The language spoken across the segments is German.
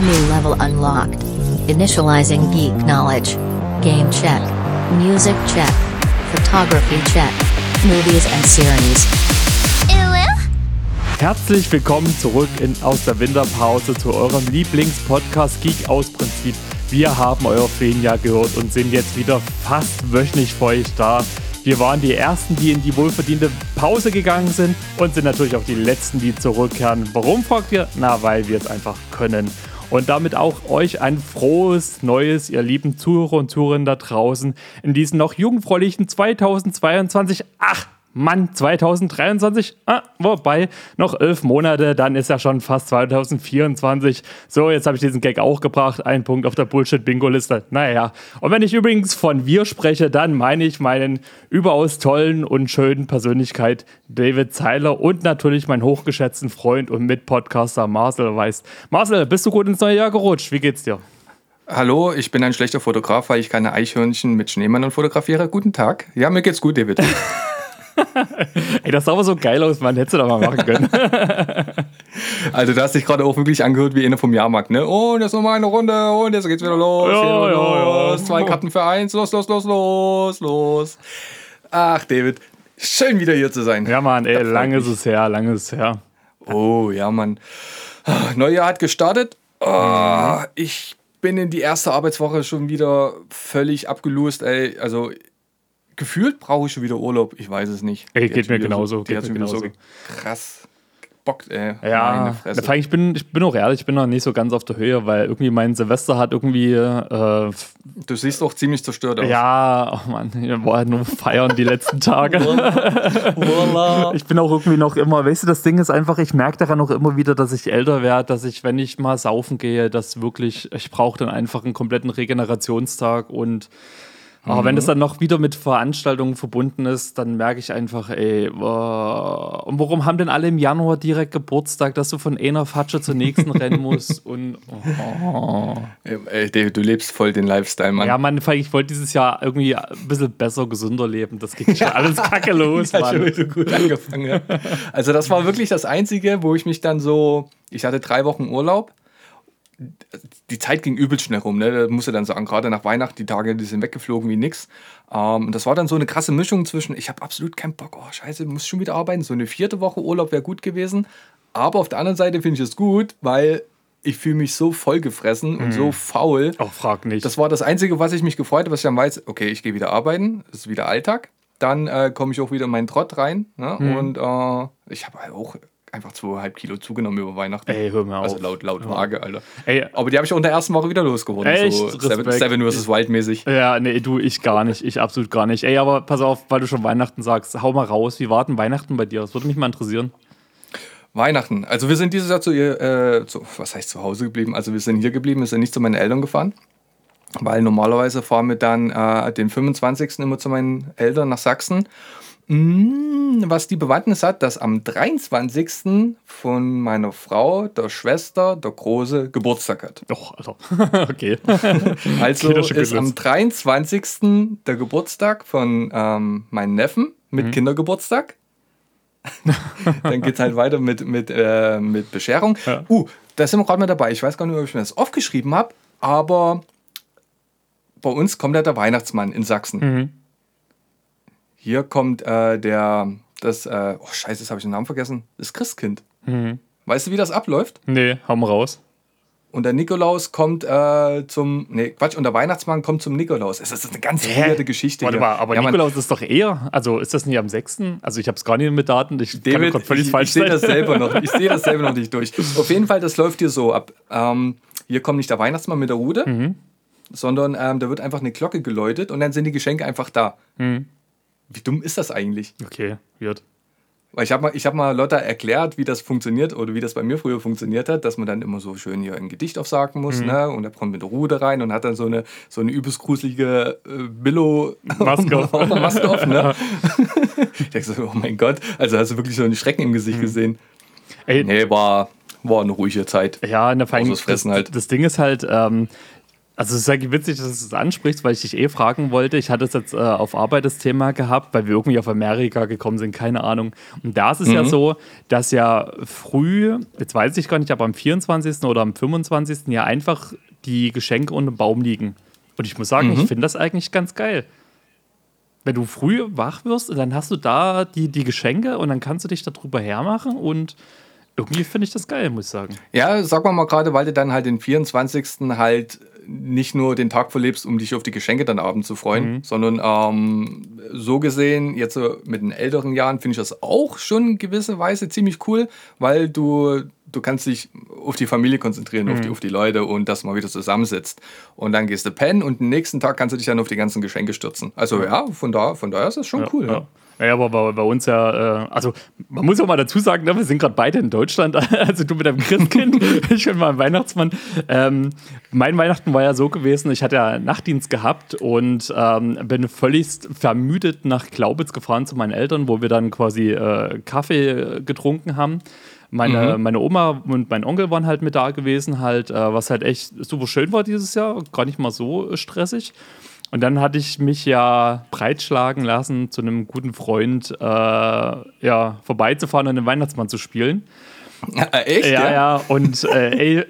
New level unlocked. Initializing geek knowledge. Game check. Music check. Photography check. Movies and series. Herzlich willkommen zurück in, aus der Winterpause zu eurem Lieblingspodcast Geek aus Prinzip. Wir haben euer Feenjahr gehört und sind jetzt wieder fast wöchentlich für euch da. Wir waren die Ersten, die in die wohlverdiente Pause gegangen sind und sind natürlich auch die Letzten, die zurückkehren. Warum, fragt ihr? Na, weil wir es einfach können. Und damit auch euch ein frohes Neues, ihr lieben Zuhörer und Zuhörerinnen da draußen, in diesem noch jugendfräulichen 2022. Ach, Mann, 2023, ah, wobei, noch elf Monate, dann ist ja schon fast 2024. So, jetzt habe ich diesen Gag auch gebracht. Ein Punkt auf der Bullshit-Bingo-Liste. Naja, und wenn ich übrigens von wir spreche, dann meine ich meinen überaus tollen und schönen Persönlichkeit David Zeiler und natürlich meinen hochgeschätzten Freund und Mitpodcaster Marcel Weiß. Marcel, bist du gut ins neue Jahr gerutscht? Wie geht's dir? Hallo, ich bin ein schlechter Fotograf, weil ich keine Eichhörnchen mit Schneemann fotografiere. Guten Tag. Ja, mir geht's gut, David. Ey, das sah aber so geil aus, man hätte es doch mal machen können. also, du hast dich gerade auch wirklich angehört wie eine vom Jahrmarkt, ne? Und jetzt nochmal eine Runde und jetzt geht's wieder los. Ja, ja, los. Ja. Zwei Karten für eins. Los, los, los, los, los. Ach, David, schön wieder hier zu sein. Ja, Mann, ey, lange ist es her, lange ist es her. Oh, ja, Mann. Neujahr hat gestartet. Oh. Ich bin in die erste Arbeitswoche schon wieder völlig abgelust, ey. Also, gefühlt brauche ich schon wieder Urlaub. Ich weiß es nicht. Ey, geht mir genauso. So, geht mir genauso. So krass bockt, ey. Ja, ich bin, ich bin auch ehrlich, ich bin noch nicht so ganz auf der Höhe, weil irgendwie mein Silvester hat irgendwie. Äh, du siehst auch ziemlich zerstört aus. Ja, oh Mann, ich war halt nur feiern die letzten Tage. ich bin auch irgendwie noch immer, weißt du, das Ding ist einfach, ich merke daran auch immer wieder, dass ich älter werde, dass ich, wenn ich mal saufen gehe, dass wirklich, ich brauche dann einfach einen kompletten Regenerationstag und aber mhm. wenn das dann noch wieder mit Veranstaltungen verbunden ist, dann merke ich einfach, ey, oh, und warum haben denn alle im Januar direkt Geburtstag, dass du von einer Fatsche zur nächsten rennen musst? Und oh. ey, du lebst voll den Lifestyle, Mann. Ja, Mann, ich wollte dieses Jahr irgendwie ein bisschen besser, gesünder leben. Das geht schon alles kacke los, Mann. schon gut angefangen. Also das war wirklich das Einzige, wo ich mich dann so, ich hatte drei Wochen Urlaub die Zeit ging übel schnell rum. Ne? Da musste dann sagen, gerade nach Weihnachten, die Tage, die sind weggeflogen wie nix. Ähm, das war dann so eine krasse Mischung zwischen, ich habe absolut keinen Bock, oh scheiße, muss schon wieder arbeiten. So eine vierte Woche Urlaub wäre gut gewesen. Aber auf der anderen Seite finde ich es gut, weil ich fühle mich so vollgefressen mhm. und so mhm. faul. Auch frag nicht. Das war das Einzige, was ich mich gefreut habe, was ich dann weiß, okay, ich gehe wieder arbeiten, das ist wieder Alltag. Dann äh, komme ich auch wieder in meinen Trott rein. Ne? Mhm. Und äh, ich habe halt auch einfach zweieinhalb Kilo zugenommen über Weihnachten. Ey, hör mir also auf. Also laut, laut Waage, Alter. Ey, Aber die habe ich auch in der ersten Woche wieder losgeworden. Echt? So Seven, Seven vs. Wild mäßig. Ja, nee, du, ich gar nicht. Ich absolut gar nicht. Ey, aber pass auf, weil du schon Weihnachten sagst, hau mal raus. Wie warten Weihnachten bei dir? Das würde mich mal interessieren. Weihnachten. Also wir sind dieses Jahr zu ihr, äh, zu, was heißt zu Hause geblieben? Also wir sind hier geblieben, wir sind nicht zu meinen Eltern gefahren. Weil normalerweise fahren wir dann äh, den 25. immer zu meinen Eltern nach Sachsen. Mm, was die Bewandtnis hat, dass am 23. von meiner Frau, der Schwester, der Große Geburtstag hat. Doch, also, okay. also ist am 23. der Geburtstag von ähm, meinem Neffen mit mhm. Kindergeburtstag. Dann geht es halt weiter mit, mit, äh, mit Bescherung. Ja. Uh, da sind wir gerade mal dabei. Ich weiß gar nicht, ob ich mir das aufgeschrieben habe, aber bei uns kommt ja der Weihnachtsmann in Sachsen. Mhm. Hier kommt äh, der, das, äh, oh Scheiße, das habe ich den Namen vergessen, das Christkind. Mhm. Weißt du, wie das abläuft? Nee, hau mal raus. Und der Nikolaus kommt äh, zum, nee, Quatsch, und der Weihnachtsmann kommt zum Nikolaus. Das ist eine ganz weirde Geschichte. Warte mal, aber ja, Nikolaus ist doch eher, also ist das nicht am 6.? Also ich habe es gar nicht mit Daten, ich David, kann völlig ich, falsch ich sehe das selber noch, ich sehe das selber noch nicht durch. Auf jeden Fall, das läuft hier so ab. Ähm, hier kommt nicht der Weihnachtsmann mit der Rude, mhm. sondern ähm, da wird einfach eine Glocke geläutet und dann sind die Geschenke einfach da. Mhm. Wie dumm ist das eigentlich? Okay, wird. Weil ich habe mal, hab mal Lotta erklärt, wie das funktioniert oder wie das bei mir früher funktioniert hat, dass man dann immer so schön hier ein Gedicht aufsagen muss, mhm. ne? Und er kommt mit der Rude rein und hat dann so eine, so eine übelst gruselige äh, Billo-Maske auf, Maske auf ne? ich denke so, oh mein Gott, also hast du wirklich so einen Schrecken im Gesicht mhm. gesehen. Ey, nee, war, war eine ruhige Zeit. Ja, eine Fressen halt. Das, das Ding ist halt, ähm, Also es ist eigentlich witzig, dass du es ansprichst, weil ich dich eh fragen wollte. Ich hatte es jetzt äh, auf Arbeit das Thema gehabt, weil wir irgendwie auf Amerika gekommen sind, keine Ahnung. Und da ist es mhm. ja so, dass ja früh, jetzt weiß ich gar nicht, aber am 24. oder am 25. ja einfach die Geschenke unter dem Baum liegen. Und ich muss sagen, mhm. ich finde das eigentlich ganz geil. Wenn du früh wach wirst, dann hast du da die, die Geschenke und dann kannst du dich darüber hermachen und irgendwie finde ich das geil, muss ich sagen. Ja, sag mal mal gerade, weil du dann halt den 24. halt nicht nur den Tag verlebst, um dich auf die Geschenke dann abends zu freuen, mhm. sondern ähm, so gesehen, jetzt so mit den älteren Jahren finde ich das auch schon in gewisser Weise ziemlich cool, weil du, du kannst dich auf die Familie konzentrieren, mhm. auf, die, auf die Leute und dass man wieder zusammensitzt. Und dann gehst du pennen und den nächsten Tag kannst du dich dann auf die ganzen Geschenke stürzen. Also ja, von, da, von daher ist das schon ja, cool. Ja. Ja, aber bei, bei uns ja, äh, also man muss auch mal dazu sagen, ne, wir sind gerade beide in Deutschland, also du mit deinem Christkind, ich bin mal ein Weihnachtsmann. Ähm, mein Weihnachten war ja so gewesen, ich hatte ja Nachtdienst gehabt und ähm, bin völlig vermüdet nach Glaubitz gefahren zu meinen Eltern, wo wir dann quasi äh, Kaffee getrunken haben. Meine, mhm. meine Oma und mein Onkel waren halt mit da gewesen, halt, äh, was halt echt super schön war dieses Jahr, gar nicht mal so stressig. Und dann hatte ich mich ja breitschlagen lassen, zu einem guten Freund äh, ja, vorbeizufahren und den Weihnachtsmann zu spielen. Äh, echt? Ja, ja. ja. Und äh, ey,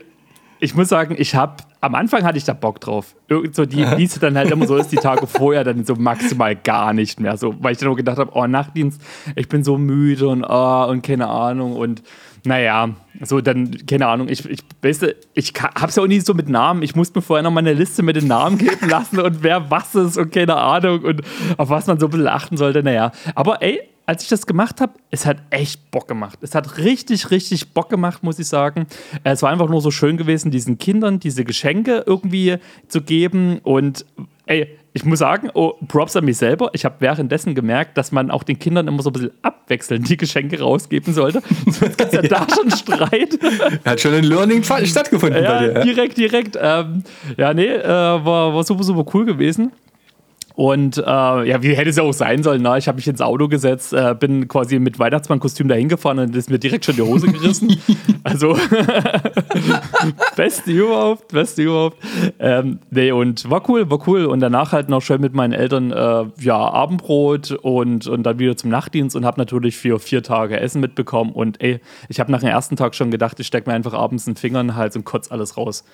ich muss sagen, ich habe am Anfang hatte ich da Bock drauf. Irgend so die, wie es dann halt immer so ist, die Tage vorher dann so maximal gar nicht mehr. So, weil ich dann nur gedacht habe, oh, Nachtdienst, ich bin so müde und oh, und keine Ahnung. Und naja, so dann, keine Ahnung, ich, ich weißt du, ich hab's ja auch nie so mit Namen. Ich musste mir vorher noch mal eine Liste mit den Namen geben lassen und wer was ist und keine Ahnung und auf was man so ein bisschen achten sollte. Naja, aber ey, als ich das gemacht habe, es hat echt Bock gemacht. Es hat richtig, richtig Bock gemacht, muss ich sagen. Es war einfach nur so schön gewesen, diesen Kindern diese Geschenke irgendwie zu geben und ey, ich muss sagen, oh, Props an mich selber. Ich habe währenddessen gemerkt, dass man auch den Kindern immer so ein bisschen abwechselnd die Geschenke rausgeben sollte. Sonst gibt ja da schon Streit. Hat schon ein Learning stattgefunden ja, bei dir. Ja? Direkt, direkt. Ähm, ja, nee, äh, war, war super, super cool gewesen. Und äh, ja, wie hätte es ja auch sein sollen? Na? Ne? Ich habe mich ins Auto gesetzt, äh, bin quasi mit Weihnachtsmannkostüm dahin gefahren und ist mir direkt schon die Hose gerissen. also, beste überhaupt, beste überhaupt. Ähm, nee, und war cool, war cool. Und danach halt noch schön mit meinen Eltern, äh, ja, Abendbrot und, und dann wieder zum Nachtdienst und habe natürlich für vier Tage Essen mitbekommen. Und ey, ich habe nach dem ersten Tag schon gedacht, ich stecke mir einfach abends einen Finger in den Hals und kotze alles raus.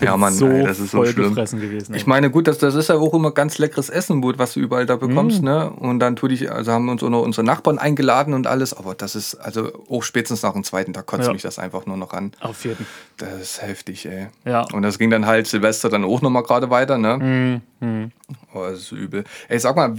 Ja, Mann, so ey, das ist so schlimm. gewesen. Ey. Ich meine, gut, das, das ist ja auch immer ganz leckeres Essen, was du überall da bekommst, mm. ne? Und dann tue ich, also haben uns auch noch unsere Nachbarn eingeladen und alles, aber das ist, also auch spätestens nach dem zweiten Tag kotzt ja. mich das einfach nur noch an. Auf jeden. Das ist heftig, ey. Ja. Und das ging dann halt Silvester dann auch nochmal gerade weiter, ne? Mm. Mm. Oh, das ist übel. Ey, sag mal,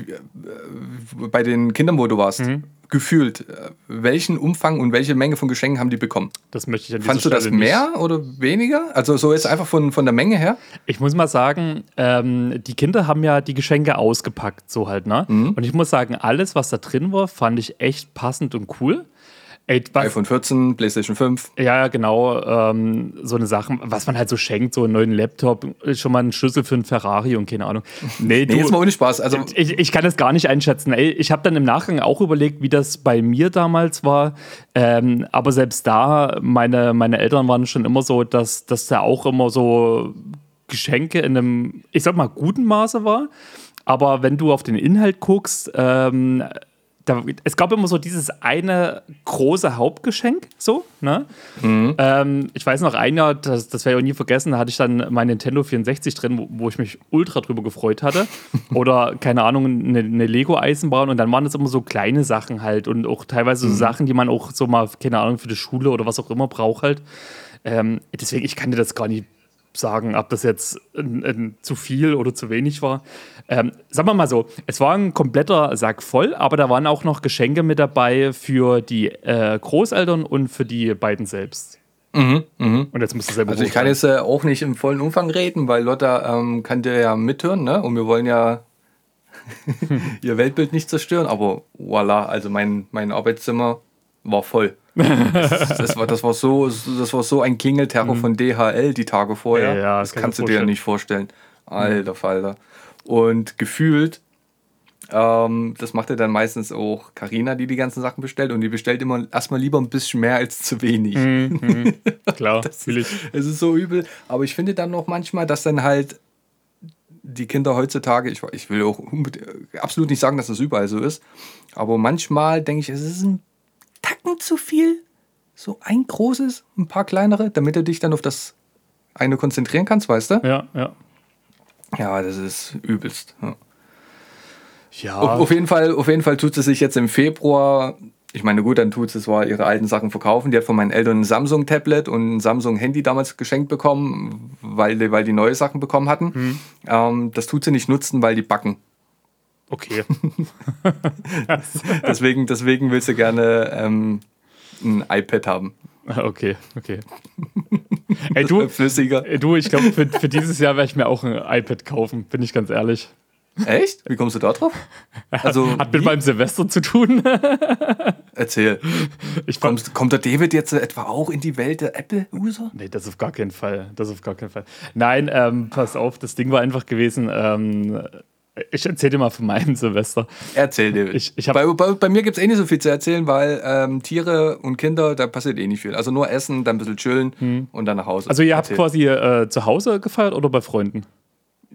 bei den Kindern, wo du warst, mhm gefühlt, äh, welchen Umfang und welche Menge von Geschenken haben die bekommen? Das möchte ich an Fandest du das Stelle mehr nicht. oder weniger? Also so jetzt einfach von, von der Menge her? Ich muss mal sagen, ähm, die Kinder haben ja die Geschenke ausgepackt, so halt, ne? Mhm. Und ich muss sagen, alles, was da drin war, fand ich echt passend und cool. Ey, iPhone 14, PlayStation 5. Ja, genau. Ähm, so eine Sache, was man halt so schenkt, so einen neuen Laptop, schon mal einen Schlüssel für einen Ferrari und keine Ahnung. Nee, nee jetzt mal ohne Spaß. Also ich, ich kann das gar nicht einschätzen. Ey, ich habe dann im Nachgang auch überlegt, wie das bei mir damals war. Ähm, aber selbst da, meine, meine Eltern waren schon immer so, dass, dass da auch immer so Geschenke in einem, ich sag mal, guten Maße war. Aber wenn du auf den Inhalt guckst, ähm, da, es gab immer so dieses eine große Hauptgeschenk, so, ne? Mhm. Ähm, ich weiß noch, ein Jahr, das, das werde ich auch nie vergessen, da hatte ich dann mein Nintendo 64 drin, wo, wo ich mich ultra drüber gefreut hatte. Oder, keine Ahnung, eine, eine Lego-Eisenbahn und dann waren das immer so kleine Sachen halt und auch teilweise mhm. so Sachen, die man auch so mal, keine Ahnung, für die Schule oder was auch immer braucht halt. Ähm, deswegen, ich kann dir das gar nicht sagen, ob das jetzt ein, ein zu viel oder zu wenig war. Ähm, sagen wir mal so, es war ein kompletter Sack voll, aber da waren auch noch Geschenke mit dabei für die äh, Großeltern und für die beiden selbst. Mhm, mh. Und jetzt musst du selber Also ich kann jetzt äh, auch nicht im vollen Umfang reden, weil Lotta ähm, kann dir ja mithören, ne? Und wir wollen ja ihr Weltbild nicht zerstören, aber voila, also mein, mein Arbeitszimmer war voll. Das, das, war, das, war so, das war so ein Klingelterror mhm. von DHL die Tage vorher. Ja, ja, das, das kannst du dir ja nicht vorstellen. Alter Falter. Und gefühlt, ähm, das macht ja dann meistens auch Karina, die die ganzen Sachen bestellt. Und die bestellt immer erstmal lieber ein bisschen mehr als zu wenig. Mhm, mhm. Klar, das, ich. Es ist so übel. Aber ich finde dann noch manchmal, dass dann halt die Kinder heutzutage, ich, ich will auch absolut nicht sagen, dass das überall so ist, aber manchmal denke ich, es ist ein Tacken zu viel. So ein großes, ein paar kleinere, damit du dich dann auf das eine konzentrieren kannst, weißt du? Ja, ja. Ja, das ist übelst. Ja. ja. Auf, auf, jeden Fall, auf jeden Fall tut es sich jetzt im Februar ich meine, gut, dann tut sie zwar ihre alten Sachen verkaufen. Die hat von meinen Eltern ein Samsung-Tablet und ein Samsung-Handy damals geschenkt bekommen, weil die, weil die neue Sachen bekommen hatten. Hm. Ähm, das tut sie nicht nutzen, weil die backen. Okay. deswegen, deswegen will sie gerne ähm, ein iPad haben. Okay, okay. Ey, du, flüssiger. du, ich glaube, für, für dieses Jahr werde ich mir auch ein iPad kaufen, bin ich ganz ehrlich. Echt? Wie kommst du da drauf? Also, Hat mit wie? meinem Silvester zu tun. Erzähl. Ich Kommst, kommt der David jetzt etwa auch in die Welt der Apple-User? Nee, das auf gar keinen Fall. Das auf gar keinen Fall. Nein, ähm, pass auf, das Ding war einfach gewesen. Ähm, ich erzähle dir mal von meinem Silvester. Erzähl, David. Ich, ich bei, bei, bei, mir gibt es eh nicht so viel zu erzählen, weil ähm, Tiere und Kinder, da passiert eh nicht viel. Also nur essen, dann ein bisschen chillen hm. und dann nach Hause. Also ihr habt Erzähl. quasi äh, zu Hause gefeiert oder bei Freunden?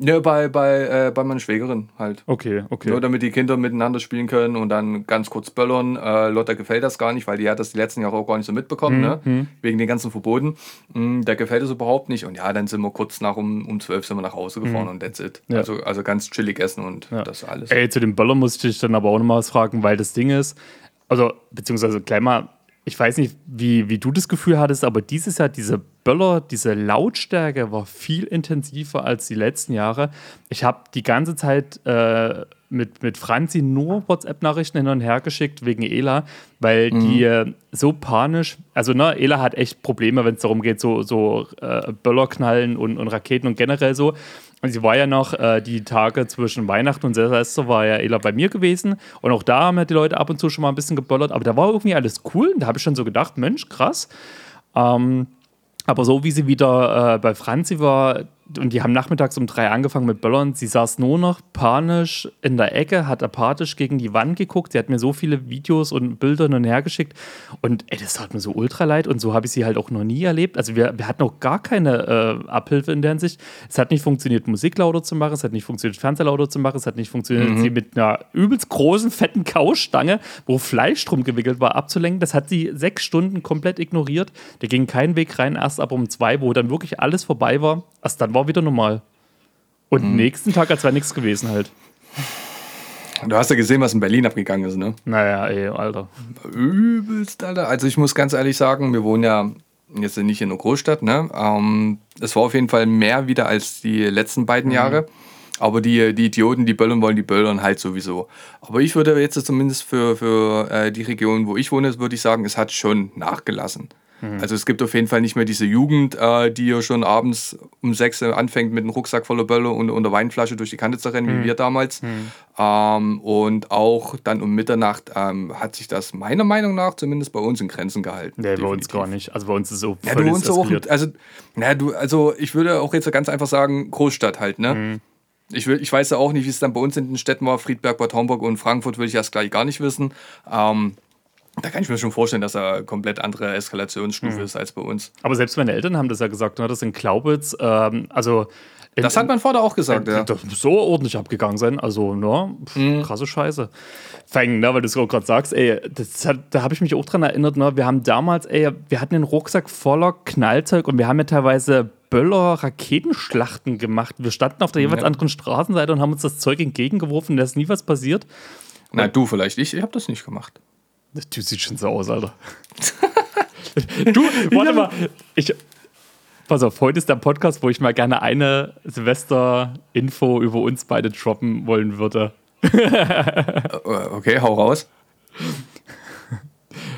Ja, bei, bei, äh, bei meiner Schwägerin halt. Okay, okay. Nur damit die Kinder miteinander spielen können und dann ganz kurz böllern. Äh, Lotta gefällt das gar nicht, weil die hat das die letzten Jahre auch gar nicht so mitbekommen, mhm. ne? Mhm. Wegen den ganzen Verboten. Mhm, da gefällt es überhaupt nicht. Und ja, dann sind wir kurz nach um, um 12 sind wir nach Hause gefahren mhm. und that's it. Ja. Also, also ganz chillig essen und ja. das alles. Ey, zu dem Böllern musste ich dann aber auch nochmal was fragen, weil das Ding ist, also, beziehungsweise gleich mal ich weiß nicht, wie, wie du das Gefühl hattest, aber dieses Jahr diese Böller, diese Lautstärke war viel intensiver als die letzten Jahre. Ich habe die ganze Zeit äh, mit, mit Franzi nur WhatsApp-Nachrichten hin und her geschickt wegen Ela, weil mhm. die äh, so panisch, also ne, Ela hat echt Probleme, wenn es darum geht, so, so äh, Böller knallen und, und Raketen und generell so. Sie war ja noch äh, die Tage zwischen Weihnachten und Silvester war ja Ela bei mir gewesen. Und auch da haben ja die Leute ab und zu schon mal ein bisschen geböllert. Aber da war irgendwie alles cool. Und da habe ich schon so gedacht, Mensch, krass. Ähm, aber so wie sie wieder äh, bei Franzi war, und die haben nachmittags um drei angefangen mit Böllern. Sie saß nur noch panisch in der Ecke, hat apathisch gegen die Wand geguckt. Sie hat mir so viele Videos und Bilder hin und her geschickt. Und ey, das tat mir so ultra leid. Und so habe ich sie halt auch noch nie erlebt. Also wir, wir hatten auch gar keine äh, Abhilfe in der Hinsicht. Es hat nicht funktioniert, Musik lauter zu machen. Es hat nicht funktioniert, Fernseher lauter zu machen. Es hat nicht funktioniert, mhm. sie mit einer übelst großen, fetten Kaustange, wo Fleisch drum gewickelt war, abzulenken. Das hat sie sechs Stunden komplett ignoriert. Da ging kein Weg rein, erst ab um zwei, wo dann wirklich alles vorbei war. Erst dann war war wieder normal. Und mhm. nächsten Tag, als wäre nichts gewesen halt. Du hast ja gesehen, was in Berlin abgegangen ist, ne? Naja, ey, Alter. Übelst, Alter. Also ich muss ganz ehrlich sagen, wir wohnen ja jetzt nicht in einer Großstadt, ne? Ähm, es war auf jeden Fall mehr wieder als die letzten beiden mhm. Jahre. Aber die, die Idioten, die böllern wollen, die böllern halt sowieso. Aber ich würde jetzt zumindest für, für äh, die Region, wo ich wohne, würde ich sagen, es hat schon nachgelassen. Mhm. Also es gibt auf jeden Fall nicht mehr diese Jugend, äh, die ja schon abends um sechs anfängt mit einem Rucksack voller Bölle und, und einer Weinflasche durch die Kante zu rennen, mhm. wie wir damals. Mhm. Ähm, und auch dann um Mitternacht ähm, hat sich das meiner Meinung nach zumindest bei uns in Grenzen gehalten. Nee, bei uns gar nicht. Also bei uns ist es so ja, bei uns auch, also, na, du, also ich würde auch jetzt ganz einfach sagen, Großstadt halt, ne? Mhm. Ich, will, ich weiß ja auch nicht, wie es dann bei uns in den Städten war. Friedberg, Bad Homburg und Frankfurt will ich erst gleich gar nicht wissen. Ähm, da kann ich mir schon vorstellen, dass er komplett andere Eskalationsstufe mhm. ist als bei uns. Aber selbst meine Eltern haben das ja gesagt, ne, das in Glaubitz, ähm, also. In, das hat mein Vater auch gesagt, äh, ja. Das muss so ordentlich abgegangen sein. Also, ne, pff, mhm. krasse Scheiße. Fängen, ne, weil du es gerade sagst, ey, das hat, da habe ich mich auch dran erinnert, ne, wir haben damals, ey, wir hatten einen Rucksack voller Knallzeug und wir haben ja teilweise Böller-Raketenschlachten gemacht. Wir standen auf der jeweils ja. anderen Straßenseite und haben uns das Zeug entgegengeworfen, da ist nie was passiert. Na, du vielleicht, ich, ich habe das nicht gemacht. Der Typ sieht schon so aus, Alter. du, warte mal. Ich, pass auf, heute ist der Podcast, wo ich mal gerne eine Silvester-Info über uns beide droppen wollen würde. okay, hau raus.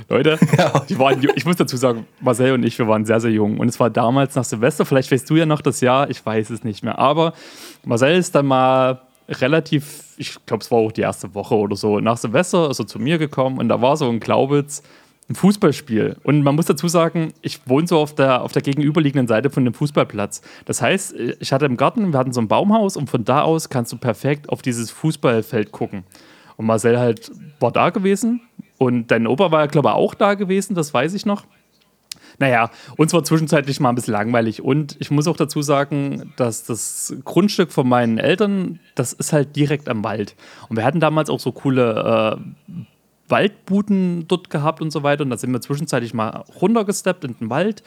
Leute, ja. waren, ich muss dazu sagen, Marcel und ich, wir waren sehr, sehr jung. Und es war damals nach Silvester, vielleicht weißt du ja noch das Jahr, ich weiß es nicht mehr. Aber Marcel ist dann mal relativ, ich glaube, es war auch die erste Woche oder so, nach Silvester ist er zu mir gekommen und da war so ein Glaubitz, ein Fußballspiel. Und man muss dazu sagen, ich wohne so auf der, auf der gegenüberliegenden Seite von dem Fußballplatz. Das heißt, ich hatte im Garten, wir hatten so ein Baumhaus und von da aus kannst du perfekt auf dieses Fußballfeld gucken. Und Marcel halt war da gewesen und dein Opa war ja, glaube ich, auch da gewesen, das weiß ich noch. Naja, uns war zwischenzeitlich mal ein bisschen langweilig. Und ich muss auch dazu sagen, dass das Grundstück von meinen Eltern, das ist halt direkt am Wald. Und wir hatten damals auch so coole äh, Waldbuten dort gehabt und so weiter. Und da sind wir zwischenzeitlich mal runtergesteppt in den Wald.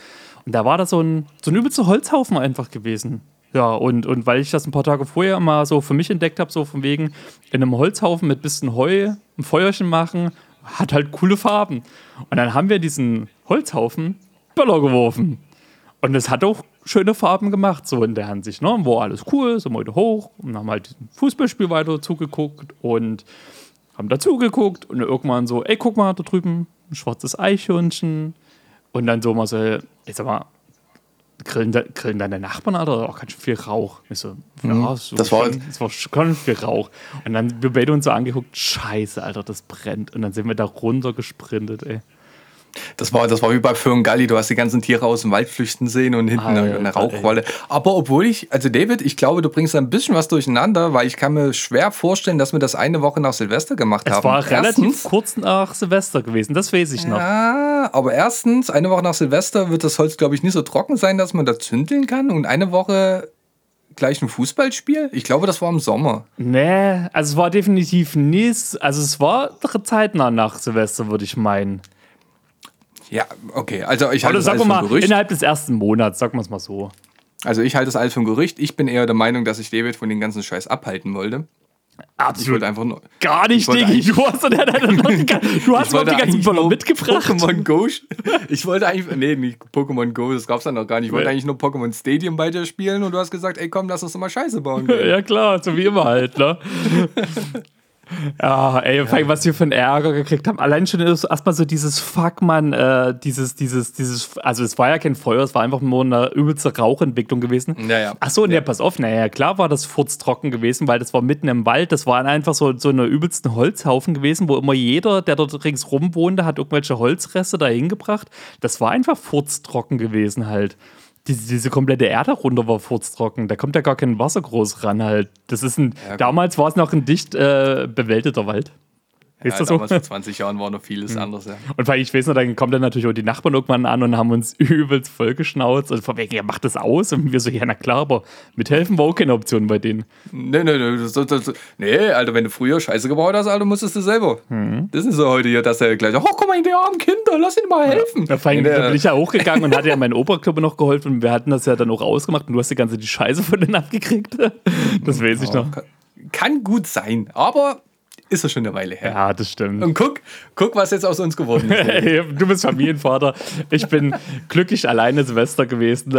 Und da war da so ein, so ein übelster Holzhaufen einfach gewesen. Ja, und, und weil ich das ein paar Tage vorher mal so für mich entdeckt habe, so von wegen in einem Holzhaufen mit bisschen Heu ein Feuerchen machen, hat halt coole Farben. Und dann haben wir diesen Holzhaufen Böller geworfen. Und es hat auch schöne Farben gemacht, so in der Hinsicht. Ne? War alles cool, sind wir heute hoch und haben halt ein Fußballspiel weiter zugeguckt und haben dazugeguckt und irgendwann so, ey, guck mal, da drüben ein schwarzes Eichhörnchen. Und dann so mal so, ich sag mal, grillen, de, grillen deine Nachbarn, Alter, auch ganz schön viel Rauch. So, ja, mhm. so das, war, schon, das war schon viel Rauch. Und dann wir beide uns so angeguckt, scheiße, Alter, das brennt. Und dann sind wir da runter gesprintet, ey. Das war, das war wie bei Galli, du hast die ganzen Tiere aus dem Wald flüchten sehen und hinten Alter, eine Rauchwolle. Aber obwohl ich, also David, ich glaube, du bringst ein bisschen was durcheinander, weil ich kann mir schwer vorstellen, dass wir das eine Woche nach Silvester gemacht es haben. Es war relativ erstens, kurz nach Silvester gewesen, das weiß ich noch. Ja, aber erstens, eine Woche nach Silvester wird das Holz, glaube ich, nicht so trocken sein, dass man da zündeln kann. Und eine Woche gleich ein Fußballspiel? Ich glaube, das war im Sommer. Nee, also es war definitiv nicht. Also es war zeitnah nach Silvester, würde ich meinen. Ja, okay. Also ich halte das alles mal, Gerücht. Innerhalb des ersten Monats, sagen wir es mal so. Also ich halte das alles vom Gerücht. Ich bin eher der Meinung, dass ich David von den ganzen Scheiß abhalten wollte. Absolut. Ich wollte einfach nur. Gar nicht, Diggi. Du hast, du hast noch die ganzen Böller mitgebracht. Pokémon Go. Ich wollte eigentlich. Nee, nicht Pokémon Go, das gab's dann noch gar nicht. Ich wollte eigentlich nur Pokémon Stadium bei dir spielen und du hast gesagt, ey komm, lass uns doch mal Scheiße bauen. ja, klar, so wie immer halt, ne? Ja, ey, ja. was wir für einen Ärger gekriegt haben. Allein schon erstmal so dieses Fuck, man, äh, dieses, dieses, dieses, also es war ja kein Feuer, es war einfach nur eine übelste Rauchentwicklung gewesen. Ja, ja. Achso, ja. nee, pass auf, naja, klar war das furztrocken gewesen, weil das war mitten im Wald, das war einfach so, so eine übelsten Holzhaufen gewesen, wo immer jeder, der dort ringsrum wohnte, hat irgendwelche Holzreste dahin gebracht. Das war einfach furztrocken gewesen halt diese, diese komplette Erde runter war furztrocken. Da kommt ja gar kein Wasser groß ran halt. Das ist ein, ja, damals war es noch ein dicht äh, bewäldeter Wald. Ist ja, das damals so? vor 20 Jahren war noch vieles mhm. anderes, ja. Und weil ich weiß noch, dann kommen dann natürlich auch die Nachbarn irgendwann an und haben uns übelst vollgeschnauzt und von wegen, ja, macht das aus. Und wir so, ja, na klar, aber mithelfen war auch keine Option bei denen. Nee, nee, nee, das, das, nee, Alter, wenn du früher Scheiße gebaut hast, Alter, musstest du selber. Mhm. Das ist so heute hier, dass er gleich, oh, guck mal, die armen Kinder, lass ihnen mal helfen. Ja, vor allem, da bin ich ja hochgegangen und hatte ja meinen Oberkluppe noch geholfen und wir hatten das ja dann auch ausgemacht und du hast die ganze die Scheiße von denen abgekriegt. Das weiß ich noch. Kann, kann gut sein, aber ist ja schon eine Weile her. Ja, das stimmt. Und guck, guck, was jetzt aus uns geworden ist. du bist Familienvater. Ich bin glücklich alleine Silvester gewesen.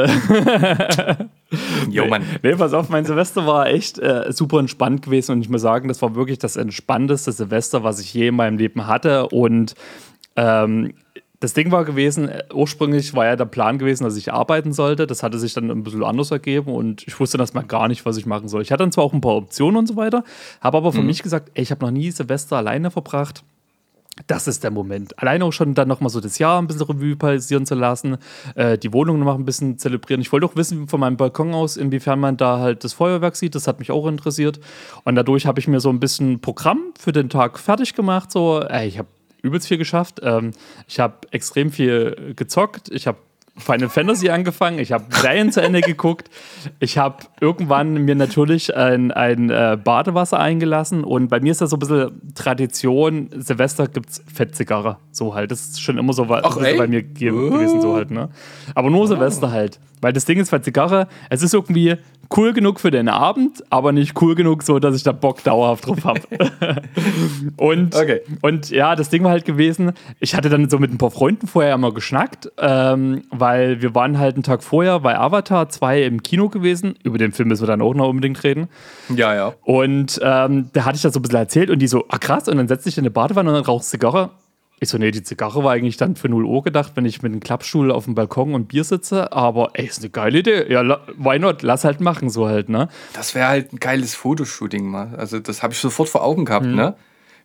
jo, Mann. Nee, pass auf, mein Silvester war echt äh, super entspannt gewesen und ich muss sagen, das war wirklich das entspannteste Silvester, was ich je in meinem Leben hatte. Und ähm, das Ding war gewesen, äh, ursprünglich war ja der Plan gewesen, dass ich arbeiten sollte. Das hatte sich dann ein bisschen anders ergeben und ich wusste erstmal gar nicht, was ich machen soll. Ich hatte dann zwar auch ein paar Optionen und so weiter, habe aber für mhm. mich gesagt, ey, ich habe noch nie Silvester alleine verbracht. Das ist der Moment. Alleine auch schon dann nochmal so das Jahr ein bisschen Revue passieren zu lassen, äh, die Wohnung noch ein bisschen zelebrieren. Ich wollte auch wissen von meinem Balkon aus, inwiefern man da halt das Feuerwerk sieht. Das hat mich auch interessiert. Und dadurch habe ich mir so ein bisschen Programm für den Tag fertig gemacht. So, ey, ich habe übelst viel geschafft. Ähm, ich habe extrem viel gezockt. Ich habe Final Fantasy angefangen, ich habe Serien zu Ende geguckt, ich habe irgendwann mir natürlich ein, ein äh, Badewasser eingelassen. Und bei mir ist das so ein bisschen Tradition, Silvester gibt es Fettzigarre, so halt, das ist schon immer so, Ach, bei mir ge gewesen, so halt, ne? Aber nur oh. Silvester halt, weil das Ding ist bei Zigarre, es ist irgendwie cool genug für den Abend, aber nicht cool genug, so dass ich da Bock dauerhaft drauf habe. und, okay. und ja, das Ding war halt gewesen, ich hatte dann so mit ein paar Freunden vorher immer geschnackt, ähm, weil wir waren halt einen Tag vorher bei Avatar 2 im Kino gewesen. Über den Film müssen wir dann auch noch unbedingt reden. Ja, ja. Und ähm, da hatte ich das so ein bisschen erzählt und die so, ah krass, und dann setzt dich in eine Badewanne und dann rauchst Zigarre. Ich so, nee, die Zigarre war eigentlich dann für 0 Uhr gedacht, wenn ich mit einem Klappstuhl auf dem Balkon und Bier sitze. Aber ey, ist eine geile Idee. Ja, why not? Lass halt machen, so halt, ne? Das wäre halt ein geiles Fotoshooting mal. Also, das habe ich sofort vor Augen gehabt, mhm. ne?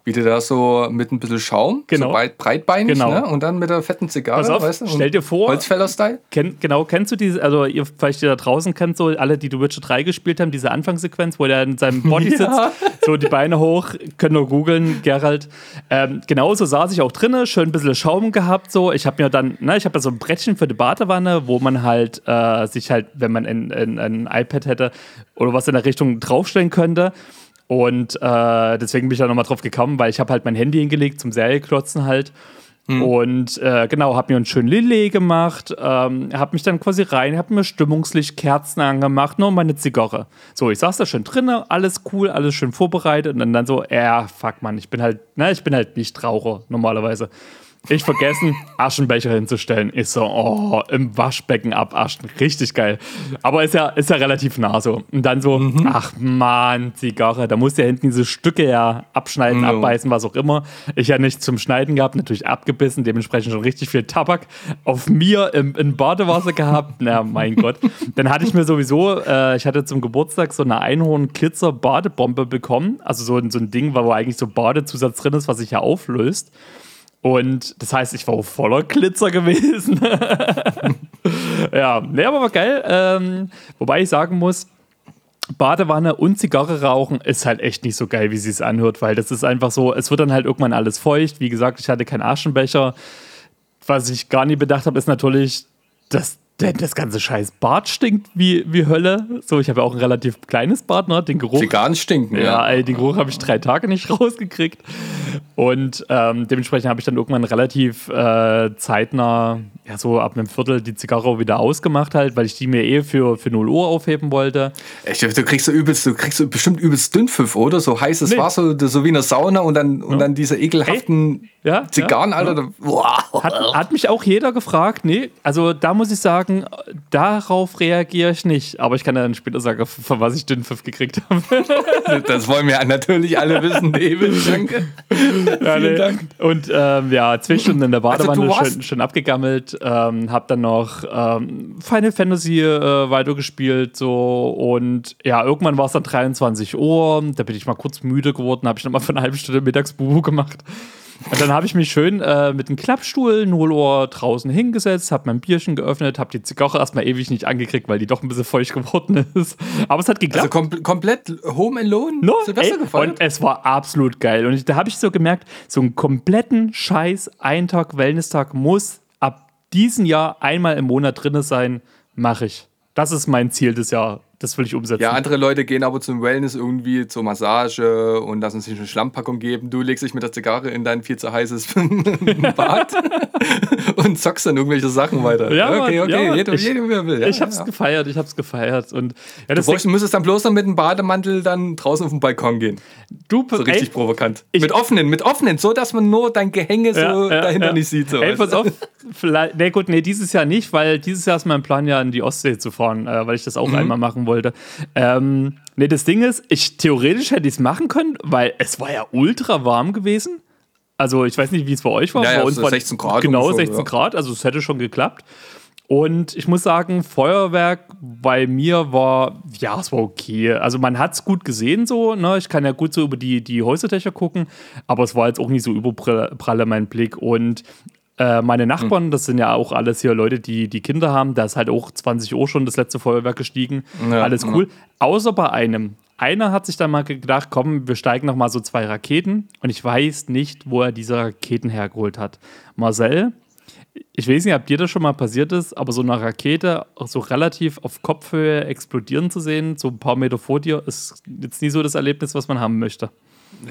Wie du da so mit ein bisschen Schaum, genau. so breit, breitbeinig, genau. ne? und dann mit der fetten Zigarre, Pass auf, weißt du? Stell dir vor, Holzfäller-Style. Kenn, genau, kennst du diese, also ihr vielleicht ihr da draußen kennt so, alle, die The Witcher 3 gespielt haben, diese Anfangssequenz, wo der in seinem Body ja. sitzt, so die Beine hoch, können nur googeln, Gerald. Ähm, genauso saß ich auch drinnen, schön ein bisschen Schaum gehabt, so. Ich habe mir dann, ne, ich habe da so ein Brettchen für die Badewanne, wo man halt äh, sich halt, wenn man ein, ein, ein iPad hätte oder was in der Richtung draufstellen könnte, und äh, deswegen bin ich da nochmal drauf gekommen, weil ich habe halt mein Handy hingelegt zum Serieklotzen halt. Hm. Und äh, genau, habe mir einen schönen Lillet gemacht, ähm, habe mich dann quasi rein, habe mir Stimmungslicht, Kerzen angemacht, nur meine Zigarre. So, ich saß da schön drinnen, alles cool, alles schön vorbereitet und dann, dann so, ja, fuck man, ich bin halt, ne, ich bin halt nicht Raucher normalerweise. Ich vergessen, Aschenbecher hinzustellen. Ich so, oh, im Waschbecken abaschen. Richtig geil. Aber ist ja, ist ja relativ nah so. Und dann so, mhm. ach man, Zigarre, da muss ja hinten diese Stücke ja abschneiden, no. abbeißen, was auch immer. Ich ja nicht zum Schneiden gehabt, natürlich abgebissen, dementsprechend schon richtig viel Tabak auf mir im, im Badewasser gehabt. Na, mein Gott. Dann hatte ich mir sowieso, äh, ich hatte zum Geburtstag so eine Einhorn-Glitzer-Badebombe bekommen. Also so, so ein Ding, wo eigentlich so Badezusatz drin ist, was sich ja auflöst. Und das heißt, ich war voller Glitzer gewesen. ja, ne, aber war geil. Ähm, wobei ich sagen muss, Badewanne und Zigarre rauchen ist halt echt nicht so geil, wie sie es anhört, weil das ist einfach so, es wird dann halt irgendwann alles feucht. Wie gesagt, ich hatte keinen Aschenbecher. Was ich gar nie bedacht habe, ist natürlich, dass das ganze scheiß Bad stinkt wie, wie Hölle. So, ich habe ja auch ein relativ kleines Bad, ne? Den Geruch. Zigarren stinken, ja. Ja, ey, den Geruch habe ich drei Tage nicht rausgekriegt. Und ähm, dementsprechend habe ich dann irgendwann relativ äh, zeitnah, ja, so ab einem Viertel die Zigarre wieder ausgemacht halt, weil ich die mir eh für, für 0 Uhr aufheben wollte. Echt, du kriegst so übelst, du kriegst so bestimmt übelst Dünnpfiff, oder? So heißes nee. Wasser, so wie in der Sauna und dann, und dann diese ekelhaften ja, Zigarren, ja, Alter. Ja. Wow. Hat, hat mich auch jeder gefragt, nee, also da muss ich sagen, darauf reagiere ich nicht. Aber ich kann dann später sagen, von was ich Dünnpfiff gekriegt habe. das wollen wir natürlich alle wissen, David. Danke. Ja, Vielen nee. Dank. Und ähm, ja, zwei Stunden in der also Badewanne also schön, schön, abgegammelt. Ähm, hab dann noch ähm, Final Fantasy äh, weitergespielt. So. Und ja, irgendwann war es dann 23 Uhr. Da bin ich mal kurz müde geworden. Habe ich nochmal für eine halbe Stunde Mittagsbubu gemacht. Und dann habe ich mich schön äh, mit einem Klappstuhl 0 Uhr draußen hingesetzt, habe mein Bierchen geöffnet, habe die Zigarre erstmal ewig nicht angekriegt, weil die doch ein bisschen feucht geworden ist. Aber es hat geklappt. Also kom komplett Home Alone? No, Silvester ey, gefallen? Und es war absolut geil. Und ich, da habe ich so gemerkt, so einen kompletten Scheiß Eintag Wellness-Tag muss diesem Jahr einmal im Monat drin sein, mache ich. Das ist mein Ziel des Jahres das will ich umsetzen. Ja, andere Leute gehen aber zum Wellness irgendwie zur Massage und lassen sich eine Schlammpackung geben. Du legst dich mit der Zigarre in dein viel zu heißes Bad und zockst dann irgendwelche Sachen weiter. Ja, okay, okay, ja, jeder, ich, jeder, wie er will. Ja, ich hab's ja. gefeiert, ich hab's gefeiert. Und, ja, du brauchst, müsstest dann bloß noch mit dem Bademantel dann draußen auf den Balkon gehen. Du, so richtig ey, provokant. Ich, mit offenen, mit offenen, so dass man nur dein Gehänge so dahinter nicht sieht. So ey, pass auf, vielleicht, nee, gut, nee, dieses Jahr nicht, weil dieses Jahr ist mein Plan ja in die Ostsee zu fahren, äh, weil ich das auch mhm. einmal machen wollte. Ähm, ne, das Ding ist, ich theoretisch hätte ich es machen können, weil es war ja ultra warm gewesen. Also ich weiß nicht, wie es bei euch war. Ja, bei ja, uns war 16 Grad. Genau, 16 ja. Grad, also es hätte schon geklappt. Und ich muss sagen, Feuerwerk bei mir war, ja, es war okay. Also man hat es gut gesehen so, ne? Ich kann ja gut so über die, die Häuserdächer gucken, aber es war jetzt auch nicht so überpralle mein Blick. Und äh, meine Nachbarn, mhm. das sind ja auch alles hier Leute, die, die Kinder haben, da ist halt auch 20 Uhr schon das letzte Feuerwerk gestiegen. Ja, alles cool. Ja. Außer bei einem. Einer hat sich dann mal gedacht, komm, wir steigen noch mal so zwei Raketen. Und ich weiß nicht, wo er diese Raketen hergeholt hat. Marcel, ich weiß nicht, ob dir das schon mal passiert ist, aber so eine Rakete so relativ auf Kopfhöhe explodieren zu sehen, so ein paar Meter vor dir, ist jetzt nie so das Erlebnis, was man haben möchte.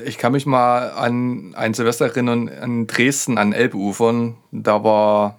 Ich kann mich mal an ein Silvester erinnern, an Dresden, an Elbufern. Da war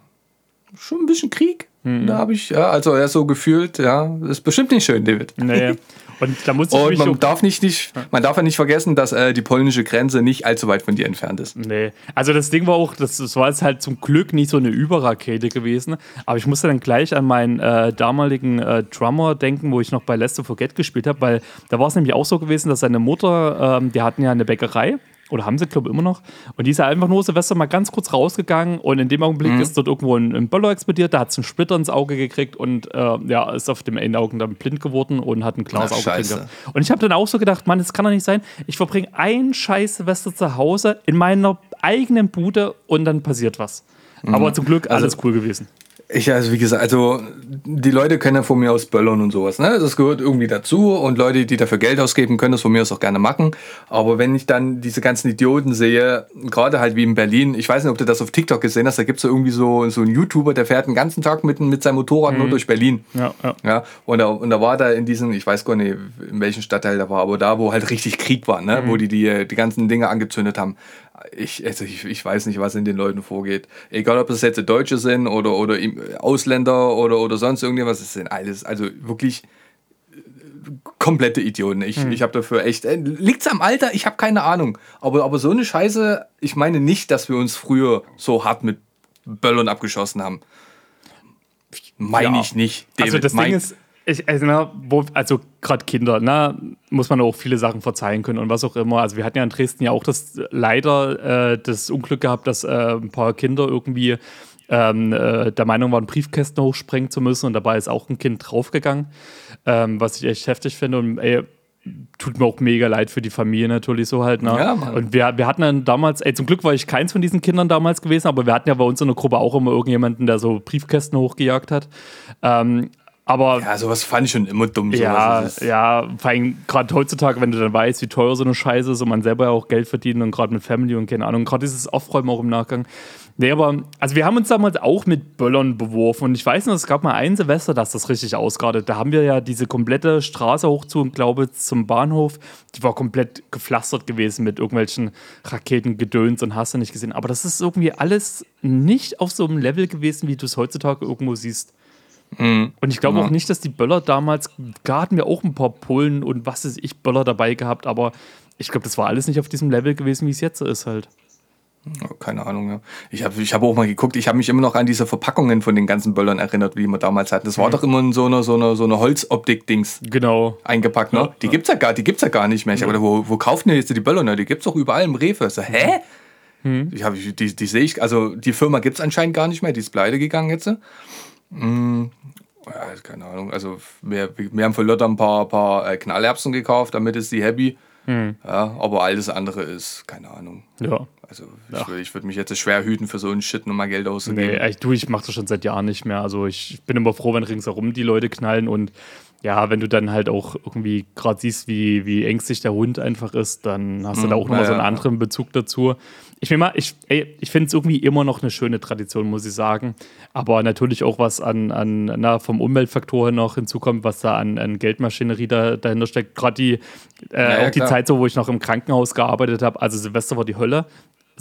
schon ein bisschen Krieg. Mhm. Da habe ich, ja, also er so gefühlt, ja, ist bestimmt nicht schön, David. Nee. Und da muss ich Und man darf nicht, nicht, man darf ja nicht vergessen, dass äh, die polnische Grenze nicht allzu weit von dir entfernt ist. Nee. Also das Ding war auch, das, das war jetzt halt zum Glück nicht so eine Überrakete gewesen. Aber ich musste dann gleich an meinen äh, damaligen äh, Drummer denken, wo ich noch bei Lester Forget gespielt habe, weil da war es nämlich auch so gewesen, dass seine Mutter, ähm, die hatten ja eine Bäckerei oder haben sie, glaube ich, immer noch. Und die ist ja einfach nur Silvester mal ganz kurz rausgegangen und in dem Augenblick mhm. ist dort irgendwo ein, ein Böller explodiert, da hat sie einen Splitter ins Auge gekriegt und äh, ja, ist auf dem einen Auge dann blind geworden und hat ein klares Auge gekriegt. Und ich habe dann auch so gedacht, Mann, das kann doch nicht sein. Ich verbringe ein scheiß Silvester zu Hause in meiner eigenen Bude und dann passiert was. Mhm. Aber zum Glück alles also, cool gewesen. Ich, also wie gesagt, also die Leute können ja von mir aus böllern und sowas. Ne? Das gehört irgendwie dazu und Leute, die dafür Geld ausgeben, können das von mir aus auch gerne machen. Aber wenn ich dann diese ganzen Idioten sehe, gerade halt wie in Berlin, ich weiß nicht, ob du das auf TikTok gesehen hast, da gibt es ja irgendwie so, so einen YouTuber, der fährt den ganzen Tag mit, mit seinem Motorrad mhm. nur durch Berlin. Ja, ja. ja und, da, und da war da in diesem, ich weiß gar nicht, in welchem Stadtteil da war, aber da, wo halt richtig Krieg war, ne? Mhm. wo die, die die ganzen Dinge angezündet haben ich, also ich, ich weiß nicht, was in den Leuten vorgeht. Egal, ob das jetzt Deutsche sind oder, oder Ausländer oder, oder sonst irgendwas, es sind alles, also wirklich äh, komplette Idioten. Ich, hm. ich habe dafür echt. Äh, liegt's am Alter? Ich habe keine Ahnung. Aber, aber so eine Scheiße, ich meine nicht, dass wir uns früher so hart mit Böllern abgeschossen haben. Meine ja. ich nicht. Also David, also das Ding ist, ich, also, also gerade Kinder, na, muss man auch viele Sachen verzeihen können und was auch immer. Also wir hatten ja in Dresden ja auch das leider äh, das Unglück gehabt, dass äh, ein paar Kinder irgendwie ähm, äh, der Meinung waren, Briefkästen hochsprengen zu müssen und dabei ist auch ein Kind draufgegangen, ähm, was ich echt heftig finde und ey, tut mir auch mega leid für die Familie natürlich so halt. Ne? Ja, und wir, wir hatten dann damals, ey, zum Glück war ich keins von diesen Kindern damals gewesen, aber wir hatten ja bei uns in der Gruppe auch immer irgendjemanden, der so Briefkästen hochgejagt hat. Ähm, aber ja, sowas fand ich schon immer dumm. Ja, ja, vor allem gerade heutzutage, wenn du dann weißt, wie teuer so eine Scheiße ist und man selber ja auch Geld verdient und gerade mit Family und keine Ahnung, gerade dieses Aufräumen auch im Nachgang. Nee, aber, also wir haben uns damals auch mit Böllern beworfen und ich weiß noch, es gab mal ein Silvester, dass das richtig ausgradet. Da haben wir ja diese komplette Straße hoch zu, glaube zum Bahnhof, die war komplett gepflastert gewesen mit irgendwelchen Raketengedöns und hast du nicht gesehen. Aber das ist irgendwie alles nicht auf so einem Level gewesen, wie du es heutzutage irgendwo siehst. Mhm. Und ich glaube ja. auch nicht, dass die Böller damals, da hatten wir auch ein paar Pullen und was ist ich, Böller dabei gehabt, aber ich glaube, das war alles nicht auf diesem Level gewesen, wie es jetzt ist halt. Keine Ahnung, ja. Ich habe ich hab auch mal geguckt, ich habe mich immer noch an diese Verpackungen von den ganzen Böllern erinnert, wie wir damals hatten. Das war mhm. doch immer in so einer so eine, so eine Holzoptik-Dings genau. eingepackt, ne? Ja. Die gibt's ja gar, die gibt's ja gar nicht mehr. Ich mhm. aber wo, wo kaufen die jetzt die Böller? Ne? Die gibt's doch überall im Rewe. So, hä? Mhm. Ich hab, die, die sehe ich, also die Firma gibt's anscheinend gar nicht mehr, die ist pleite gegangen jetzt. Mhm ja, keine Ahnung. Also wir, wir haben für Lotta ein paar, paar äh, Knallerbsen gekauft, damit ist sie happy. Hm. Ja, aber alles andere ist, keine Ahnung. Ja. Also ich, würde, ich würde mich jetzt schwer hüten, für so einen Shit nochmal Geld auszugeben. Nee, ich, du, ich mache das schon seit Jahren nicht mehr. Also ich bin immer froh, wenn ringsherum die Leute knallen und ja, wenn du dann halt auch irgendwie gerade siehst, wie, wie ängstlich der Hund einfach ist, dann hast du da hm, auch nochmal ja, so einen anderen Bezug dazu. Ich meine mal, ich, ich finde es irgendwie immer noch eine schöne Tradition, muss ich sagen. Aber natürlich auch was an, an na, vom Umweltfaktor noch hinzukommt, was da an, an Geldmaschinerie da, dahinter steckt. Gerade die, äh, ja, auch die Zeit, so, wo ich noch im Krankenhaus gearbeitet habe. Also Silvester war die Hölle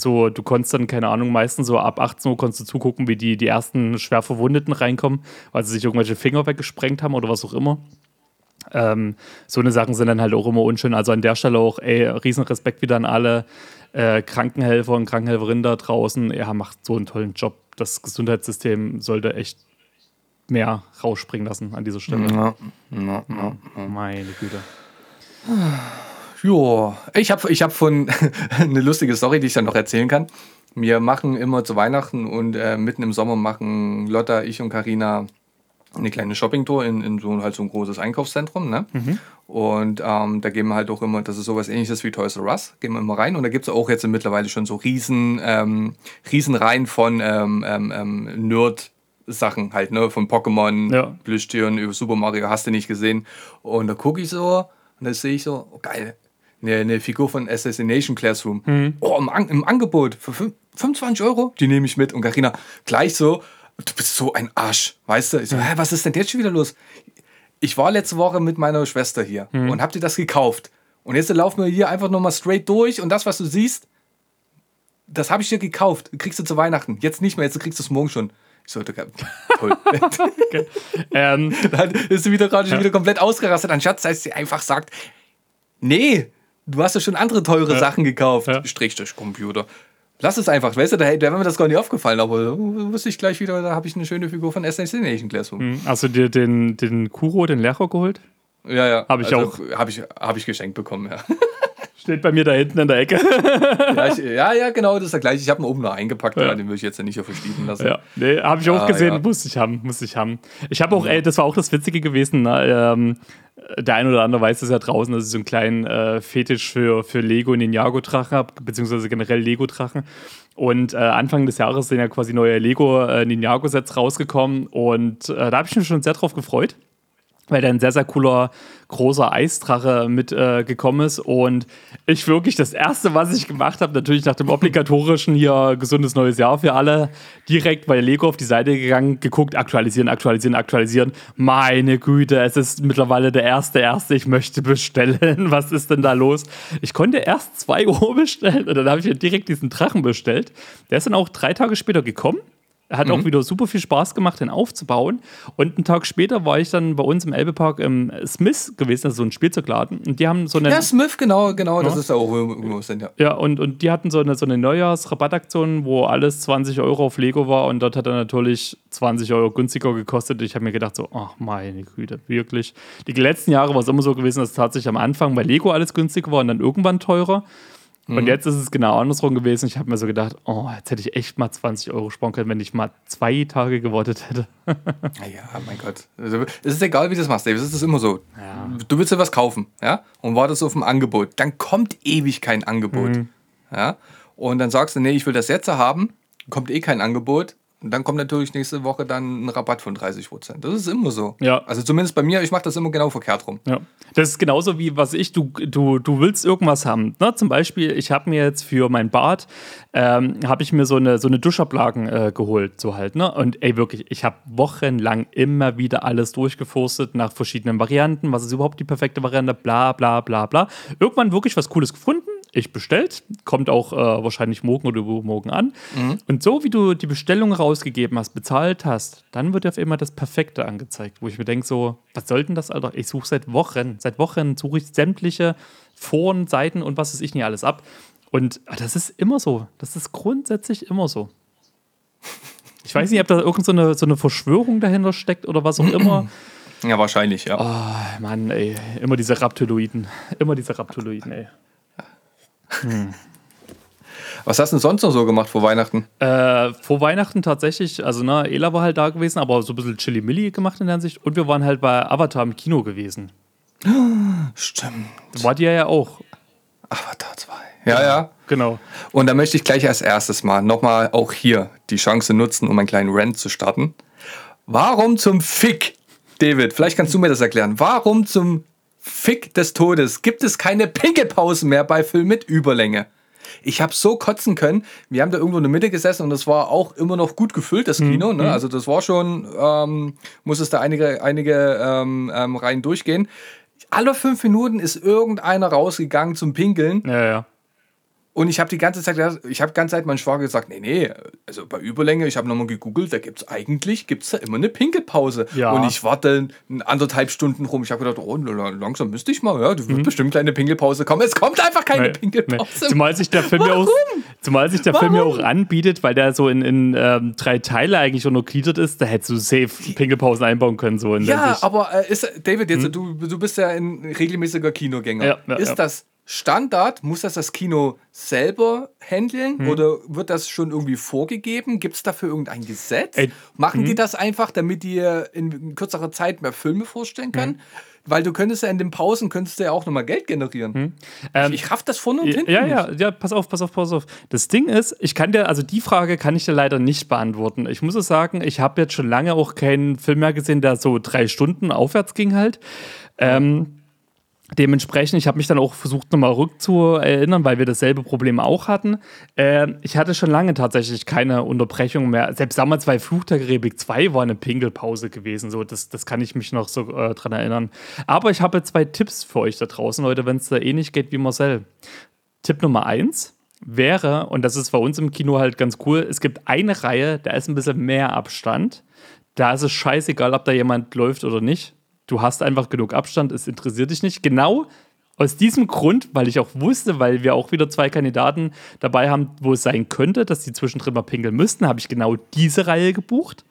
so, du konntest dann, keine Ahnung, meistens so ab 18 Uhr konntest du zugucken, wie die, die ersten schwer Verwundeten reinkommen, weil sie sich irgendwelche Finger weggesprengt haben oder was auch immer. Ähm, so eine Sachen sind dann halt auch immer unschön. Also an der Stelle auch, ey, riesen Respekt wieder an alle äh, Krankenhelfer und Krankenhelferinnen da draußen. Ja, macht so einen tollen Job. Das Gesundheitssystem sollte echt mehr rausspringen lassen an dieser Stelle. Ja, ja, ja, Meine Güte. Ja, ich habe ich hab von eine lustige Story, die ich dann noch erzählen kann. Wir machen immer zu Weihnachten und äh, mitten im Sommer machen Lotta, ich und Karina eine kleine Shoppingtour in, in so, halt so ein großes Einkaufszentrum. Ne? Mhm. Und ähm, da gehen wir halt auch immer, das ist sowas ähnliches wie Toys R Us, gehen wir immer rein. Und da gibt es auch jetzt mittlerweile schon so riesen, ähm, riesen Reihen von ähm, ähm, ähm, Nerd-Sachen halt, ne? Von Pokémon, ja. Plüschtieren über Super Mario, hast du nicht gesehen. Und da gucke ich so und da sehe ich so, oh geil, eine, eine Figur von Assassination Classroom. Mhm. Oh, im, An im Angebot für 25 Euro, die nehme ich mit. Und Karina gleich so, du bist so ein Arsch, weißt du? Ich so, hä, was ist denn jetzt schon wieder los? Ich war letzte Woche mit meiner Schwester hier mhm. und hab dir das gekauft. Und jetzt laufen wir hier einfach nochmal straight durch und das, was du siehst, das habe ich dir gekauft. Kriegst du zu Weihnachten. Jetzt nicht mehr, jetzt kriegst du es morgen schon. Ich sollte toll. okay. ähm, Dann ist sie wieder gerade ja. wieder komplett ausgerastet, anstatt dass sie einfach sagt, nee, du hast ja schon andere teure ja. Sachen gekauft. Ja. Strich durch Computer. Lass es einfach, weißt du, da, da wäre mir das gar nicht aufgefallen, aber wusste ich gleich wieder, da habe ich eine schöne Figur von Assassination Classroom. Mhm. Hast du dir den, den Kuro, den Lehrer geholt? Ja, ja. Habe ich also, auch. Habe ich, hab ich geschenkt bekommen, ja. Steht bei mir da hinten in der Ecke. ja, ich, ja, ja, genau, das ist der gleiche. Ich habe ihn oben noch eingepackt, ja. den würde ich jetzt ja nicht verschließen lassen. Ja, nee, habe ich auch ah, gesehen, ja. muss ich haben, muss ich haben. Ich habe auch, ey, das war auch das Witzige gewesen, ne? ähm, der ein oder andere weiß es ja draußen, dass ich so einen kleinen äh, Fetisch für, für Lego und Ninjago-Drachen habe, beziehungsweise generell Lego-Drachen. Und äh, Anfang des Jahres sind ja quasi neue Lego äh, Ninjago-Sets rausgekommen und äh, da habe ich mich schon sehr drauf gefreut weil da ein sehr, sehr cooler, großer Eisdrache mitgekommen äh, ist. Und ich wirklich das Erste, was ich gemacht habe, natürlich nach dem obligatorischen hier gesundes neues Jahr für alle, direkt bei Lego auf die Seite gegangen, geguckt, aktualisieren, aktualisieren, aktualisieren. Meine Güte, es ist mittlerweile der erste, erste, ich möchte bestellen. Was ist denn da los? Ich konnte erst zwei Uhr bestellen und dann habe ich mir direkt diesen Drachen bestellt. Der ist dann auch drei Tage später gekommen. Hat mhm. auch wieder super viel Spaß gemacht, den aufzubauen. Und einen Tag später war ich dann bei uns im Elbepark im Smith gewesen, also so ein Spielzeugladen. Und die haben so eine. Ja, Smith, genau, genau, ja. das ist auch irgendwo sind, ja. Ja, und, und die hatten so eine, so eine Neujahrsrabattaktion, wo alles 20 Euro auf Lego war und dort hat er natürlich 20 Euro günstiger gekostet. Ich habe mir gedacht, so, ach meine Güte, wirklich. Die letzten Jahre war es immer so gewesen, dass tatsächlich am Anfang bei Lego alles günstiger war und dann irgendwann teurer. Und mhm. jetzt ist es genau andersrum gewesen. Ich habe mir so gedacht, oh, jetzt hätte ich echt mal 20 Euro sparen können, wenn ich mal zwei Tage gewartet hätte. ja, mein Gott. Also, es ist egal, wie du das machst, David. Es ist immer so. Ja. Du willst dir was kaufen, ja, und wartest auf ein Angebot. Dann kommt ewig kein Angebot. Mhm. Ja. Und dann sagst du, nee, ich will das jetzt haben, kommt eh kein Angebot. Und dann kommt natürlich nächste Woche dann ein Rabatt von 30 Prozent. Das ist immer so. Ja. Also zumindest bei mir, ich mache das immer genau verkehrt rum. Ja. Das ist genauso wie, was ich, du, du, du willst irgendwas haben. Ne? Zum Beispiel, ich habe mir jetzt für mein Bad, ähm, habe ich mir so eine, so eine Duschablagen äh, geholt, so halt. Ne? Und ey, wirklich, ich habe wochenlang immer wieder alles durchgeforstet nach verschiedenen Varianten. Was ist überhaupt die perfekte Variante? Bla, bla, bla, bla. Irgendwann wirklich was Cooles gefunden ich bestellt, kommt auch äh, wahrscheinlich morgen oder übermorgen an. Mhm. Und so wie du die Bestellung rausgegeben hast, bezahlt hast, dann wird dir auf einmal das Perfekte angezeigt, wo ich mir denke, so, was soll denn das, Alter? Ich suche seit Wochen, seit Wochen suche ich sämtliche Foren, Seiten und was weiß ich nicht alles ab. Und ah, das ist immer so. Das ist grundsätzlich immer so. Ich weiß nicht, ob da irgendeine so, so eine Verschwörung dahinter steckt oder was auch immer. Ja, wahrscheinlich, ja. Oh, Mann, ey. Immer diese Raptoloiden. Immer diese Raptoloiden, ey. Hm. Was hast du denn sonst noch so gemacht vor Weihnachten? Äh, vor Weihnachten tatsächlich, also na, ne, Ela war halt da gewesen, aber so ein bisschen Chili-Milli gemacht in der Hinsicht. Und wir waren halt bei Avatar im Kino gewesen. Stimmt. War die ja auch. Avatar 2. Ja, ja. Genau. Und da möchte ich gleich als erstes mal nochmal auch hier die Chance nutzen, um einen kleinen Rant zu starten. Warum zum Fick, David, vielleicht kannst du mir das erklären, warum zum Fick des Todes gibt es keine Pinkelpausen mehr bei Film mit Überlänge. Ich habe so kotzen können. Wir haben da irgendwo in der Mitte gesessen und es war auch immer noch gut gefüllt, das Kino. Ne? Mhm. Also das war schon, ähm, muss es da einige, einige ähm, ähm, Reihen durchgehen. Alle fünf Minuten ist irgendeiner rausgegangen zum Pinkeln. Ja, ja. Und ich habe die ganze Zeit, ich habe ganze Zeit meinen Schwager gesagt, nee, nee, also bei Überlänge, ich habe nochmal gegoogelt, da gibt es eigentlich, gibt es da immer eine Pinkelpause. Ja. Und ich warte anderthalb Stunden rum. Ich habe gedacht, oh, langsam müsste ich mal, ja, du wird mhm. bestimmt eine Pinkelpause kommen. Es kommt einfach keine nee, Pinkelpause. Nee. Zumal sich der Film ja auch, zumal sich der Film ja auch anbietet, weil der so in, in ähm, drei Teile eigentlich untergliedert ist, da hättest du safe Pinkelpausen einbauen können. So ja, aber äh, ist, David, jetzt, mhm. du, du bist ja ein regelmäßiger Kinogänger. Ja, ja, ist das Standard? Muss das das Kino selber handeln hm. oder wird das schon irgendwie vorgegeben? Gibt es dafür irgendein Gesetz? Ey, Machen hm. die das einfach, damit die in kürzerer Zeit mehr Filme vorstellen können? Hm. Weil du könntest ja in den Pausen könntest du ja auch nochmal Geld generieren. Hm. Ähm, ich, ich raff das vorne und hinten. Ja, ja, ja, pass auf, pass auf, pass auf. Das Ding ist, ich kann dir, also die Frage kann ich dir leider nicht beantworten. Ich muss es sagen, ich habe jetzt schon lange auch keinen Film mehr gesehen, der so drei Stunden aufwärts ging halt. Ähm, Dementsprechend, ich habe mich dann auch versucht, nochmal rückzuerinnern, weil wir dasselbe Problem auch hatten. Äh, ich hatte schon lange tatsächlich keine Unterbrechung mehr. Selbst damals bei Karibik 2 war eine Pingelpause gewesen. So, das, das kann ich mich noch so äh, dran erinnern. Aber ich habe zwei Tipps für euch da draußen, Leute, wenn es da ähnlich geht wie Marcel. Tipp Nummer eins wäre, und das ist bei uns im Kino halt ganz cool, es gibt eine Reihe, da ist ein bisschen mehr Abstand. Da ist es scheißegal, ob da jemand läuft oder nicht du hast einfach genug Abstand, es interessiert dich nicht. Genau aus diesem Grund, weil ich auch wusste, weil wir auch wieder zwei Kandidaten dabei haben, wo es sein könnte, dass die zwischendrin mal pinkeln müssten, habe ich genau diese Reihe gebucht.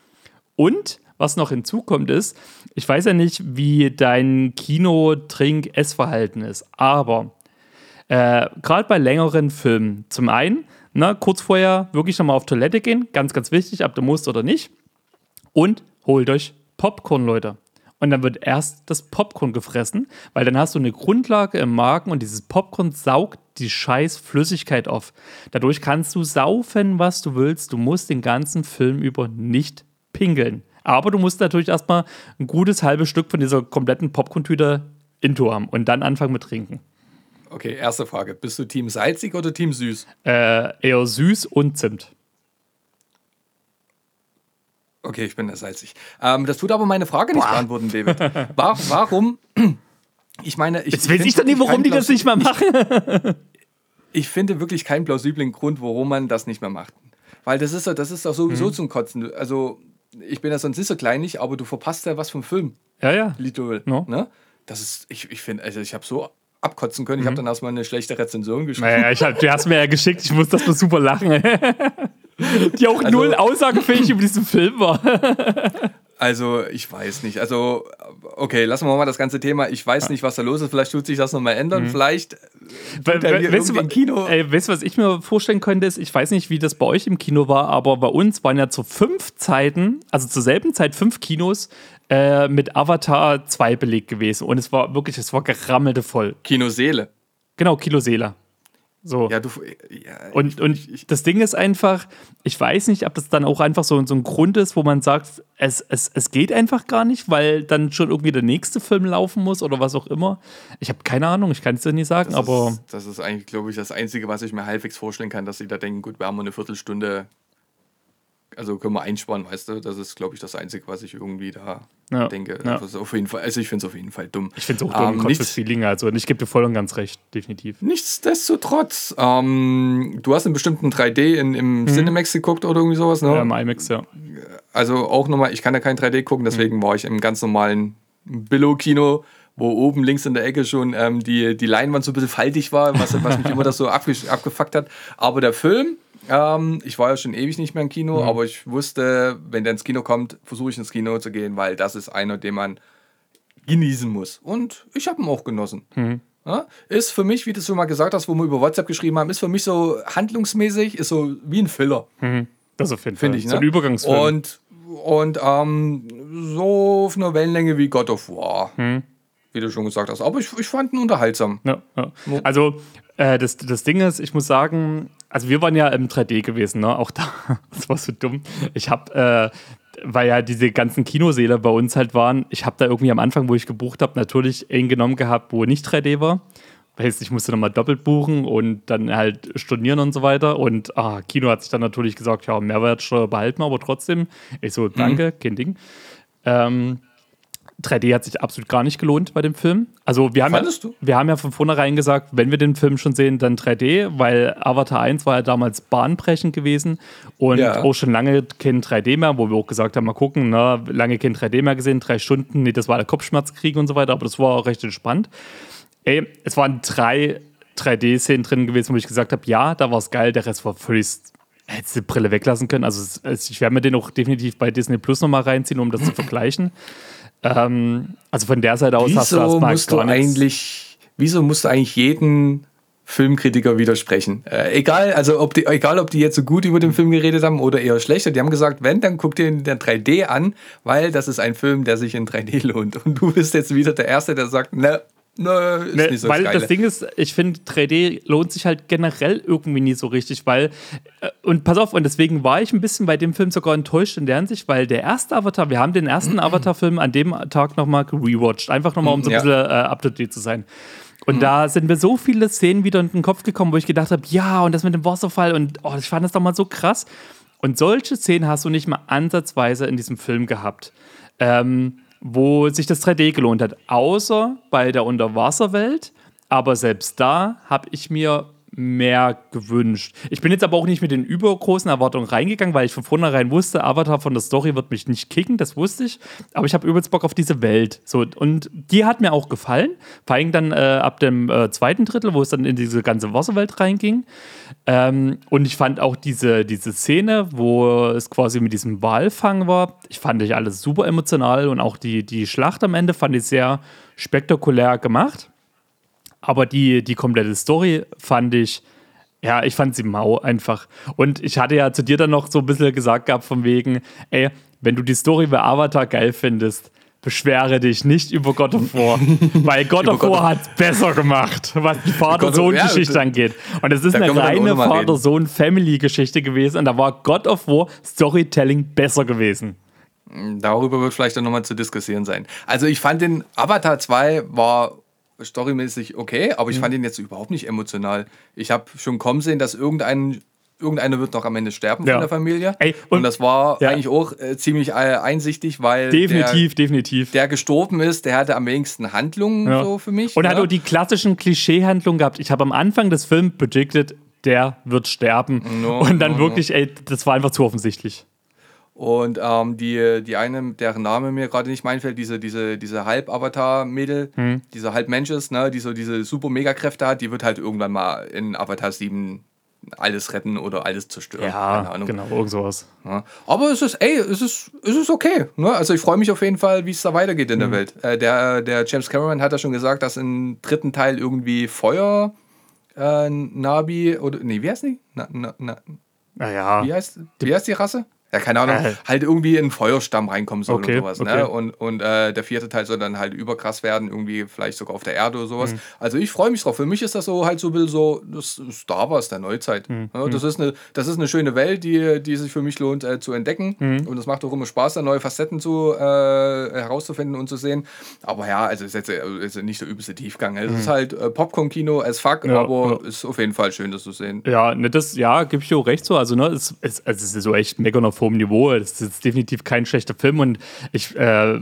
Und was noch hinzukommt ist, ich weiß ja nicht, wie dein Kino-Trink-Essverhalten ist, aber Äh, Gerade bei längeren Filmen. Zum einen, ne, kurz vorher wirklich nochmal auf Toilette gehen, ganz, ganz wichtig, ob du musst oder nicht. Und holt euch Popcorn, Leute. Und dann wird erst das Popcorn gefressen, weil dann hast du eine Grundlage im Magen und dieses Popcorn saugt die scheiß Flüssigkeit auf. Dadurch kannst du saufen, was du willst. Du musst den ganzen Film über nicht pingeln. Aber du musst natürlich erstmal ein gutes halbes Stück von dieser kompletten Popcorn-Tüte into haben und dann anfangen mit Trinken. Okay, erste Frage. Bist du Team salzig oder Team süß? Äh, eher süß und Zimt. Okay, ich bin da salzig. Ähm, das tut aber meine Frage nicht Boah. beantworten, David. War, warum? Ich meine, ich. Jetzt weiß ich doch nicht, warum die das nicht mehr machen. Ich, ich, finde wirklich keinen plausiblen Grund, warum man das nicht mehr macht. Weil das ist, das ist doch sowieso mhm. zum Kotzen. Also, ich bin ja sonst nicht so kleinig, aber du verpasst ja was vom Film. Ja, ja. Little. No. Ne? Das ist, ich, ich finde, also ich habe so abkotzen können. Ich habe mhm. dann erstmal eine schlechte Rezension geschrieben. Naja, ich hab, du hast mir ja geschickt, ich muss das mal super lachen. Die auch also, null aussagefähig über diesen Film war. Also, ich weiß nicht. Also, okay, lassen wir mal das ganze Thema. Ich weiß nicht, was da los ist. Vielleicht tut sich das nochmal ändern. Mhm. Vielleicht. We we weißt, du, Kino. Ey, weißt du, was ich mir vorstellen könnte? Ist, ich weiß nicht, wie das bei euch im Kino war, aber bei uns waren ja zu fünf Zeiten, also zur selben Zeit fünf Kinos äh, mit Avatar 2 belegt gewesen. Und es war wirklich, es war gerammelte voll. Kinoseele. Genau, Kinoseele. So. Ja, du, ja, und ich, und ich, das Ding ist einfach, ich weiß nicht, ob das dann auch einfach so, so ein Grund ist, wo man sagt, es, es, es geht einfach gar nicht, weil dann schon irgendwie der nächste Film laufen muss oder was auch immer. Ich habe keine Ahnung, ich kann es dir nicht sagen, das aber. Ist, das ist eigentlich, glaube ich, das Einzige, was ich mir halbwegs vorstellen kann, dass sie da denken, gut, wir haben eine Viertelstunde also können wir einsparen, weißt du? Das ist, glaube ich, das Einzige, was ich irgendwie da ja, denke. Ja. Also, auf jeden Fall, also ich finde es auf jeden Fall dumm. Ich finde es auch dumm, ähm, nichts, Feeling. Also ich gebe dir voll und ganz recht, definitiv. Nichtsdestotrotz, ähm, du hast einen bestimmten 3D in, im mhm. Cinemax geguckt oder irgendwie sowas, ne? Ja, im IMAX, ja. Also auch nochmal, ich kann ja kein 3D gucken, deswegen mhm. war ich im ganz normalen Billo-Kino wo oben links in der Ecke schon ähm, die, die Leinwand so ein bisschen faltig war, was, was mich immer das so abgefuckt hat. Aber der Film, ähm, ich war ja schon ewig nicht mehr im Kino, mhm. aber ich wusste, wenn der ins Kino kommt, versuche ich ins Kino zu gehen, weil das ist einer, den man genießen muss. Und ich habe ihn auch genossen. Mhm. Ja, ist für mich, wie du es schon mal gesagt hast, wo wir über WhatsApp geschrieben haben, ist für mich so handlungsmäßig, ist so wie ein Filler. Mhm. Das auf jeden Fall. Ich, ne? So ein Übergangsfilm. Und, und ähm, so auf einer Wellenlänge wie God of War. Mhm. Wie du schon gesagt hast. Aber ich, ich fand ihn unterhaltsam. Ja, ja. Also, äh, das, das Ding ist, ich muss sagen, also wir waren ja im 3D gewesen, ne? Auch da, das war so dumm. Ich habe, äh, weil ja diese ganzen Kinosäle bei uns halt waren, ich habe da irgendwie am Anfang, wo ich gebucht habe, natürlich einen genommen gehabt, wo nicht 3D war. Heißt, ich musste nochmal doppelt buchen und dann halt stornieren und so weiter. Und ah, Kino hat sich dann natürlich gesagt, ja, Mehrwertsteuer behalten wir, aber trotzdem. Ich so, danke, mhm. kein Ding. Ähm, 3D hat sich absolut gar nicht gelohnt bei dem Film. Also wir haben, ja, wir haben ja von vornherein gesagt, wenn wir den Film schon sehen, dann 3D, weil Avatar 1 war ja damals bahnbrechend gewesen und ja. auch schon lange kein 3D mehr, wo wir auch gesagt haben, mal gucken, ne, lange kein 3D mehr gesehen, drei Stunden, nee, das war der Kopfschmerzkrieg und so weiter, aber das war auch recht entspannt. Ey, es waren drei 3D-Szenen drin gewesen, wo ich gesagt habe, ja, da war es geil, der Rest war völlig hättest du die Brille weglassen können. Also ich werde mir den auch definitiv bei Disney Plus nochmal reinziehen, um das zu vergleichen. Ähm, also von der Seite aus wieso hast du das musst du eigentlich, Wieso musst du eigentlich jeden Filmkritiker widersprechen? Äh, egal, also ob die, egal, ob die jetzt so gut über den Film geredet haben oder eher schlechter. Die haben gesagt, wenn, dann guck dir in der 3D an, weil das ist ein Film, der sich in 3D lohnt. Und du bist jetzt wieder der Erste, der sagt, ne, Nö, ist ne, nicht so Weil das, das Ding ist, ich finde, 3D lohnt sich halt generell irgendwie nie so richtig, weil, äh, und pass auf, und deswegen war ich ein bisschen bei dem Film sogar enttäuscht in der Hinsicht, weil der erste Avatar, wir haben den ersten Avatar-Film an dem Tag nochmal gerewatcht, einfach nochmal, um so ein ja. bisschen äh, up to date zu sein. Und mhm. da sind mir so viele Szenen wieder in den Kopf gekommen, wo ich gedacht habe, ja, und das mit dem Wasserfall und oh, ich fand das doch mal so krass. Und solche Szenen hast du nicht mal ansatzweise in diesem Film gehabt. Ähm, wo sich das 3D gelohnt hat, außer bei der Unterwasserwelt. Aber selbst da habe ich mir mehr gewünscht. Ich bin jetzt aber auch nicht mit den übergroßen Erwartungen reingegangen, weil ich von vornherein wusste, Avatar von der Story wird mich nicht kicken, das wusste ich. Aber ich habe übelst Bock auf diese Welt. So, und die hat mir auch gefallen. Vor allem dann äh, ab dem äh, zweiten Drittel, wo es dann in diese ganze Wasserwelt reinging. Ähm, und ich fand auch diese, diese Szene, wo es quasi mit diesem Walfang war, ich fand ich alles super emotional und auch die, die Schlacht am Ende fand ich sehr spektakulär gemacht. aber die, die komplette Story fand ich, ja, ich fand sie mau einfach. Und ich hatte ja zu dir dann noch so ein bisschen gesagt gehabt, von wegen, ey, wenn du die Story bei Avatar geil findest, beschwere dich nicht über God of War, weil God of War hat besser gemacht, was die Vater-Sohn-Geschichte angeht. Und es ist eine reine Vater-Sohn-Family-Geschichte gewesen und da war God of War Storytelling besser gewesen. Darüber wird vielleicht dann nochmal zu diskutieren sein. Also ich fand den Avatar 2 war storymäßig okay, aber ich mhm. fand ihn jetzt überhaupt nicht emotional. Ich habe schon kommen sehen, dass irgendein irgendeiner wird noch am Ende sterben ja. von der Familie. Ey, und, und, das war ja. eigentlich auch äh, ziemlich äh, einsichtig, weil definitiv, der, definitiv. der gestorben ist, der hatte am wenigsten Handlungen ja. so für mich. Und er hat auch die klassischen Klischee-Handlungen gehabt. Ich habe am Anfang des Films predicted, der wird sterben. No, und dann no, wirklich, ey, das war einfach zu offensichtlich. Und ähm, die, die eine, deren Name mir gerade nicht einfällt, diese, diese, diese Halb-Avatar-Mädel, hm. diese Halb-Mensch ist, ne, die so diese super Megakräfte hat, die wird halt irgendwann mal in Avatar 7 alles retten oder alles zerstören. Ja, genau, irgend sowas. Ja. Aber es ist, ey, es ist, es ist okay. Ne? Also ich freue mich auf jeden Fall, wie es da weitergeht in mhm. der Welt. Äh, der, der James Cameron hat ja schon gesagt, dass im dritten Teil irgendwie Feuer äh, Nabi oder nee, wie heißt die? Na, na, na, naja. Wie heißt, wie heißt die Rasse? Ja, keine Ahnung, äh. halt irgendwie in Feuerstamm reinkommen soll okay, oder sowas. Ne? Okay. Ne? Und, und äh, der vierte Teil soll dann halt überkrass werden, irgendwie vielleicht sogar auf der Erde oder sowas. Mhm. Also ich freue mich drauf. Für mich ist das so halt so ein bisschen so das Star Wars der Neuzeit. Mhm. Ja, das, ist eine, das ist eine schöne Welt, die, die sich für mich lohnt äh, zu entdecken. Mhm. Und es macht auch immer Spaß, da neue Facetten zu, äh, herauszufinden und zu sehen. Aber ja, also es ist jetzt ist nicht der übelste Tiefgang. Es ist mhm. halt äh, Popcorn-Kino as fuck, ja, aber es ja. ist auf jeden Fall schön, das zu sehen. Ja, ne, das, ja, gebe ich dir auch recht so. Also, ne, es, es, es ist so echt mega auf hohem Niveau. Es ist definitiv kein schlechter Film und ich äh,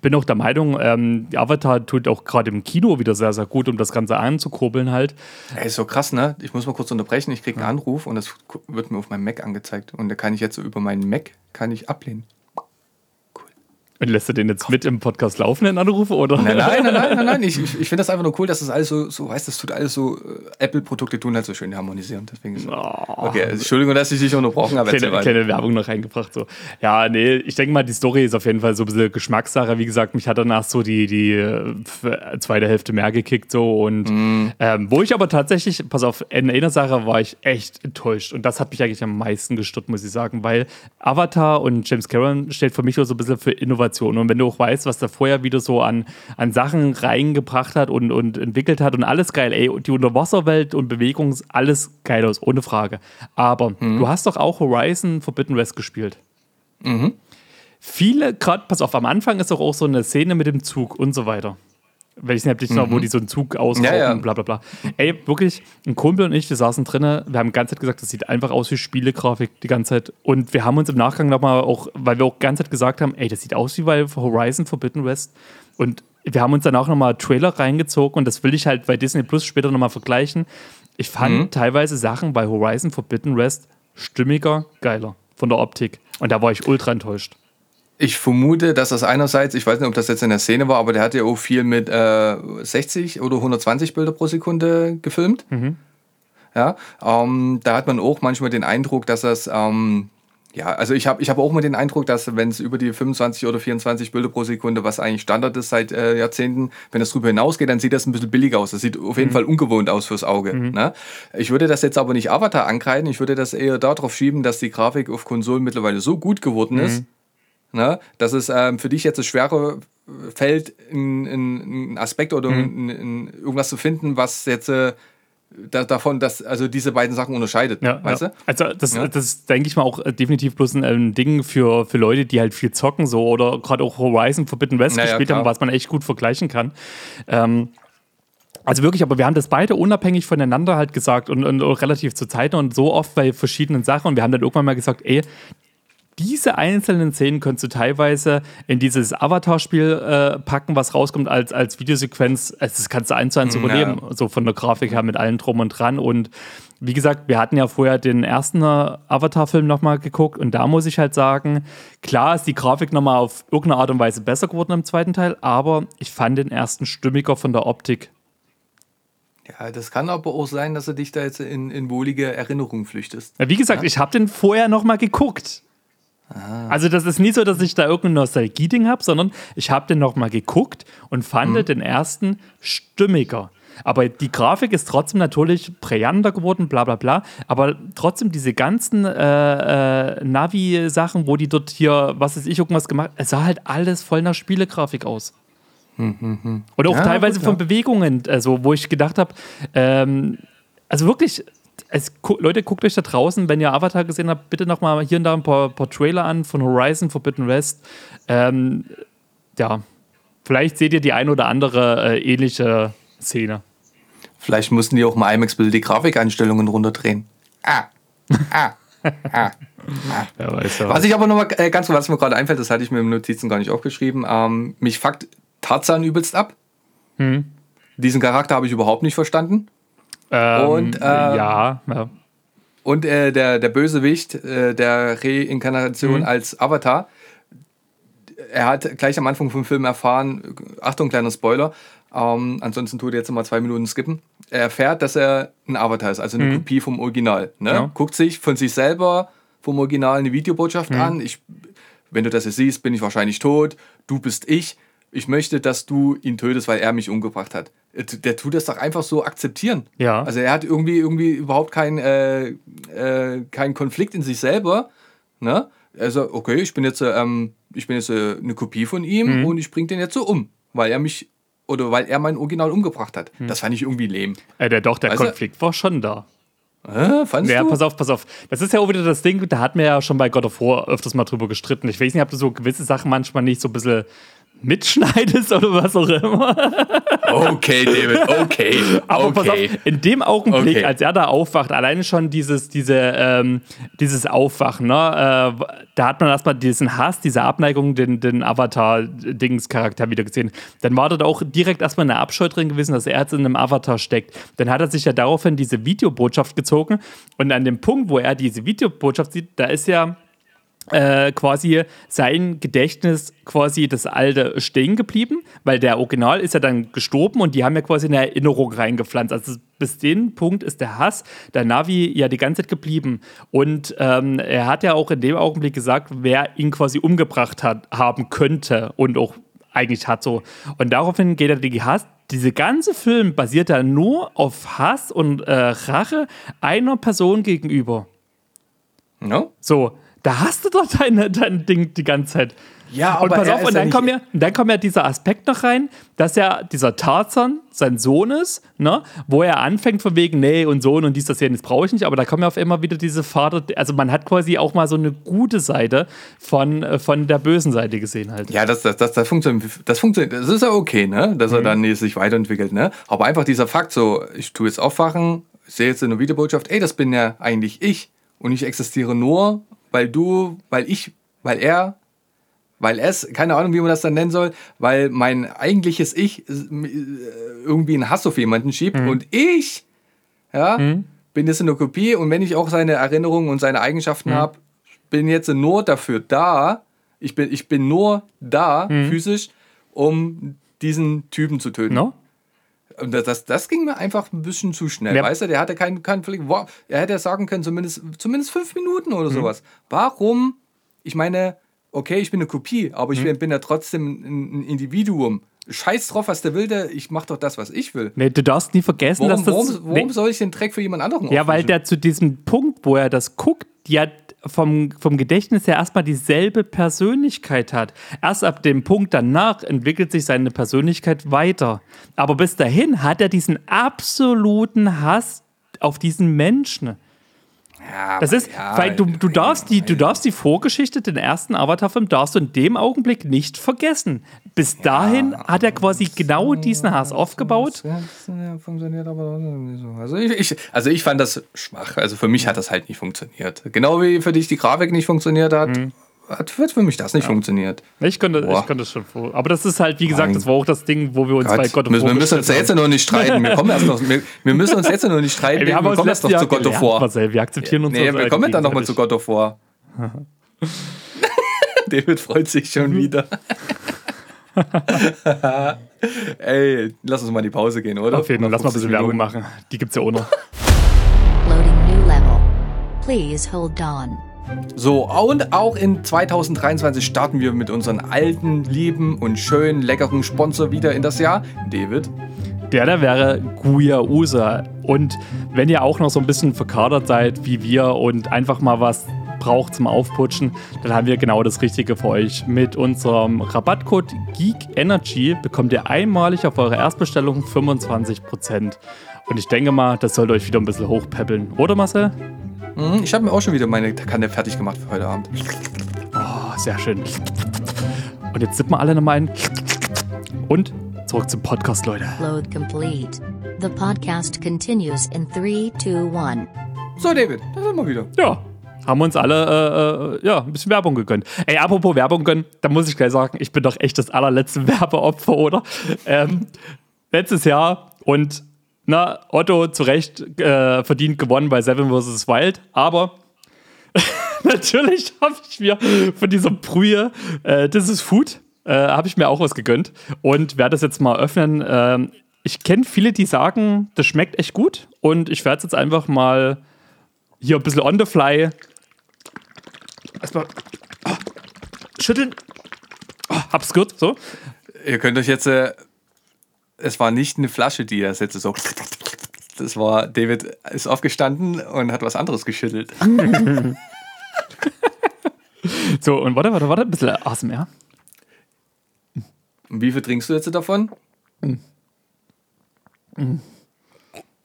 bin auch der Meinung, ähm, Avatar tut auch gerade im Kino wieder sehr, sehr gut, um das Ganze anzukurbeln halt. Ey, ist so krass, ne? Ich muss mal kurz unterbrechen. Ich kriege einen Anruf und das wird mir auf meinem Mac angezeigt. Und da kann ich jetzt so über meinen Mac kann ich ablehnen. Und lässt du den jetzt mit im Podcast laufen, den Anruf, oder? Nein, nein, nein, nein, nein, nein. Ich, ich, finde das einfach nur cool, dass das alles so, so weißt das tut alles so, äh, Apple-Produkte tun halt so schön harmonisieren. Deswegen so. Oh. Okay, also, Entschuldigung, dass ich dich unterbrochen habe. Keine, keine Werbung noch reingebracht, so. Ja, nee, ich denke mal, die Story ist auf jeden Fall so ein bisschen Geschmackssache. Wie gesagt, mich hat danach so die, die äh, zweite Hälfte mehr gekickt, so. Und mm. ähm, wo ich aber tatsächlich, pass auf, in einer Sache war ich echt enttäuscht. Und das hat mich eigentlich am meisten gestört, muss ich sagen, weil Avatar und James Cameron steht für mich so ein bisschen für Innovation. Und wenn du auch weißt, was der vorher wieder so an, an Sachen reingebracht hat und, und entwickelt hat und alles geil, ey, die Unterwasserwelt und Bewegung, alles geil aus, ohne Frage. Aber mhm. du hast doch auch Horizon Forbidden West gespielt. Mhm. Viele, gerade, pass auf, am Anfang ist doch auch so eine Szene mit dem Zug und so weiter weil ich nicht mhm. wo die so einen Zug ausrauben, ja, ja. bla bla bla. Ey, wirklich, ein Kumpel und ich, wir saßen drinnen, wir haben die ganze Zeit gesagt, das sieht einfach aus wie Spielegrafik die ganze Zeit. Und wir haben uns im Nachgang nochmal auch, weil wir auch die ganze Zeit gesagt haben, ey, das sieht aus wie bei Horizon Forbidden West. Und wir haben uns danach nochmal Trailer reingezogen und das will ich halt bei Disney Plus später nochmal vergleichen. Ich fand mhm. teilweise Sachen bei Horizon Forbidden West stimmiger, geiler von der Optik. Und da war ich ultra enttäuscht. Ich vermute, dass das einerseits, ich weiß nicht, ob das jetzt in der Szene war, aber der hat ja auch viel mit äh, 60 oder 120 Bilder pro Sekunde gefilmt. Mhm. Ja, ähm, da hat man auch manchmal den Eindruck, dass das, ähm, ja, also ich habe ich hab auch mal den Eindruck, dass wenn es über die 25 oder 24 Bilder pro Sekunde, was eigentlich Standard ist seit äh, Jahrzehnten, wenn es darüber hinausgeht, dann sieht das ein bisschen billig aus. Das sieht auf jeden mhm. Fall ungewohnt aus fürs Auge. Mhm. Ne? Ich würde das jetzt aber nicht Avatar ankreiden, ich würde das eher darauf schieben, dass die Grafik auf Konsolen mittlerweile so gut geworden mhm. ist, Ne? Dass es ähm, für dich jetzt das Schwere fällt, einen Aspekt oder mhm. in, in irgendwas zu finden, was jetzt äh, da, davon, dass also diese beiden Sachen unterscheidet. Ja, weißt ja. Du? Also das, ja. das denke ich mal auch definitiv bloß ein, ein, Ding für, für Leute, die halt viel zocken so oder gerade auch Horizon Forbidden West naja, gespielt klar. haben, was man echt gut vergleichen kann. Ähm, also wirklich, aber wir haben das beide unabhängig voneinander halt gesagt und, und, relativ zu Zeiten und so oft bei verschiedenen Sachen. Und wir haben dann irgendwann mal gesagt, ey, diese einzelnen Szenen könntest du teilweise in dieses Avatar-Spiel äh, packen, was rauskommt als, als Videosequenz. Also das kannst du eins zu eins ja. überleben, so von der Grafik her mit allem drum und dran. Und wie gesagt, wir hatten ja vorher den ersten Avatar-Film nochmal geguckt und da muss ich halt sagen, klar ist die Grafik nochmal auf irgendeine Art und Weise besser geworden im zweiten Teil, aber ich fand den ersten stimmiger von der Optik. Ja, das kann aber auch sein, dass du dich da jetzt in, in wohlige Erinnerungen flüchtest. Ja, wie gesagt, ja? ich habe den vorher nochmal geguckt. Ah. Also das ist nie so, dass ich da irgendein Nostalgie-Ding habe, sondern ich habe den nochmal geguckt und fand mhm. den ersten stimmiger. Aber die Grafik ist trotzdem natürlich brillanter geworden, bla bla bla. Aber trotzdem diese ganzen äh, äh, Navi-Sachen, wo die dort hier, was weiß ich, irgendwas gemacht es sah halt alles voll nach Spielegrafik aus. Hm, hm, hm. Und auch ja, teilweise gut, von ja. Bewegungen, also wo ich gedacht habe, ähm, also wirklich, es, Leute, guckt euch da draußen, wenn ihr Avatar gesehen habt, bitte nochmal hier und da ein paar, paar, Trailer an von Horizon Forbidden West. Ähm, ja, vielleicht seht ihr die ein oder andere äh, ähnliche Szene. Vielleicht mussten die auch im IMAX-Bild die Grafikeinstellungen runterdrehen. Ah. Ah. ah. ah. Ja, weiß, was ich aber nochmal äh, ganz was mir gerade einfällt, das hatte ich mir im Notizen gar nicht aufgeschrieben. Ähm, mich fuckt Tarzan übelst ab. Hm. Diesen Charakter habe ich überhaupt nicht verstanden. Ähm, und äh, ja, ja. Und äh, der, der Bösewicht äh, der Reinkarnation mhm. als Avatar, er hat gleich am Anfang vom Film erfahren, Achtung, kleiner Spoiler, ähm, ansonsten tut er jetzt mal zwei Minuten skippen. Er erfährt, dass er ein Avatar ist, also eine mhm. Kopie vom Original. Ne? Ja. Guckt sich von sich selber vom Original eine Videobotschaft mhm. an. Ich, wenn du das jetzt siehst, bin ich wahrscheinlich tot. Du bist ich. Ich möchte, dass du ihn tötest, weil er mich umgebracht hat. Äh, der tut das doch einfach so akzeptieren. Ja. Also er hat irgendwie, irgendwie überhaupt keinen äh, äh, kein Konflikt in sich selber. Ne? Also, okay, ich bin jetzt, ähm, ich bin jetzt äh, eine Kopie von ihm mhm. und ich bringe den jetzt so um, weil er mich oder weil er mein Original umgebracht hat. Mhm. Das fand ich irgendwie lehm. Äh, der, doch, der weißt Konflikt war schon da. Äh, fandest ja, du? pass auf, pass auf. Das ist ja auch wieder das Ding, da hat man ja schon bei God of War öfters mal drüber gestritten. Ich weiß nicht, ob du so gewisse Sachen manchmal nicht so ein bisschen mitschneidest oder was auch immer. Okay, David, okay. Aber okay. pass auf, in dem Augenblick, okay. als er da aufwacht, alleine schon dieses, diese, ähm, dieses Aufwachen, ne, äh, da hat man erstmal diesen Hass, diese Abneigung, den, den Avatar-Dings-Charakter wieder gesehen. Dann war dort auch direkt erstmal eine Abscheu drin gewesen, dass er jetzt in einem Avatar steckt. Dann hat er sich ja daraufhin diese Videobotschaft gezogen und an dem Punkt, wo er diese Videobotschaft sieht, da ist ja äh, quasi sein Gedächtnis quasi das alte stehen geblieben, weil der Original ist ja dann gestorben und die haben ja quasi eine Erinnerung reingepflanzt. Also bis den Punkt ist der Hass der Navi ja die ganze Zeit geblieben. Und ähm, er hat ja auch in dem Augenblick gesagt, wer ihn quasi umgebracht hat, haben könnte und auch eigentlich hat so. Und daraufhin geht er die Hass. Diese ganze Film basiert ja nur auf Hass und äh, Rache einer Person gegenüber. No? So, da hast du doch dein, dein Ding die ganze Zeit. Ja, und pass auf, und dann, ja kommt ja, dann kommt ja dieser Aspekt noch rein, dass ja dieser Tarzan sein Sohn ist, ne? wo er anfängt von wegen, nee, und Sohn und dies, das hier, das brauche ich nicht, aber da kommen ja auf immer wieder diese Vater, also man hat quasi auch mal so eine gute Seite von, äh, von der bösen Seite gesehen halt. Ja, das, das, das, das funktioniert, das funktioniert, das ist ja okay, ne? dass er mhm. dann sich weiterentwickelt, ne? aber einfach dieser Fakt so, ich tue jetzt aufwachen, sehe jetzt in der Videobotschaft, ey, das bin ja eigentlich ich und ich existiere nur weil du, weil ich, weil er, weil es, keine Ahnung, wie man das dann nennen soll, weil mein eigentliches Ich äh, irgendwie einen Hass auf jemanden schiebt mhm. und ich, ja, mhm. bin jetzt eine Kopie und wenn ich auch seine Erinnerungen und seine Eigenschaften mhm. habe, bin jetzt nur dafür da, ich bin, ich bin nur da, mhm. physisch, um diesen Typen zu töten. No? Und das, das ging mir einfach ein bisschen zu schnell. Ja. Weißt du, der hatte keinen Konflikt. Wow, er hätte ja sagen können, zumindest, zumindest fünf Minuten oder mhm. sowas. Warum? Ich meine, okay, ich bin eine Kopie, aber ich mhm. bin ja trotzdem ein Individuum. Scheiß drauf, was der will, der, ich mach doch das, was ich will. Nee, du darfst nie vergessen, warum, dass das. Warum, warum nee. soll ich den Dreck für jemand anderen Ja, weil der zu diesem Punkt, wo er das guckt, ja vom, vom Gedächtnis her erstmal dieselbe Persönlichkeit hat. Erst ab dem Punkt danach entwickelt sich seine Persönlichkeit weiter. Aber bis dahin hat er diesen absoluten Hass auf diesen Menschen. Ja, das ist, ja, weil du, du, darfst die, du darfst die Vorgeschichte, den ersten Avatar-Film, darfst du in dem Augenblick nicht vergessen. Bis dahin ja, hat er quasi genau diesen Hass aufgebaut. Funktioniert aber nicht so. Also ich, ich, also ich fand das schwach. Also für mich hat das halt nicht funktioniert. Genau wie für dich die Grafik nicht funktioniert hat. Mhm hat für mich das nicht ja. funktioniert. Ich könnte, ich könnte es schon vor. Aber das ist halt, wie gesagt, das war auch das Ding, wo wir uns Gott. bei Gott War. Wir müssen uns jetzt noch nicht streiten. Wir, kommen erst noch, wir, wir müssen uns jetzt noch nicht streiten. Ey, wir, wir kommen erst noch zu God of War. Marcel, wir akzeptieren uns nee, Wir kommen dann nochmal zu of War. David freut sich schon wieder. Ey, lass uns mal in die Pause gehen, oder? Auf jeden Fall, lass mal ein bisschen Werbung machen. Die gibt's ja auch noch. Loading new level. Please hold on. So, und auch in 2023 starten wir mit unserem alten, lieben und schönen, leckeren Sponsor wieder in das Jahr. David. Der da wäre Guya Usa. Und wenn ihr auch noch so ein bisschen verkadert seid wie wir und einfach mal was braucht zum Aufputschen, dann haben wir genau das Richtige für euch. Mit unserem Rabattcode GeekEnergy bekommt ihr einmalig auf eure Erstbestellung 25%. Und ich denke mal, das sollte euch wieder ein bisschen hochpeppeln, oder Marcel? Mhm, ich habe mir auch schon wieder meine Kanne fertig gemacht für heute Abend. Oh, sehr schön. Und jetzt sippen wir alle nochmal ein. Und zurück zum Podcast, Leute. Load complete. The podcast continues in 3, 2, 1. So, David, da sind wir wieder. Ja, haben uns alle äh, äh, ja, ein bisschen Werbung gegönnt. Ey, apropos Werbung gönnen, da muss ich gleich sagen, ich bin doch echt das allerletzte Werbeopfer, oder? Ähm, letztes Jahr und na, Otto zu Recht äh, verdient gewonnen bei Seven vs. Wild, aber natürlich habe ich mir von dieser Brühe, äh, das ist Food, äh, habe ich mir auch was gegönnt und werde das jetzt mal öffnen. Ähm, ich kenne viele, die sagen, das schmeckt echt gut und ich werde es jetzt einfach mal hier ein bisschen on the fly erstmal oh, schütteln. Oh, hab's gut, so. Ihr könnt euch jetzt, äh, es war nicht eine Flasche, die er jetzt so. Das war, David ist aufgestanden und hat was anderes geschüttelt. so, und warte, warte, warte, ein bisschen ASMR. Und wie viel trinkst du jetzt davon? Mm. Mm.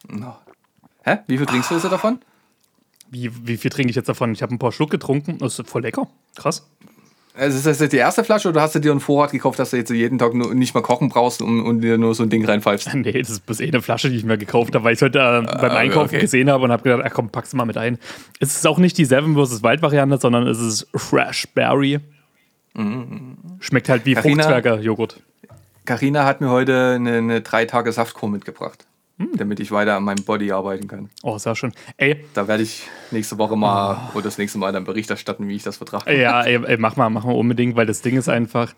No. Hä? Wie viel trinkst du jetzt davon? Wie, wie viel trinke ich jetzt davon? Ich habe ein paar Schluck getrunken. Das ist voll lecker. Krass. Also ist das jetzt die erste Flasche oder hast du dir einen Vorrat gekauft, dass du jetzt jeden Tag nur nicht mal kochen brauchst und, und dir nur so ein Ding reinpfeifst? Nee, das ist bloß eh eine Flasche, die ich mir gekauft habe, weil ich es heute äh, beim ah, Einkaufen okay. gesehen habe und habe gedacht, ach komm, pack's mal mit ein. Es ist auch nicht die Seven vs. Wild Variante, sondern es ist Fresh Berry. Mm. Schmeckt halt wie Fruchtzwerger Joghurt. Carina hat mir heute eine, eine drei Tage Saftkur mitgebracht. Hm. damit ich weiter an meinem Body arbeiten kann. Oh, sehr schön. Ey. Da werde ich nächste Woche mal oh. oder das nächste Mal dann Bericht erstatten, wie ich das vertrage. Ja, ey, ey, mach mal, mach mal unbedingt, weil das Ding ist einfach.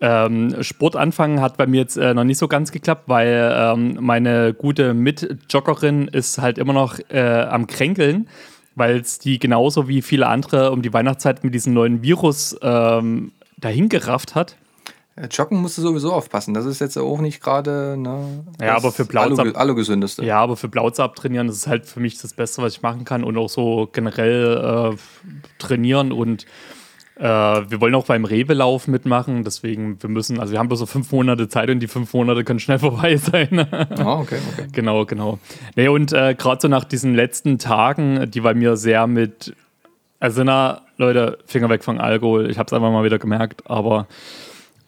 Ähm, Sport anfangen hat bei mir jetzt äh, noch nicht so ganz geklappt, weil ähm, meine gute Mitjoggerin ist halt immer noch äh, am Kränkeln, weil es die genauso wie viele andere um die Weihnachtszeit mit diesem neuen Virus ähm, dahin gerafft hat. Äh, joggen musst du sowieso aufpassen. Das ist jetzt auch nicht gerade ne, ja, aber für Blauz aller, allergesündeste. Ja, aber für Blauz abtrainieren, das ist halt für mich das Beste, was ich machen kann. Und auch so generell äh, trainieren. Und äh, wir wollen auch beim Rewe-Lauf mitmachen. Deswegen, wir müssen, also wir haben bloß so fünf Monate Zeit und die fünf Monate können schnell vorbei sein. Ah, okay, okay. Genau, genau. Nee, und äh, gerade so nach diesen letzten Tagen, die bei mir sehr mit, also na, Leute, Finger weg von Alkohol. Ich habe es einfach mal wieder gemerkt, aber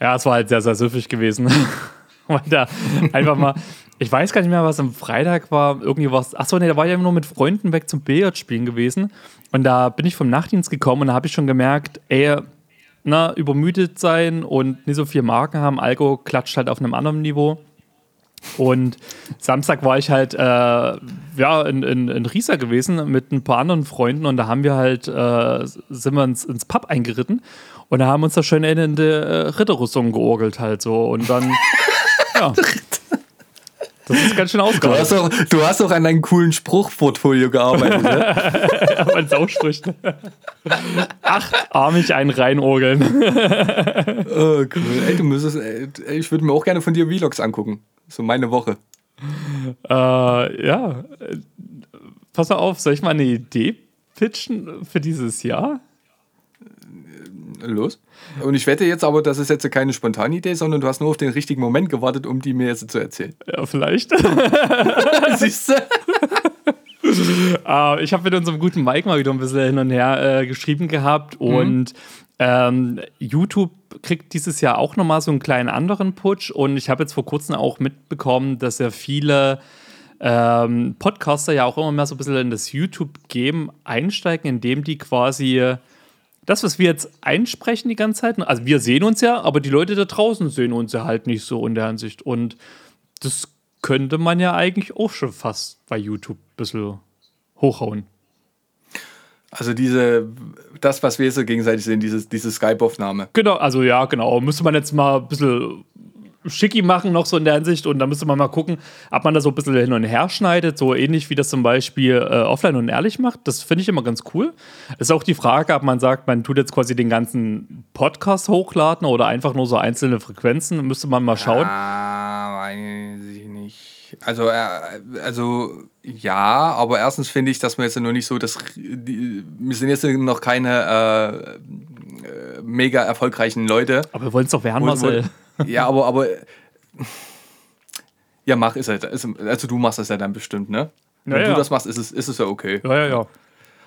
ja, es war halt sehr, sehr süffig gewesen. Weil da einfach mal, ich weiß gar nicht mehr, was am Freitag war. Irgendwie was. Achso, nee, da war ich einfach nur mit Freunden weg zum Billardspielen gewesen. Und da bin ich vom Nachtdienst gekommen und da habe ich schon gemerkt, ey, na, übermüdet sein und nicht so viel Marken haben. Alko klatscht halt auf einem anderen Niveau. Und Samstag war ich halt äh, ja, in, in, in Riesa gewesen mit ein paar anderen Freunden und da haben wir halt, äh, sind wir ins, ins Pub eingeritten und da haben uns da schön in die äh, Ritterrüstung georgelt halt so. Und dann, ja. Das ist ganz schön ausgegangen. Du, auch, du hast auch an deinem coolen Spruchportfolio gearbeitet, ne? Mein Sausprüch. Achtarmig ein reinorgeln. oh, cool. Ey, du müsstest, ey, ich würde mir auch gerne von dir Vlogs angucken. So meine Woche. Äh, ja. Pass mal auf, soll ich mal eine Idee pitchen für dieses Jahr? Los. Und ich wette jetzt aber, das ist jetzt keine spontane Idee, sondern du hast nur auf den richtigen Moment gewartet, um die mir jetzt zu erzählen. Ja, vielleicht. Siehst du? uh, ich habe mit unserem guten Mike mal wieder ein bisschen hin und her äh, geschrieben gehabt mhm. und ähm, YouTube kriegt dieses Jahr auch nochmal so einen kleinen anderen Putsch und ich habe jetzt vor kurzem auch mitbekommen, dass ja viele ähm, Podcaster ja auch immer mehr so ein bisschen in das YouTube-Game einsteigen, indem die quasi das, was wir jetzt einsprechen die ganze Zeit, also wir sehen uns ja, aber die Leute da draußen sehen uns ja halt nicht so in der Hinsicht. Und das könnte man ja eigentlich auch schon fast bei YouTube ein bisschen hochhauen. Also diese, das, was wir so gegenseitig sehen, dieses, diese Skype-Aufnahme. Genau, also ja, genau. Müsste man jetzt mal ein bisschen schicki machen noch so in der Hinsicht und da müsste man mal gucken, ob man da so ein bisschen hin und her schneidet, so ähnlich wie das zum Beispiel äh, offline und ehrlich macht. Das finde ich immer ganz cool. Ist auch die Frage, ob man sagt, man tut jetzt quasi den ganzen Podcast hochladen oder einfach nur so einzelne Frequenzen, müsste man mal schauen. Ah, weiß ich nicht. Also, äh, also ja, aber erstens finde ich, dass wir jetzt noch nicht so, dass wir sind jetzt noch keine äh, äh mega erfolgreichen Leute. Aber wir wollen es doch werden, Marcel. Ja, aber, aber. Ja, mach ist halt. also du machst das ja dann bestimmt, ne? Wenn ja, du das machst, ist es, ist es ja okay. Ja, ja, ja.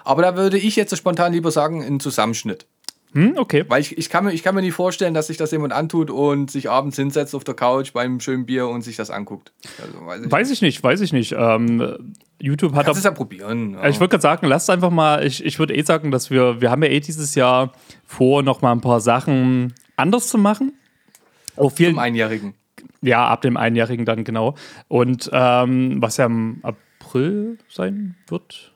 Aber da würde ich jetzt spontan lieber sagen, ein Zusammenschnitt. Hm, okay. Weil ich, ich, kann mir, ich kann mir nicht vorstellen, dass sich das jemand antut und sich abends hinsetzt auf der Couch beim schönen Bier und sich das anguckt. Also, weiß, ich weiß ich nicht, weiß ich nicht. Ähm, YouTube hat. Kannst es ja probieren. Ja. Ich würde gerade sagen, lasst einfach mal, ich, ich würde eh sagen, dass wir, wir haben ja eh dieses Jahr vor, noch mal ein paar Sachen anders zu machen. Auf vielen, Zum Einjährigen. Ja, ab dem Einjährigen dann genau. Und ähm, was ja im April sein wird,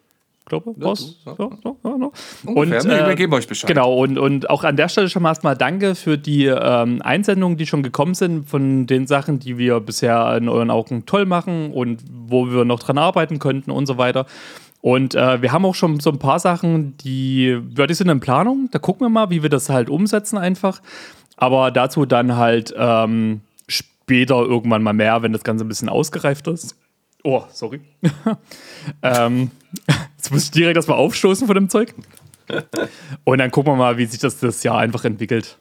glaube ich. Was? Ja, ja, ja, ja, und, wir, wir äh, geben euch Bescheid. Genau, und, und auch an der Stelle schon mal erstmal danke für die ähm, Einsendungen, die schon gekommen sind, von den Sachen, die wir bisher in euren Augen toll machen und wo wir noch dran arbeiten könnten und so weiter. Und äh, wir haben auch schon so ein paar Sachen, die, ja, die sind in Planung. Da gucken wir mal, wie wir das halt umsetzen einfach. Aber dazu dann halt ähm, später irgendwann mal mehr, wenn das Ganze ein bisschen ausgereift ist. Oh, sorry. ähm, jetzt muss ich direkt erstmal aufstoßen von dem Zeug. Und dann gucken wir mal, wie sich das das Jahr einfach entwickelt.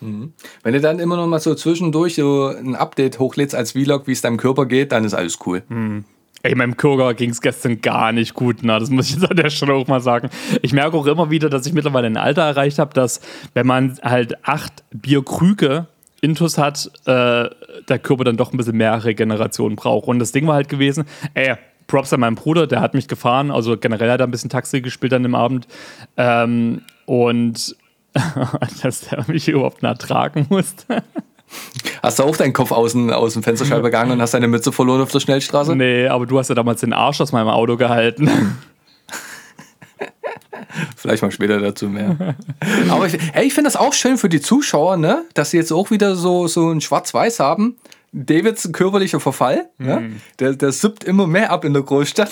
Mhm. Wenn du dann immer noch mal so zwischendurch so ein Update hochlädst als Vlog, wie es deinem Körper geht, dann ist alles cool. Mhm. Ey, meinem Körper ging es gestern gar nicht gut, na, das muss ich jetzt an der Stelle auch mal sagen. Ich merke auch immer wieder, dass ich mittlerweile ein Alter erreicht habe, dass wenn man halt acht Bierkrüge Intus hat, äh, der Körper dann doch ein bisschen mehr Regeneration braucht. Und das Ding war halt gewesen, ey, Props an meinen Bruder, der hat mich gefahren, also generell hat er ein bisschen Taxi gespielt an dem Abend. Ähm, und dass der mich überhaupt nah tragen musste. Hast du auch deinen Kopf außen aus dem Fensterscheibe gegangen und hast deine Mütze verloren auf der Schnellstraße? Nee, aber du hast ja damals den Arsch aus meinem Auto gehalten. Vielleicht mal später dazu mehr. Aber ich, ich finde das auch schön für die Zuschauer, ne? dass sie jetzt auch wieder so, so ein Schwarz-Weiß haben. Davids körperlicher Verfall, mhm. ne? der, der suppt immer mehr ab in der Großstadt.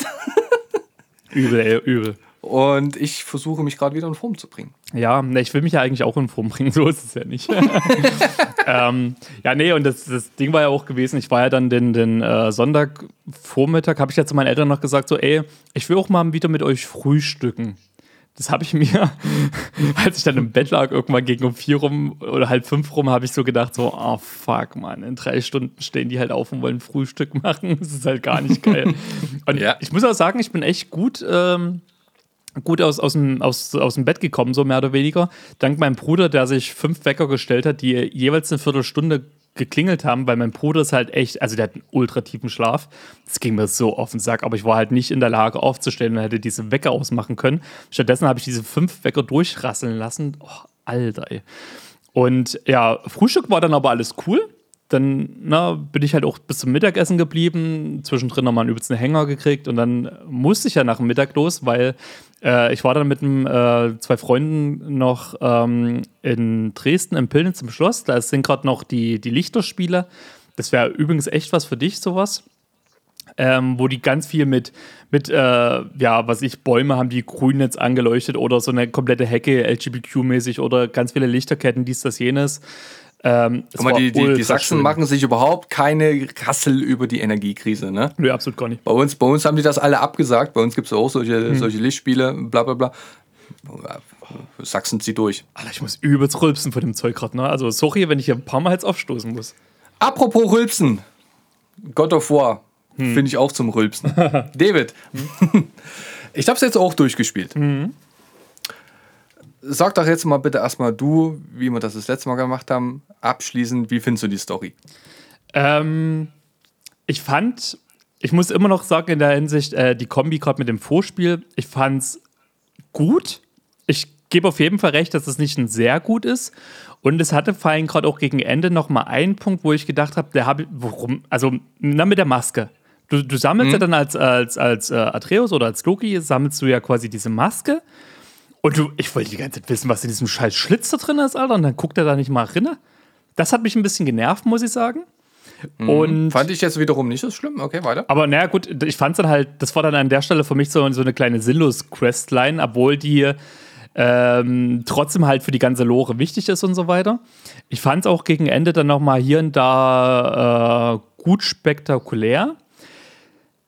übel, ey, übel. Und ich versuche mich gerade wieder in Form zu bringen. Ja, ne, ich will mich ja eigentlich auch in Form bringen, so ist es ja nicht. ähm, ja, nee, und das, das Ding war ja auch gewesen, ich war ja dann den, den äh, Sonntagvormittag, habe ich ja zu meinen Eltern noch gesagt, so, ey, ich will auch mal wieder mit euch frühstücken. Das habe ich mir, als ich dann im Bett lag, irgendwann gegen um vier rum oder halb fünf rum, habe ich so gedacht, so, oh fuck, man, in drei Stunden stehen die halt auf und wollen Frühstück machen. Das ist halt gar nicht geil. und ja. ich muss auch sagen, ich bin echt gut ähm, gut aus, aus, dem, aus, aus dem Bett gekommen, so mehr oder weniger. Dank meinem Bruder, der sich fünf Wecker gestellt hat, die jeweils eine Viertelstunde geklingelt haben, weil mein Bruder ist halt echt, also der hat einen ultra tiefen Schlaf. Das ging mir so auf den Sack, aber ich war halt nicht in der Lage aufzustellen und hätte diese Wecker ausmachen können. Stattdessen habe ich diese fünf Wecker durchrasseln lassen. Oh, Alter, ey. Und ja, Frühstück war dann aber alles cool dann na, bin ich halt auch bis zum Mittagessen geblieben, zwischendrin nochmal einen übelsten Hänger gekriegt und dann musste ich ja nach dem Mittag los, weil äh, ich war dann mit einem, äh, zwei Freunden noch ähm, in Dresden im Pillnitz im Schloss. Da sind gerade noch die, die Lichterspiele. Das wäre übrigens echt was für dich, sowas. Ähm, wo die ganz viel mit, mit äh, ja, was ich, Bäume haben, die grün jetzt angeleuchtet oder so eine komplette Hecke LGBTQ-mäßig oder ganz viele Lichterketten, dies, das, jenes. Ähm, Guck mal, die, die, die, Sachsen machen sich überhaupt keine Rassel über die Energiekrise, ne? Nö, absolut gar nicht. Bei uns, bei uns haben die das alle abgesagt. Bei uns gibt es auch solche, hm. solche Lichtspiele, bla bla bla. Sachsen zieht durch. Alter, ich muss übelst rülpsen von dem Zeug gerade, ne? Also sorry, wenn ich hier ein paar Mal jetzt aufstoßen muss. Apropos rülpsen. God of War. Hm. Finde ich auch zum Rülpsen. David. Ich habe es jetzt auch durchgespielt. Mhm. Sag doch jetzt mal bitte erstmal du, wie wir das das letzte Mal gemacht haben, abschließend, wie findest du die Story? Ähm, ich fand, ich muss immer noch sagen, in der Hinsicht, äh, die Kombi gerade mit dem Vorspiel, ich fand es gut. Ich gebe auf jeden Fall recht, dass es nicht ein sehr gut ist. Und es hatte vor allem gerade auch gegen Ende noch mal einen Punkt, wo ich gedacht habe, der habe warum, also na, mit der Maske. Du, du sammelst mhm. ja dann als, als, als äh, Atreus oder als Loki, sammelst du ja quasi diese Maske und du, ich wollte die ganze Zeit wissen, was in diesem scheiß Schlitz da drin ist, Alter. Und dann guckt er da nicht mal rein. Das hat mich ein bisschen genervt, muss ich sagen. Mhm. Und fand ich jetzt wiederum nicht so schlimm. Okay, weiter. Aber naja, gut, ich fand es dann halt, das war dann an der Stelle für mich so, so eine kleine Sinnlos-Questline, obwohl die ähm, trotzdem halt für die ganze Lore wichtig ist und so weiter. Ich fand es auch gegen Ende dann nochmal hier und da äh, gut spektakulär.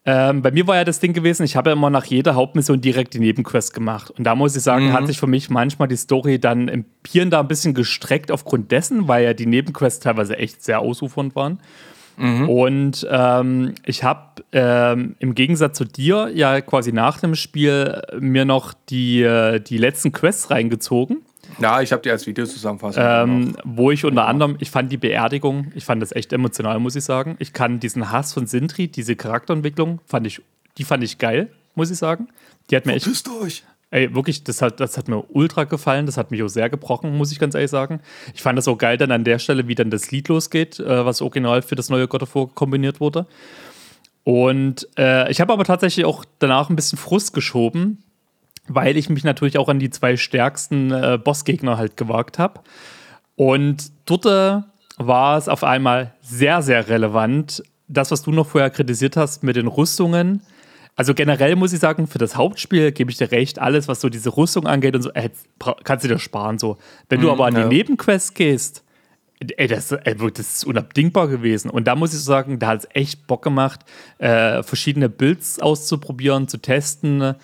Ähm, bei mir war ja das Ding gewesen, ich habe ja immer nach jeder Hauptmission direkt die Nebenquest gemacht. Und da muss ich sagen, mhm. hat sich für mich manchmal die Story dann im Pieren da ein bisschen gestreckt aufgrund dessen, weil ja die Nebenquests teilweise echt sehr ausufernd waren. Mhm. Und ähm, ich habe ähm, im Gegensatz zu dir ja quasi nach dem Spiel mir noch die, äh, die letzten Quests reingezogen. Ja, ich habe die als Videozusammenfassung. Ähm, wo ich unter anderem, ich fand die Beerdigung, ich fand das echt emotional, muss ich sagen. Ich kann diesen Hass von Sintri, diese Charakterentwicklung, fand ich, die fand ich geil, muss ich sagen. Die hat mir echt. euch! Ey, wirklich, das hat, das hat mir ultra gefallen. Das hat mich auch sehr gebrochen, muss ich ganz ehrlich sagen. Ich fand das auch geil dann an der Stelle, wie dann das Lied losgeht, äh, was original für das neue God of War kombiniert wurde. Und äh, ich habe aber tatsächlich auch danach ein bisschen Frust geschoben, weil ich mich natürlich auch an die zwei stärksten äh, Bossgegner halt gewagt habe. Und dort äh, war es auf einmal sehr, sehr relevant. Das, was du noch vorher kritisiert hast mit den Rüstungen. Also generell muss ich sagen, für das Hauptspiel gebe ich dir recht, alles, was so diese Rüstung angeht und so, äh, kannst du dir sparen. So. Wenn du mm, aber an ja. die Nebenquests gehst, ey, das, ey, das, ist unabdingbar gewesen. Und da muss ich sagen, da hat es echt Bock gemacht, äh, verschiedene Builds auszuprobieren, zu testen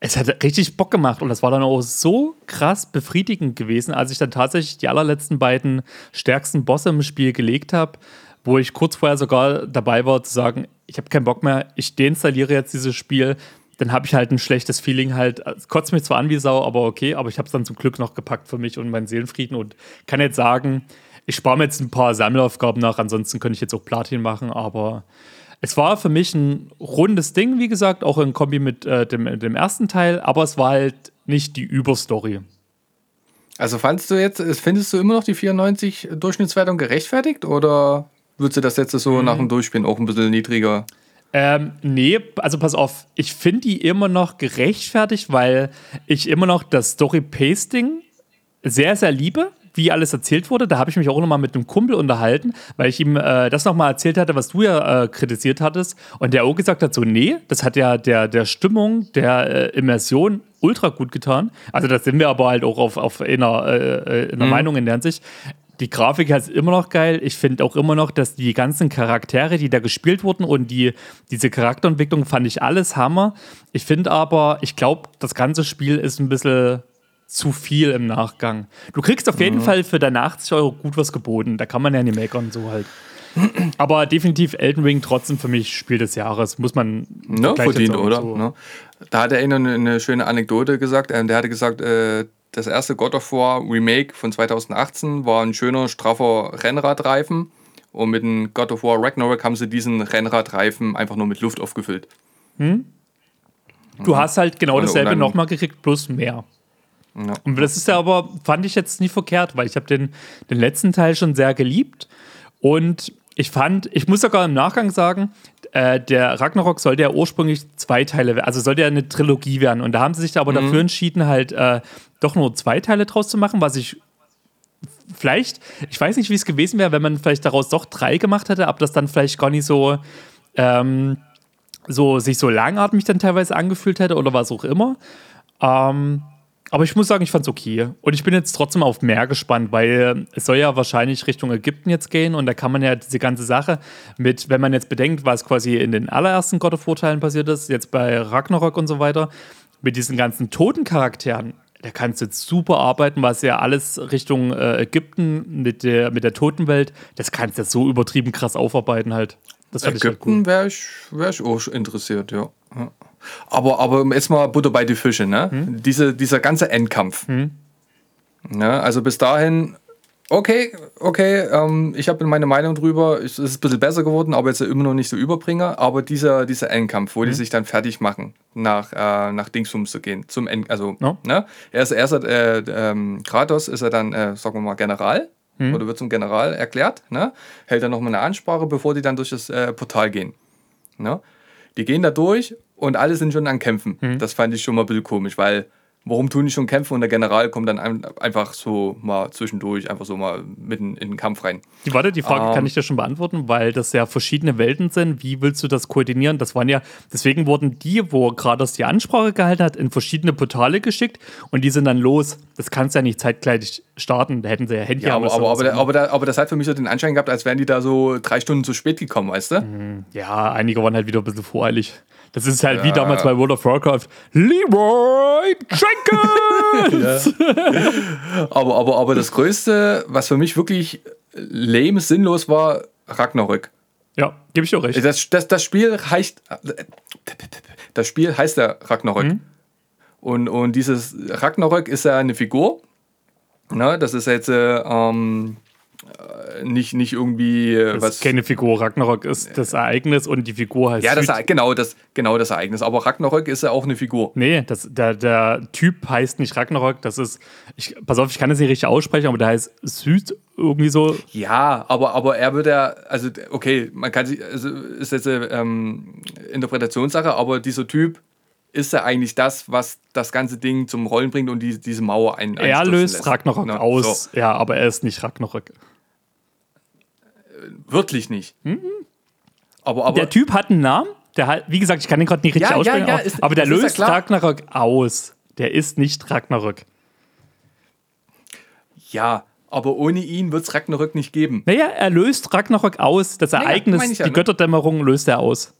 es hat richtig Bock gemacht und das war dann auch so krass befriedigend gewesen, als ich dann tatsächlich die allerletzten beiden stärksten Bosse im Spiel gelegt habe, wo ich kurz vorher sogar dabei war zu sagen, ich habe keinen Bock mehr, ich deinstalliere jetzt dieses Spiel, dann habe ich halt ein schlechtes Feeling halt, es kotzt mich zwar an wie Sau, aber okay, aber ich habe es dann zum Glück noch gepackt für mich und meinen Seelenfrieden und kann jetzt sagen, ich spare mir jetzt ein paar Sammelaufgaben nach, ansonsten könnte ich jetzt auch Platin machen, aber es war für mich ein rundes Ding, wie gesagt, auch in Kombi mit äh, dem, dem ersten Teil, aber es war halt nicht die Überstory. Also fandest du jetzt, findest du immer noch die 94 Durchschnittswertung gerechtfertigt oder würdest du das jetzt so mhm. nach dem Durchspielen auch ein bisschen niedriger? Ähm, nee, also pass auf, ich finde die immer noch gerechtfertigt, weil ich immer noch das Story-Pasting sehr, sehr liebe wie alles erzählt wurde. Da habe ich mich auch nochmal mit einem Kumpel unterhalten, weil ich ihm äh, das nochmal erzählt hatte, was du ja äh, kritisiert hattest. Und der auch gesagt hat: so, nee, das hat ja der, der Stimmung, der äh, Immersion ultra gut getan. Also, da sind wir aber halt auch auf, auf einer, äh, äh, einer mhm. Meinung in der Hinsicht. Die Grafik ist immer noch geil. Ich finde auch immer noch, dass die ganzen Charaktere, die da gespielt wurden und die, diese Charakterentwicklung fand ich alles Hammer. Ich finde aber, ich glaube, das ganze Spiel ist ein bisschen zu viel im Nachgang. Du kriegst auf jeden mhm. Fall für deine 80 Euro gut was geboten. Da kann man ja nicht meckern, so halt. Aber definitiv Elden Ring trotzdem für mich Spiel des Jahres. Muss man ne, verdient, oder? So. Ne? Da hat er eine, eine schöne Anekdote gesagt. Ähm, der hatte gesagt, äh, das erste God of War Remake von 2018 war ein schöner, straffer Rennradreifen. Und mit dem God of War Ragnarok haben sie diesen Rennradreifen einfach nur mit Luft aufgefüllt. Hm? Du hast halt genau dasselbe nochmal gekriegt, plus mehr. Ja. Und das ist ja aber, fand ich jetzt nie verkehrt, weil ich habe den, den letzten Teil schon sehr geliebt. Und ich fand, ich muss sogar im Nachgang sagen, äh, der Ragnarok sollte ja ursprünglich zwei Teile werden, also sollte ja eine Trilogie werden. Und da haben sie sich aber mhm. dafür entschieden, halt äh, doch nur zwei Teile draus zu machen, was ich vielleicht, ich weiß nicht, wie es gewesen wäre, wenn man vielleicht daraus doch drei gemacht hätte, aber das dann vielleicht gar nicht so, ähm, so sich so langatmig dann teilweise angefühlt hätte oder was auch immer. Ähm, aber ich muss sagen, ich fand es okay. Und ich bin jetzt trotzdem auf mehr gespannt, weil es soll ja wahrscheinlich Richtung Ägypten jetzt gehen und da kann man ja diese ganze Sache mit, wenn man jetzt bedenkt, was quasi in den allerersten God of War Teilen passiert ist, jetzt bei Ragnarok und so weiter, mit diesen ganzen toten Charakteren, da kannst du jetzt super arbeiten, was ja alles Richtung äh, Ägypten mit der, mit der Totenwelt, das kannst du ja so übertrieben krass aufarbeiten halt. Das Ägypten halt cool. wäre ich, wär ich auch interessiert, ja. ja. Aber, aber jetzt mal Butter bei die Fische, ne? Hm? Diese, dieser ganze Endkampf. Hm? Ja, also bis dahin, okay, okay, ähm, ich habe meine Meinung drüber, es ist ein bisschen besser geworden, aber jetzt immer noch nicht so Überbringer. Aber dieser, dieser Endkampf, wo hm? die sich dann fertig machen, nach, äh, nach Dingsums zu gehen, zum End, also, no? ne? Erst, erst äh, ähm, Kratos ist er dann, äh, sagen wir mal, General. Hm? Oder wird zum General erklärt, ne? hält dann nochmal eine Ansprache, bevor die dann durch das äh, Portal gehen. Ne? Die gehen da durch und alle sind schon an Kämpfen. Mhm. Das fand ich schon mal ein bisschen komisch, weil warum tun die schon kämpfen und der General kommt dann einfach so mal zwischendurch, einfach so mal mitten in den Kampf rein. Die, warte, die Frage ähm, kann ich dir schon beantworten, weil das ja verschiedene Welten sind. Wie willst du das koordinieren? Das waren ja, deswegen wurden die, wo Kratos die Ansprache gehalten hat, in verschiedene Portale geschickt und die sind dann los. Das kannst du ja nicht zeitgleich starten. Da hätten sie ja Handy ja, aber, aber, aber, aber, da, aber, das hat für mich so den Anschein gehabt, als wären die da so drei Stunden zu spät gekommen, weißt du? Mhm. Ja, einige waren halt wieder ein bisschen voreilig. Das ist halt ja. wie damals bei World of Warcraft. Leroy Jenkins! aber, aber, aber das Größte, was für mich wirklich lame, sinnlos war, Ragnarök. Ja, gebe ich dir recht. Das, das, das Spiel heißt. Das Spiel heißt ja Ragnarök. Mhm. Und, und dieses Ragnarök ist ja eine Figur. Ne, das ist jetzt ähm, äh, nicht, nicht irgendwie äh, das was. Ist keine Figur. Ragnarok ist das Ereignis und die Figur heißt. Ja, das, genau, das, genau das Ereignis. Aber Ragnarok ist ja auch eine Figur. Nee, das, der, der Typ heißt nicht Ragnarok. Das ist. Ich, pass auf, ich kann das nicht richtig aussprechen, aber der heißt Süd irgendwie so. Ja, aber, aber er wird ja. Also, okay, man kann sich. Also ist jetzt eine ähm, Interpretationssache, aber dieser Typ ist ja eigentlich das, was das ganze Ding zum Rollen bringt und die, diese Mauer ein. Er löst lässt. Ragnarok Na, aus, so. ja, aber er ist nicht Ragnarok. Wirklich nicht. Mhm. Aber, aber der Typ hat einen Namen. Der hat, wie gesagt, ich kann den gerade nicht richtig ja, aussprechen. Ja, ja, ist, aber der löst Ragnarok aus. Der ist nicht Ragnarok. Ja, aber ohne ihn wird es Ragnarök nicht geben. Naja, er löst Ragnarok aus. Das Ereignis, naja, ja, die ne? Götterdämmerung löst er aus.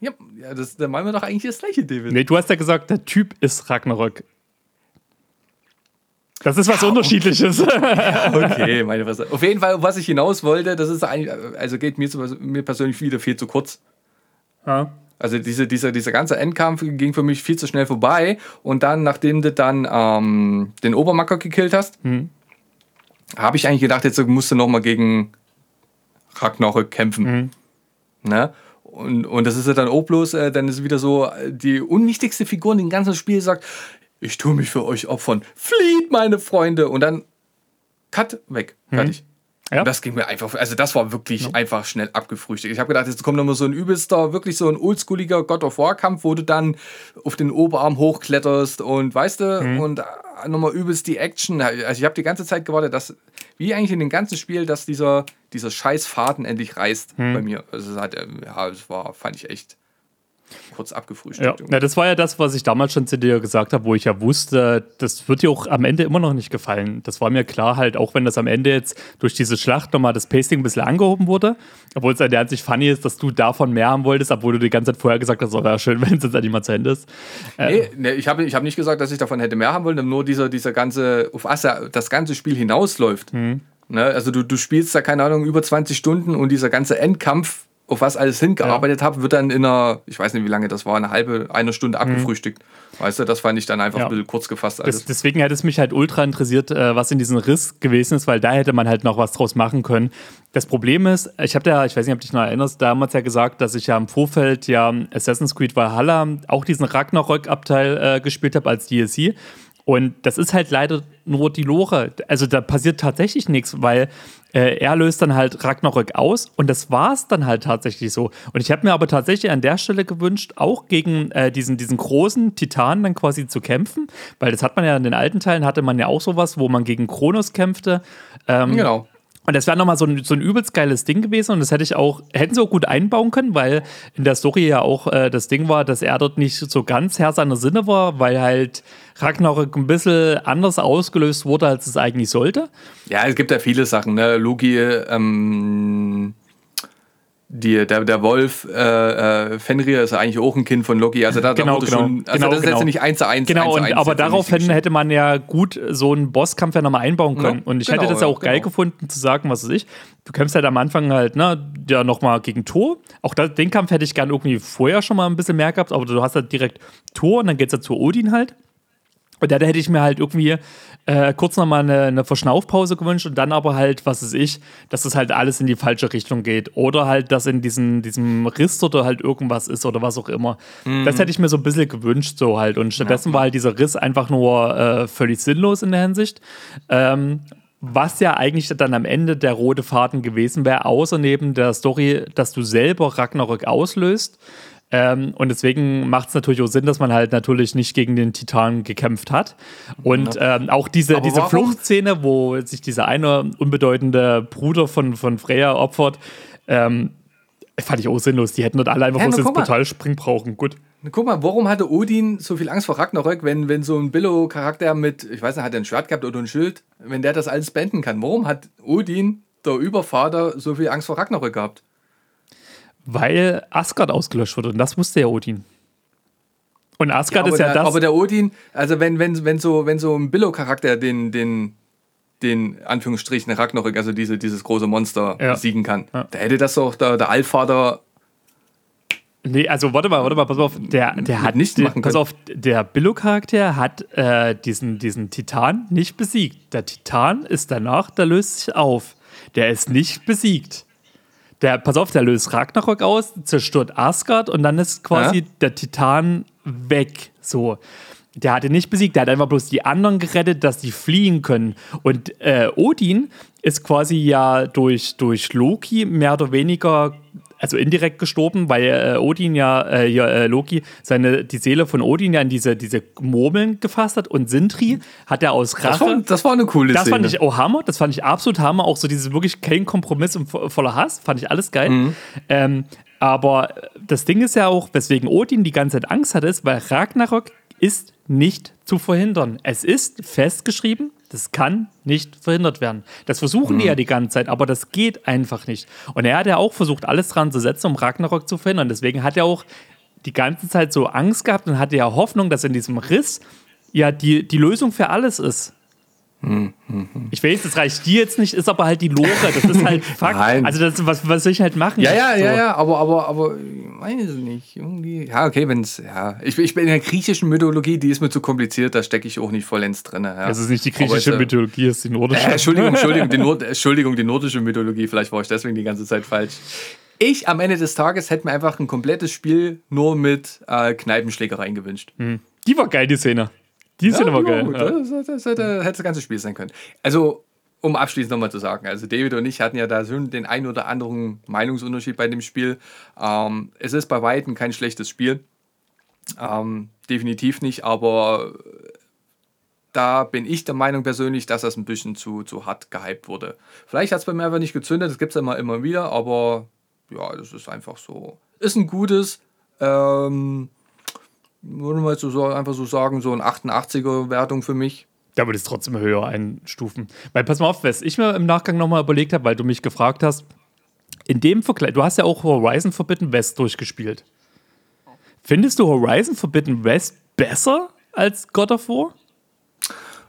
Ja, das, da meinen wir doch eigentlich das gleiche, David. Nee, du hast ja gesagt, der Typ ist Ragnarök. Das ist was ja, Unterschiedliches. Okay, meine Fresse. Auf jeden Fall, was ich hinaus wollte, das ist eigentlich, also geht mir, mir persönlich wieder viel zu kurz. Ja. Also diese, dieser, dieser ganze Endkampf ging für mich viel zu schnell vorbei. Und dann, nachdem du dann ähm, den Obermacker gekillt hast, hm. habe ich eigentlich gedacht, jetzt musst du nochmal gegen Ragnarök kämpfen. Hm. Ne? Und, und das ist ja dann auch bloß, äh, dann ist wieder so, die unwichtigste Figur in dem ganzen Spiel sagt, ich tue mich für euch opfern. Flieht, meine Freunde. Und dann Cut, weg. Mhm. Fertig. Mhm. Ja. Und das ging mir einfach, also das war wirklich ja. einfach schnell abgefrühstückt. Ich habe gedacht, jetzt kommt nochmal so ein übelster, wirklich so ein oldschooliger God of War Kampf, wo du dann auf den Oberarm hochkletterst und weißt du, mhm. und äh, nochmal übelst die Action. Also ich habe die ganze Zeit gewartet, dass, wie eigentlich in dem ganzen Spiel, dass dieser, dieser scheiß Faden endlich reißt mhm. bei mir. Also es hat, ja, das war, fand ich echt kurz abgefrühstückt. Ja. ja. das war ja das, was ich damals schon zu dir gesagt habe, wo ich ja wusste, das wird dir auch am Ende immer noch nicht gefallen. Das war mir klar halt, auch wenn das am Ende jetzt durch diese Schlacht nochmal das Pacing ein bisschen angehoben wurde, obwohl es an der Ansicht funny ist, dass du davon mehr haben wolltest, obwohl du die ganze Zeit vorher gesagt hast, oh, wäre schön, wenn es jetzt endlich mal zu Ende ist. Äh, nee, nee, ich habe ich hab nicht gesagt, dass ich davon hätte mehr haben wollen, nur dieser, dieser ganze, auf was das ganze Spiel hinausläuft. Mhm. Ne? Also du, du spielst da, keine Ahnung, über 20 Stunden und dieser ganze Endkampf auf was alles hingearbeitet ja. habe, wird dann in einer, ich weiß nicht, wie lange das war, eine halbe, eine Stunde mhm. abgefrühstückt. Mhm. Weißt du, das fand ich dann einfach ja. ein bisschen kurz gefasst. Alles. deswegen hätte es mich halt ultra interessiert, äh, was in diesem Riss gewesen ist, weil da hätte man halt noch was draus machen können. Das Problem ist, ich habe ja, ich weiß nicht, ob du dich noch erinnerst, damals ja gesagt, dass ich ja im Vorfeld ja Assassin's Creed Valhalla auch diesen Ragnarök-Abteil äh, gespielt habe als DLC. Und das ist halt leider nur die Lore. Also da passiert tatsächlich nichts, weil äh, er löst dann halt Ragnarök aus und das war es dann halt tatsächlich so. Und ich habe mir aber tatsächlich an der Stelle gewünscht, auch gegen äh, diesen, diesen großen Titan dann quasi zu kämpfen, weil das hat man ja in den alten Teilen, hatte man ja auch sowas, wo man gegen Kronos kämpfte. Ähm, genau. Und das wäre nochmal so ein, so ein übelst geiles Ding gewesen und das hätte ich auch, hätten sie auch gut einbauen können, weil in der Story ja auch äh, das Ding war, dass er dort nicht so ganz Herr seiner Sinne war, weil halt Ragnarök ein bisschen anders ausgelöst wurde, als es eigentlich sollte. Ja, es gibt ja viele Sachen, ne? Loki, ähm, die, der, der Wolf äh, äh, Fenrir ist eigentlich auch ein Kind von Loki. Also da, genau, da genau, schon, also genau, das ist genau. jetzt nicht eins zu eins. Genau, eins und, eins, aber daraufhin hätte man ja gut so einen Bosskampf ja nochmal einbauen können. Ja, und ich hätte genau, das ja auch geil genau. gefunden zu sagen, was weiß ich. Du kämpfst halt am Anfang halt, ne, ja nochmal gegen Thor. Auch das, den Kampf hätte ich gern irgendwie vorher schon mal ein bisschen mehr gehabt, aber du hast halt direkt Thor und dann geht's ja zu Odin halt. Und da hätte ich mir halt irgendwie äh, kurz nochmal eine, eine Verschnaufpause gewünscht und dann aber halt, was weiß ich, dass das halt alles in die falsche Richtung geht. Oder halt, dass in diesem, diesem Riss oder halt irgendwas ist oder was auch immer. Mhm. Das hätte ich mir so ein bisschen gewünscht, so halt. Und stattdessen ja. war halt dieser Riss einfach nur äh, völlig sinnlos in der Hinsicht. Ähm, was ja eigentlich dann am Ende der rote Faden gewesen wäre, außer neben der Story, dass du selber Ragnarök auslöst Ähm, und deswegen macht es natürlich auch Sinn, dass man halt natürlich nicht gegen den Titan gekämpft hat. Und ja. ähm, auch diese, diese Fluchtszene, wo sich dieser eine unbedeutende Bruder von, von Freya opfert, ähm, fand ich auch sinnlos. Die hätten dort alle einfach ja, bloß ins Portal brauchen. Gut. Guck mal, warum hatte Odin so viel Angst vor Ragnarök, wenn, wenn so ein Billo-Charakter mit, ich weiß nicht, hat er ein Schwert gehabt oder ein Schild, wenn der das alles beenden kann? Warum hat Odin, der Übervater, so viel Angst vor Ragnarök gehabt? Weil Asgard ausgelöscht wurde und das wusste ja Odin. Und Asgard ja, ist ja der, das. Aber der Odin, also wenn, wenn, wenn, so, wenn so ein Billo-Charakter den, den, den Anführungsstrichen Ragnarök, also diese, dieses große Monster, ja. besiegen kann, ja. da hätte das doch der, der Allvater. Nee, also warte mal, warte mal, pass auf, der, der hat nicht machen Pass auf, der Billo-Charakter hat äh, diesen, diesen Titan nicht besiegt. Der Titan ist danach, der löst sich auf. Der ist nicht besiegt. Der, pass auf, der löst Ragnarok aus, zerstört Asgard und dann ist quasi ja? der Titan weg. So. Der hat ihn nicht besiegt, der hat einfach bloß die anderen gerettet, dass die fliehen können. Und äh, Odin ist quasi ja durch, durch Loki mehr oder weniger also indirekt gestorben, weil äh, Odin ja, äh, hier, äh, Loki, seine, die Seele von Odin ja in diese, diese Murmeln gefasst hat und Sintri hat er aus Rache. Das war, das war eine coole das Szene. Das fand ich auch Hammer, das fand ich absolut Hammer, auch so dieses wirklich kein Kompromiss und voller Hass, fand ich alles geil. Mhm. Ähm, aber das Ding ist ja auch, weswegen Odin die ganze Zeit Angst hat, ist, weil Ragnarok ist nicht zu verhindern. Es ist festgeschrieben, das kann nicht verhindert werden. Das versuchen mhm. die ja die ganze Zeit, aber das geht einfach nicht. Und er hat ja auch versucht, alles dran zu setzen, um Ragnarok zu verhindern. Deswegen hat er auch die ganze Zeit so Angst gehabt und hatte ja Hoffnung, dass in diesem Riss ja die, die Lösung für alles ist. Ich weiß, das reicht dir jetzt nicht, ist aber halt die Lore, das ist halt Fakt. Nein. Also das, was, was soll ich halt machen? Ja, ja, so. ja, ja, aber, aber, aber, ich weiß nicht, irgendwie, ja, okay, wenn es, ja, ich, ich bin in der griechischen Mythologie, die ist mir zu kompliziert, da stecke ich auch nicht vollends drin. Ja. Es ist nicht die griechische aber, Mythologie, es ist die nordische. Äh, Entschuldigung, Entschuldigung die Nord Entschuldigung, die nordische Mythologie, vielleicht war ich deswegen die ganze Zeit falsch. Ich am Ende des Tages hätte mir einfach ein komplettes Spiel nur mit äh, Kneipenschlägereien gewünscht. Mhm. Die war geil, die Szene. Die sind ja, aber geil. Ja. Das, das, das, hätte, hätte das ganze Spiel sein können. Also, um abschließend nochmal zu sagen, also David und ich hatten ja da schon den einen oder anderen Meinungsunterschied bei dem Spiel. Ähm, es ist bei Weitem kein schlechtes Spiel. Ähm, definitiv nicht, aber da bin ich der Meinung persönlich, dass das ein bisschen zu, zu hart gehypt wurde. Vielleicht hat es bei mir einfach nicht gezündet, das gibt es immer, immer wieder, aber ja, das ist einfach so. Ist ein gutes, ähm, würde man jetzt so einfach so sagen, so ein 88er Wertung für mich. Da würde ich es trotzdem höher einstufen. Weil pass mal auf, was ich mir im Nachgang nochmal überlegt habe, weil du mich gefragt hast, in dem Vergleich, du hast ja auch Horizon Forbidden West durchgespielt. Findest du Horizon Forbidden West besser als God of War?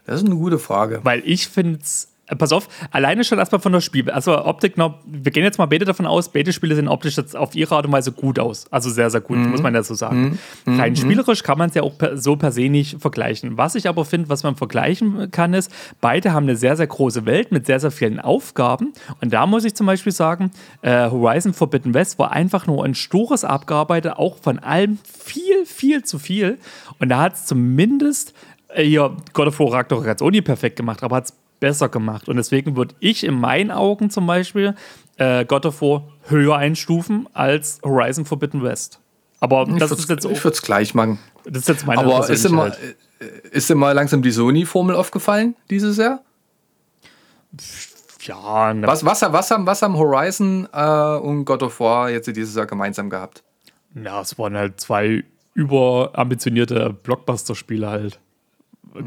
Das ist eine gute Frage. Weil ich finde es pass auf, alleine schon erstmal von der Spiel. Also Optik, noch, wir gehen jetzt mal beide davon aus, beide Spiele sehen optisch jetzt auf ihre Art und Weise gut aus. Also sehr, sehr gut, mhm. muss man ja so sagen. Mhm. Rein mhm. spielerisch kann man es ja auch per, so per se nicht vergleichen. Was ich aber finde, was man vergleichen kann, ist, beide haben eine sehr, sehr große Welt mit sehr, sehr vielen Aufgaben. Und da muss ich zum Beispiel sagen, äh, Horizon Forbidden West war einfach nur ein stures Abgearbeitet, auch von allem viel, viel zu viel. Und da hat es zumindest äh, hier, God of War Ragnarok hat es auch nie perfekt gemacht, aber hat es besser gemacht. Und deswegen würde ich in meinen Augen zum Beispiel äh, God of War höher einstufen als Horizon Forbidden West. Aber das ist jetzt Ich würde es gleich machen. Das ist jetzt meine Aber ist dir, mal, äh, ist mal langsam die Sony-Formel aufgefallen dieses Jahr? Ja, ne. was, was, was, haben, was haben Horizon äh, und God of War jetzt dieses Jahr gemeinsam gehabt? Ja, es waren halt zwei überambitionierte Blockbuster-Spiele halt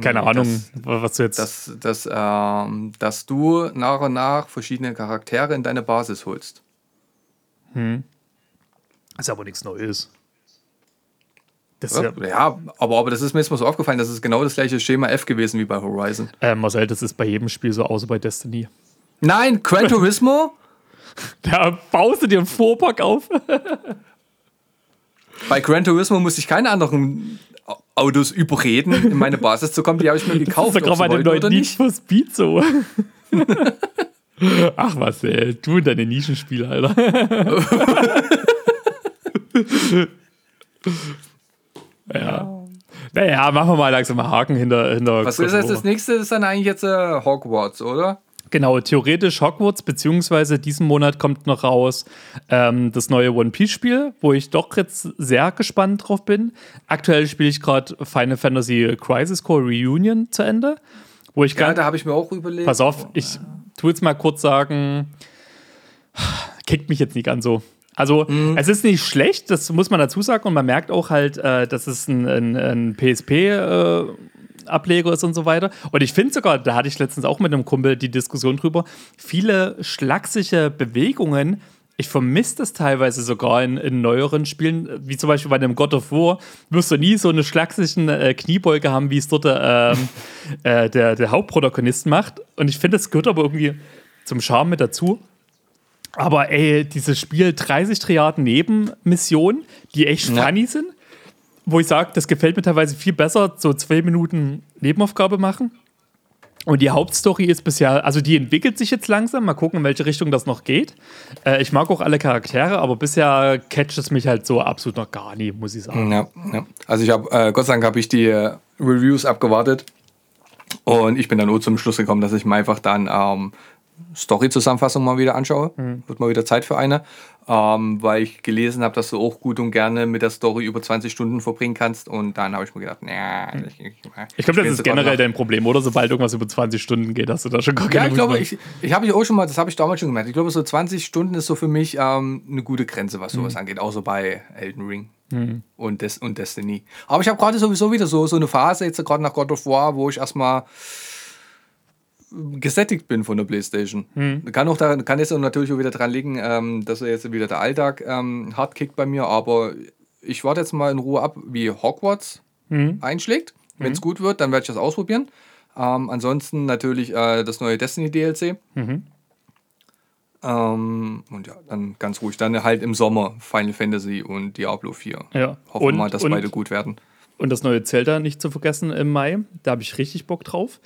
keine Ahnung, dass, was du jetzt. Dass, dass, ähm, dass du nach und nach verschiedene Charaktere in deine Basis holst. Hm. Ist aber nichts Neues. Ja, ja, ja, aber, aber das ist mir jetzt mal so aufgefallen, das ist genau das gleiche Schema F gewesen wie bei Horizon. Äh, Marcel, das ist bei jedem Spiel so, außer bei Destiny. Nein, Gran Turismo? da baust du dir einen Vorpack auf. bei Gran Turismo musste ich keine anderen Autos überreden, in meine Basis zu kommen. Die habe ich mir gekauft. Das ist doch gerade bei dem neuen Need for Speed so. Ach was, ey. Du und deine Nischenspiele, Alter. ja. Naja, machen wir mal langsam mal Haken hinter. hinter was ist das, das nächste? ist dann eigentlich jetzt äh, Hogwarts, oder? Genau, theoretisch Hogwarts, beziehungsweise diesen Monat kommt noch raus ähm, das neue One Piece-Spiel, wo ich doch jetzt sehr gespannt drauf bin. Aktuell spiele ich gerade Final Fantasy Crisis Core Reunion zu Ende. Wo ich ja, da habe ich mir auch überlegt. Pass auf, ich tue jetzt mal kurz sagen, kickt mich jetzt nicht ganz so. Also, mhm. es ist nicht schlecht, das muss man dazu sagen. Und man merkt auch halt, äh, dass es ein, ein, ein PSP äh, Ableger ist und so weiter. Und ich finde sogar, da hatte ich letztens auch mit einem Kumpel die Diskussion drüber, viele schlaksige Bewegungen. Ich vermisse das teilweise sogar in, in, neueren Spielen, wie zum Beispiel bei einem God of War, wirst du nie so eine schlagsigen äh, Kniebeuge haben, wie es dort äh, äh, der, der Hauptprotagonist macht. Und ich finde, das gehört aber irgendwie zum Charme mit dazu. Aber ey, dieses Spiel 30 Triaden Nebenmissionen, die echt ja. funny sind, wo ich sage, das gefällt mir teilweise viel besser, so zwei Minuten Nebenaufgabe machen. Und die Hauptstory ist bisher, also die entwickelt sich jetzt langsam. Mal gucken, in welche Richtung das noch geht. Äh, ich mag auch alle Charaktere, aber bisher catcht es mich halt so absolut noch gar nie, muss ich sagen. Ja, ja. Also ich habe, äh, Gott sei Dank habe ich die äh, Reviews abgewartet. Und ich bin dann nur zum Schluss gekommen, dass ich mir einfach dann ähm, Story-Zusammenfassung mal wieder anschaue. Mhm. Wird mal wieder Zeit für eine ähm, weil ich gelesen habe, dass du auch gut und gerne mit der Story über 20 Stunden verbringen kannst. Und dann habe ich mir gedacht, naja, hm. ich, ich, ich glaube, das ist generell dein Problem, oder? Sobald irgendwas über 20 Stunden geht, hast du da schon gar keine Ja, ich glaube, ich, ich habe ich auch schon mal, das habe ich damals schon gemerkt. Ich glaube, so 20 Stunden ist so für mich ähm, eine gute Grenze, was sowas mhm. angeht, außer bei Elden Ring. Mhm. Und, Des und Destiny. Aber ich habe gerade sowieso wieder so, so eine Phase, jetzt gerade nach God of War, wo ich erstmal gesättigt bin von der Playstation. Hm. Kann, auch da, kann jetzt natürlich auch wieder dran liegen, ähm, dass er jetzt wieder der Alltag ähm, hart kickt bei mir, aber ich warte jetzt mal in Ruhe ab, wie Hogwarts hm. einschlägt. Wenn es hm. gut wird, dann werde ich das ausprobieren. Ähm, ansonsten natürlich äh, das neue Destiny DLC. Mhm. Ähm, und ja, dann ganz ruhig. Dann halt im Sommer Final Fantasy und Diablo 4. Ja. Hoffen wir mal, dass und, beide gut werden. Und das neue Zelda nicht zu vergessen im Mai. Da habe ich richtig Bock drauf.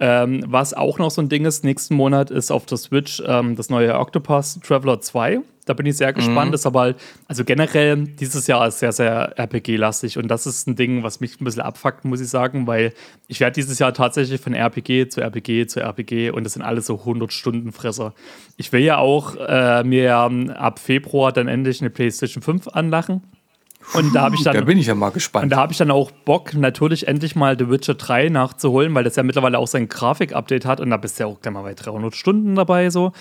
Ähm, was auch noch so ein Ding ist, nächsten Monat ist auf der Switch ähm, das neue Octopus Traveler 2. Da bin ich sehr gespannt. Mhm. Ist aber halt, also generell, dieses Jahr ist sehr, sehr RPG-lastig und das ist ein Ding, was mich ein bisschen abfuckt, muss ich sagen, weil ich werde dieses Jahr tatsächlich von RPG zu RPG zu RPG und das sind alles so 100-Stunden-Fresser. Ich will ja auch äh, mir ab Februar dann endlich eine PlayStation 5 anlachen. Und da habe ich dann. Da bin ich ja mal gespannt. Und da habe ich dann auch Bock, natürlich endlich mal The Witcher 3 nachzuholen, weil das ja mittlerweile auch sein Grafik-Update hat und da bist du ja auch gleich mal bei 300 Stunden dabei so.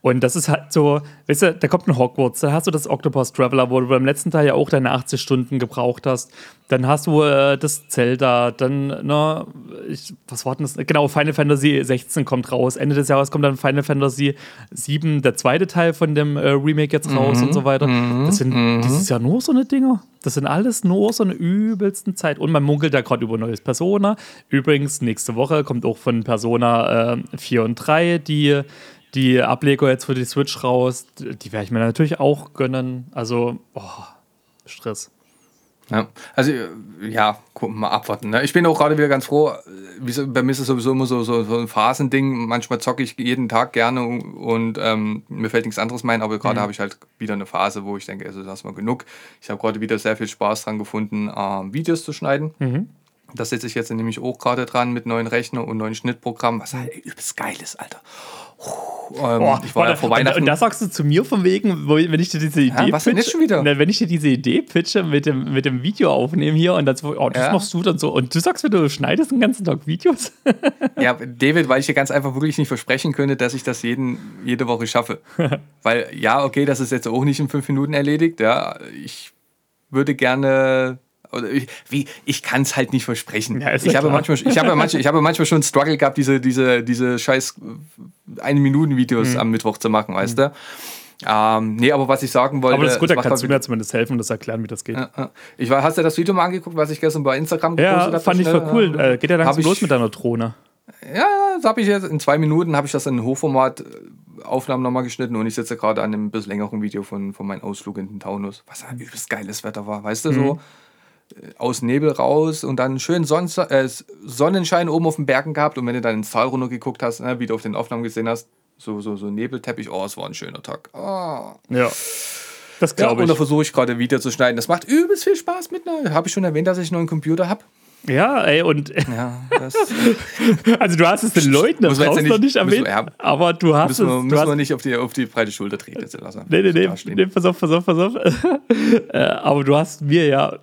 Und das ist halt so, weißt du, da kommt ein Hogwarts, da hast du das Octopus Traveler, wo du beim letzten Teil ja auch deine 80 Stunden gebraucht hast. Dann hast du äh, das Zelda, dann, na, ich, was war denn das? Genau, Final Fantasy 16 kommt raus. Ende des Jahres kommt dann Final Fantasy 7, der zweite Teil von dem äh, Remake jetzt raus mhm, und so weiter. Mhm, das sind mhm. dieses Jahr nur so eine Dinger. Das sind alles nur so eine übelsten Zeit. Und man munkelt da gerade über neues Persona. Übrigens, nächste Woche kommt auch von Persona äh, 4 und 3 die, die Ableger jetzt für die Switch raus. Die werde ich mir natürlich auch gönnen. Also, oh, Stress. Ja, also ja, gucken mal abwarten. Ne? Ich bin auch gerade wieder ganz froh. Wie, bei mir ist es sowieso immer so, so, so ein Phasending. Manchmal zocke ich jeden Tag gerne und, und ähm, mir fällt nichts anderes mein, aber gerade mhm. habe ich halt wieder eine Phase, wo ich denke, also das ist mal genug. Ich habe gerade wieder sehr viel Spaß dran gefunden, ähm, Videos zu schneiden. Mhm. Das setze ich jetzt nämlich auch gerade dran mit neuen Rechner und neuen Schnittprogrammen, was halt übelst geil ist, Alter. Ähm, Boah, ich war ja vor Weihnachten. Und da sagst du zu mir von wegen, wenn ich dir diese Idee ja, was pitche, schon wieder? wenn ich dir diese Idee pitche mit dem, mit dem Video aufnehmen hier und dann so, oh, das ja. machst du dann so. Und du sagst mir, du schneidest den ganzen Tag Videos. ja, David, weil ich dir ganz einfach wirklich nicht versprechen könnte, dass ich das jeden, jede Woche schaffe. weil, ja, okay, das ist jetzt auch nicht in fünf Minuten erledigt. Ja, ich würde gerne oder ich, wie, ich kann es halt nicht versprechen. Ja, ich, habe manchmal, ich, habe manchmal, ich habe manchmal schon einen Struggle gehabt, diese, diese, diese scheiß eine Minuten Videos mhm. am Mittwoch zu machen, weißt mhm. du? Ähm, nee, aber was ich sagen wollte. Aber das ist gut, da kannst du mir zumindest helfen und das erklären, wie das geht. Ja, ich war, hast du das Video mal angeguckt, was ich gestern bei Instagram gepostet habe? Ja, fand ich voll cool. Äh, geht ja dann los mit deiner Drohne. Ja, das habe ich jetzt in zwei Minuten habe ich das in Hochformat äh, Aufnahmen nochmal geschnitten und ich sitze gerade an einem bisschen längeren Video von, von meinem Ausflug in den Taunus, was ein übelst geiles Wetter war, weißt du, mhm. so aus Nebel raus und dann schön Son äh, Sonnenschein oben auf den Bergen gehabt und wenn du dann ins Tal runter geguckt hast, ne, wie du auf den Aufnahmen gesehen hast, so, so, so Nebelteppich, oh, es war ein schöner Tag. Oh. Ja. Das glaube ja, ich. Und da versuche ich gerade wieder zu schneiden. Das macht übelst viel Spaß mit. Habe ich schon erwähnt, dass ich einen neuen Computer habe? Ja, ey, und. Ja, also, du hast es den Leuten da draußen noch nicht erwähnt, ja, aber du hast müssen wir, es. Müssen hast, wir nicht auf die, auf die breite Schulter treten, lassen. Nee, nee, nee, nee, pass auf, pass auf, pass auf. Äh, aber du hast mir ja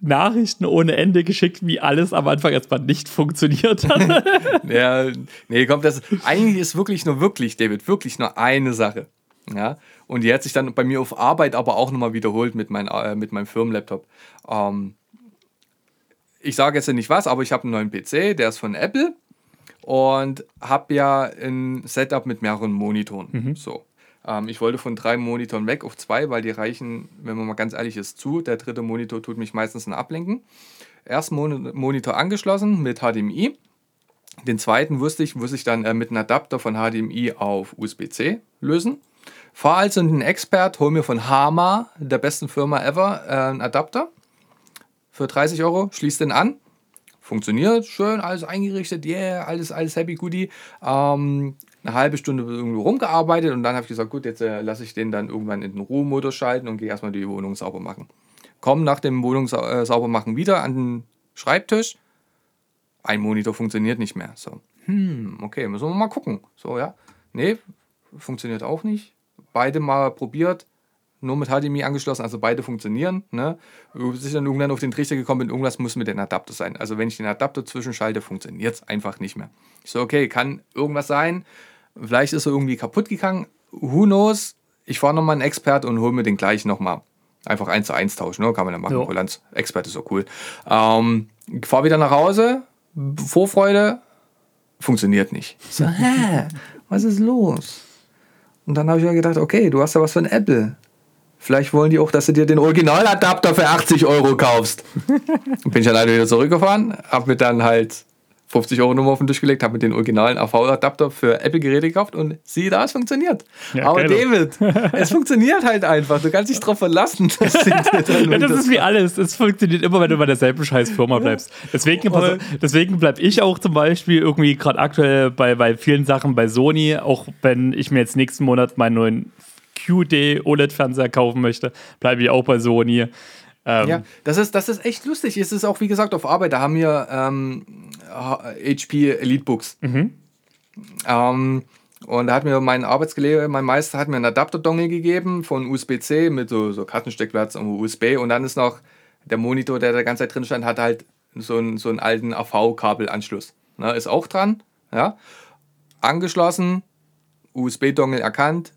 Nachrichten ohne Ende geschickt, wie alles am Anfang erstmal nicht funktioniert hat. ja, nee, kommt das. Eigentlich ist wirklich nur wirklich, David, wirklich nur eine Sache. Ja, und die hat sich dann bei mir auf Arbeit aber auch nochmal wiederholt mit, mein, äh, mit meinem Firmenlaptop. Ähm, ich sage jetzt nicht was, aber ich habe einen neuen PC, der ist von Apple und habe ja ein Setup mit mehreren Monitoren. Mhm. So. Ähm, ich wollte von drei Monitoren weg auf zwei, weil die reichen, wenn man mal ganz ehrlich ist, zu. Der dritte Monitor tut mich meistens ein Ablenken. Ersten Mon Monitor angeschlossen mit HDMI. Den zweiten wusste ich, muss ich dann äh, mit einem Adapter von HDMI auf USB-C lösen. Fahr also in den Expert, hol mir von Hama, der besten Firma ever, äh, einen Adapter für 30 Euro, schließ den an. Funktioniert, schön, alles eingerichtet, yeah, alles, alles happy goodie. Ähm, eine halbe Stunde irgendwo rumgearbeitet und dann habe ich gesagt, gut, jetzt äh, lasse ich den dann irgendwann in den Ruhemodus schalten und gehe erstmal die Wohnung sauber machen. Komm nach dem Wohnung äh, sauber machen wieder an den Schreibtisch. Ein Monitor funktioniert nicht mehr. So, hm, okay, müssen wir mal gucken. So, ja. Nee, funktioniert auch nicht beide mal probiert, nur mit HDMI angeschlossen, also beide funktionieren. Ne? Bis ich dann irgendwann auf den Trichter gekommen bin, irgendwas muss mit dem Adapter sein. Also wenn ich den Adapter zwischenschalte, funktioniert es einfach nicht mehr. Ich so, okay, kann irgendwas sein. Vielleicht ist er irgendwie kaputt gegangen. Who knows? Ich fahre nochmal einen Expert und hole mir den gleich nochmal. Einfach eins zu eins tauschen, ne? kann man dann machen. Kulanz, Expert ist so cool. Ähm, fahre wieder nach Hause, Vorfreude, funktioniert nicht. So, hä? Was ist los? Und dann habe ich mir gedacht, okay, du hast ja was von Apple. Vielleicht wollen die auch, dass du dir den Originaladapter für 80 Euro kaufst. bin ich alleine wieder zurückgefahren, habe mir dann halt 50 Euro Nummer auf den Tisch gelegt, habe mir den originalen AV-Adapter für Apple-Geräte gekauft und sieh da, es funktioniert. Ja, Aber David, es funktioniert halt einfach. Du kannst dich drauf verlassen. Dass ja, das ist wie alles. Es funktioniert immer, wenn du bei derselben scheiß Firma bleibst. Deswegen, deswegen bleibe ich auch zum Beispiel irgendwie gerade aktuell bei, bei vielen Sachen bei Sony, auch wenn ich mir jetzt nächsten Monat meinen neuen QD OLED-Fernseher kaufen möchte, bleibe ich auch bei Sony. Ähm, ja, das ist, das ist echt lustig. Es ist auch, wie gesagt, auf Arbeit, da haben wir ähm, HP Elitebooks. Mhm. Ähm, und da hat mir mein Arbeitskollege, mein Meister, hat mir einen Adapter-Dongle gegeben von USB-C mit so, so Kartensteckplatz und USB. Und dann ist noch der Monitor, der da ganze Zeit drin stand, hat halt so einen, so einen alten AV-Kabelanschluss. Ne, ist auch dran. Ja. Angeschlossen, USB-Dongle erkannt,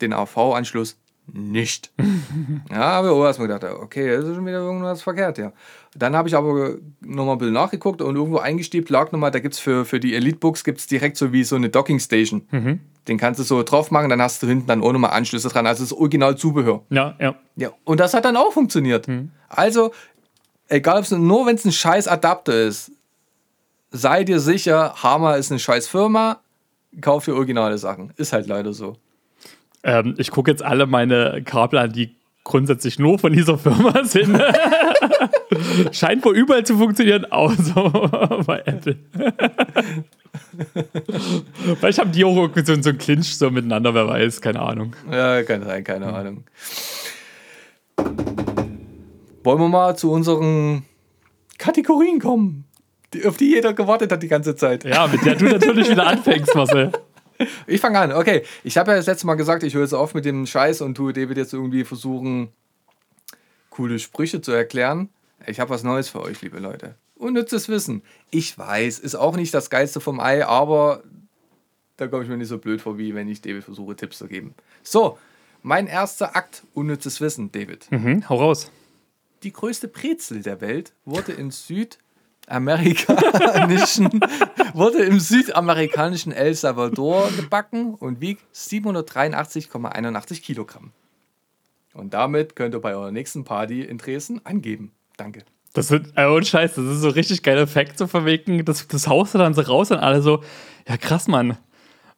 den AV-Anschluss nicht. ja, aber ich erstmal gedacht, okay, das ist schon wieder irgendwas verkehrt, ja. Dann habe ich aber nochmal ein bisschen nachgeguckt und irgendwo eingestiebt lag nochmal, da gibt es für, für die Elite-Books gibt es direkt so wie so eine Docking-Station. Mhm. Den kannst du so drauf machen, dann hast du hinten dann auch nochmal Anschlüsse dran, also das Original Zubehör. Ja, ja. Ja, und das hat dann auch funktioniert. Mhm. Also, egal ob es nur wenn es ein scheiß Adapter ist, sei dir sicher, Hammer ist eine scheiß Firma, kauf dir originale Sachen. Ist halt leider so. Ähm, ich gucke jetzt alle meine Kabel an, die grundsätzlich nur von dieser Firma sind. Scheint wohl überall zu funktionieren, außer bei Apple. Vielleicht haben die auch irgendwie so, so einen Clinch so miteinander, wer weiß, keine Ahnung. Ja, kann sein, keine. Ahnung. Wollen wir mal zu unseren Kategorien kommen, auf die jeder gewartet hat die ganze Zeit. Ja, mit der du natürlich wieder anfängst, Marcel. Ich fange an. Okay, ich habe ja das letzte Mal gesagt, ich höre jetzt auf mit dem Scheiß und tue David jetzt irgendwie versuchen, coole Sprüche zu erklären. Ich habe was Neues für euch, liebe Leute. Unnützes Wissen. Ich weiß, ist auch nicht das Geilste vom Ei, aber da komme ich mir nicht so blöd vor, wie wenn ich David versuche, Tipps zu geben. So, mein erster Akt, unnützes Wissen, David. Mhm, hau raus. Die größte Brezel der Welt wurde in Süd- amerikanischen, wurde im südamerikanischen El Salvador gebacken und wiegt 783,81 Kilogramm. Und damit könnt ihr bei eurer nächsten Party in Dresden angeben. Danke. Das sind, äh, oh Scheiß, das ist so richtig geiler Fact zu verwegen. Das, das haust du dann so raus und alle so, ja krass, Mann.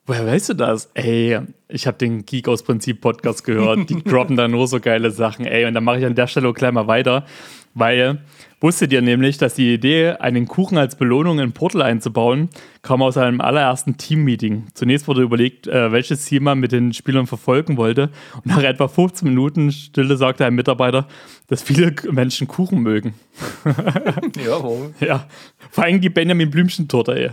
Woher weißt du das? Ey, ich habe den Geek aus Prinzip Podcast gehört. Die droppen da nur so geile Sachen. Ey, und dann mache ich an der Stelle auch gleich mal weiter, weil wusstet ihr nämlich, dass die Idee, einen Kuchen als Belohnung in Portal einzubauen, kam aus einem allerersten Team-Meeting. Zunächst wurde überlegt, äh, welches Ziel man mit den Spielern verfolgen wollte. Und nach etwa 15 Minuten Stille sagte ein Mitarbeiter, dass viele Menschen Kuchen mögen. ja, warum? Ja, vor allem die Benjamin Blümchen-Torte, ey.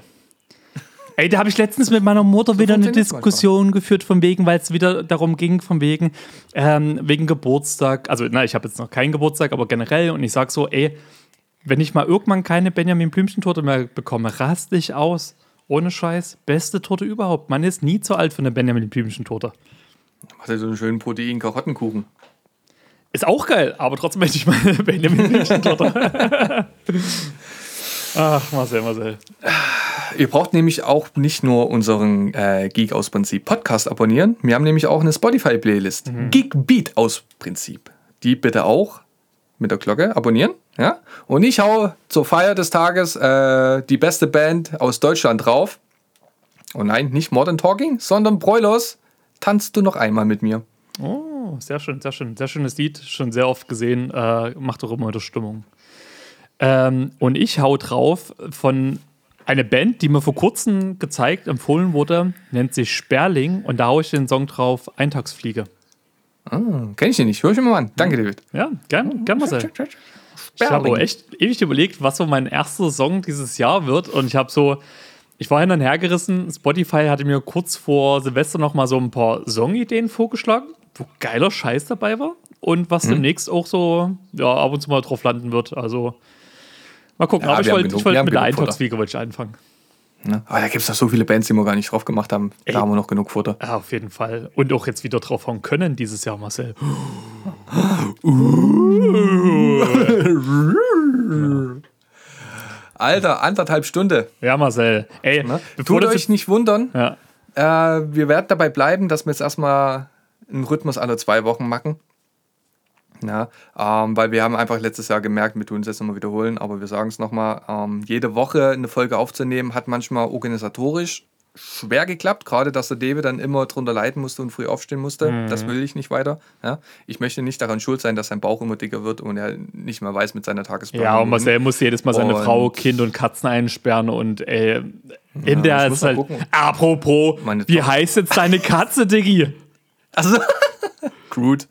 Ey, da habe ich letztens mit meiner Mutter wieder eine Diskussion geführt, von wegen, weil es wieder darum ging, von wegen, ähm, wegen Geburtstag. Also, na, ich habe jetzt noch keinen Geburtstag, aber generell. Und ich sage so, ey, wenn ich mal irgendwann keine Benjamin Blümchen-Torte mehr bekomme, raste ich aus. Ohne Scheiß. Beste Torte überhaupt. Man ist nie zu alt für eine Benjamin Blümchen-Torte. Macht ja so einen schönen Protein-Karottenkuchen. Ist auch geil, aber trotzdem möchte ich meine Benjamin Blümchen-Torte. Ach, Marcel, Marcel. Ihr braucht nämlich auch nicht nur unseren äh, Geek aus Prinzip Podcast abonnieren. Wir haben nämlich auch eine Spotify-Playlist. Mhm. Geek Beat aus Prinzip. Die bitte auch mit der Glocke abonnieren. Ja? Und ich hau zur Feier des Tages äh, die beste Band aus Deutschland drauf. Und nein, nicht Modern Talking, sondern Broilers. Tanzt du noch einmal mit mir? Oh, sehr schön, sehr schön. Sehr schönes Lied. Schon sehr oft gesehen. Äh, macht doch immer wieder Stimmung. Ähm, und ich hau drauf von einer Band, die mir vor kurzem gezeigt, empfohlen wurde, nennt sich Sperling und da haue ich den Song drauf, Eintagsfliege. Ah, kenn ich den nicht. Hör ich mir mal an. Danke, David. Ja, gern, gern Marcel. Ich habe echt ewig überlegt, was so mein erster Song dieses Jahr wird und ich habe so, ich war hin und her gerissen. Spotify hatte mir kurz vor Silvester noch mal so ein paar Songideen vorgeschlagen, wo geiler Scheiß dabei war und was hm. demnächst auch so ja, ab und zu mal drauf landen wird. Also Mal gucken, ja, aber ich wollte wollt mit der Eintagsfliege anfangen. Ja, aber da gibt es noch so viele Bands, die wir gar nicht drauf gemacht haben. Ey. Da haben wir noch genug Futter. Ja, auf jeden Fall. Und auch jetzt wieder drauf hauen können dieses Jahr, Marcel. Alter, anderthalb Stunde. Ja, Marcel. Ey, Tut euch nicht wundern. Ja. Äh, wir werden dabei bleiben, dass wir jetzt erstmal einen Rhythmus alle zwei Wochen machen. Ja, ähm, weil wir haben einfach letztes Jahr gemerkt, wir tun es jetzt nochmal wiederholen, aber wir sagen es nochmal, ähm, jede Woche eine Folge aufzunehmen, hat manchmal organisatorisch schwer geklappt, gerade dass der David dann immer drunter leiden musste und früh aufstehen musste. Mhm. Das will ich nicht weiter. Ja? Ich möchte nicht daran schuld sein, dass sein Bauch immer dicker wird und er nicht mehr weiß mit seiner Tagesplanung. Ja, und Marcel muss jedes Mal seine Frau, Kind und Katzen einsperren und ey, in ja, der ist halt, apropos, wie heißt jetzt deine Katze, Diggi? Also, Groot.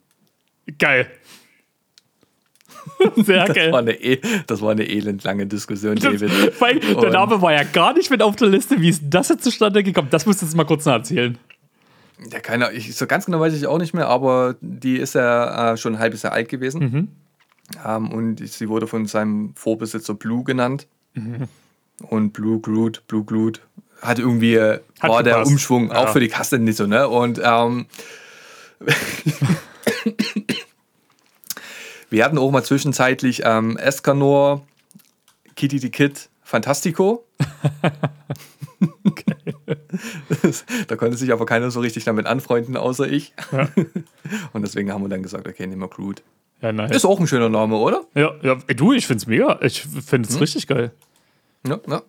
Geil. Sehr das geil. War eine, e das war eine elendlange Diskussion, David. Weil der Name war ja gar nicht mit auf der Liste. Wie ist das jetzt zustande gekommen? Das musst du jetzt mal kurz noch erzählen. Ja, keine ich, So ganz genau weiß ich auch nicht mehr, aber die ist ja äh, schon ein halbes Jahr alt gewesen. Mhm. Ähm, und sie wurde von seinem Vorbesitzer Blue genannt. Mhm. Und Blue Groot, Blue Groot hat irgendwie, äh, hat war gepasst. der Umschwung ja. auch für die Kasse nicht so, ne? Und ähm, Wir hatten auch mal zwischenzeitlich ähm, Escanor, Kitty the Kid, Fantastico. da konnte sich aber keiner so richtig damit anfreunden, außer ich. Ja. Und deswegen haben wir dann gesagt, okay, nehmen wir Groot. Ja, nice. Ist auch ein schöner Name, oder? Ja, ja. du, ich finde es mega. Ich finde es hm? richtig geil. Ja, ja.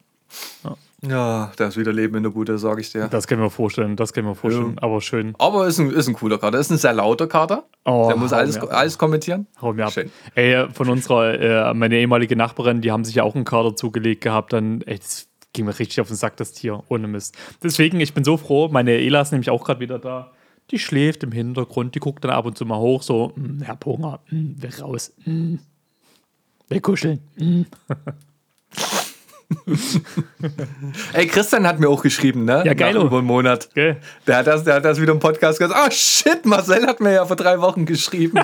ja. Ja, da ist wieder Leben in der Bude, sage ich dir. Das kann ich mir vorstellen, das kann ich mir vorstellen, ja. aber schön. Aber ist ein, ist ein cooler Kater, ist ein sehr lauter Kater. Oh, der muss alles, alles kommentieren. Hau mir ab. Schön. Ey, von unserer, äh, meine ehemalige Nachbarin, die haben sich ja auch einen Kater zugelegt gehabt, dann, ey, das ging mir richtig auf den Sack, das Tier, ohne Mist. Deswegen, ich bin so froh, meine Ela ist nämlich auch gerade wieder da. Die schläft im Hintergrund, die guckt dann ab und zu mal hoch, so, hm, Herr Hunger, hm, will raus, hm, will kuscheln. Hm. Ey, Christian hat mir auch geschrieben, ne? Ja, geil. Nach über einen Monat. Okay. Der, hat das, der hat das wieder im Podcast gesagt. Ah, oh, shit, Marcel hat mir ja vor drei Wochen geschrieben.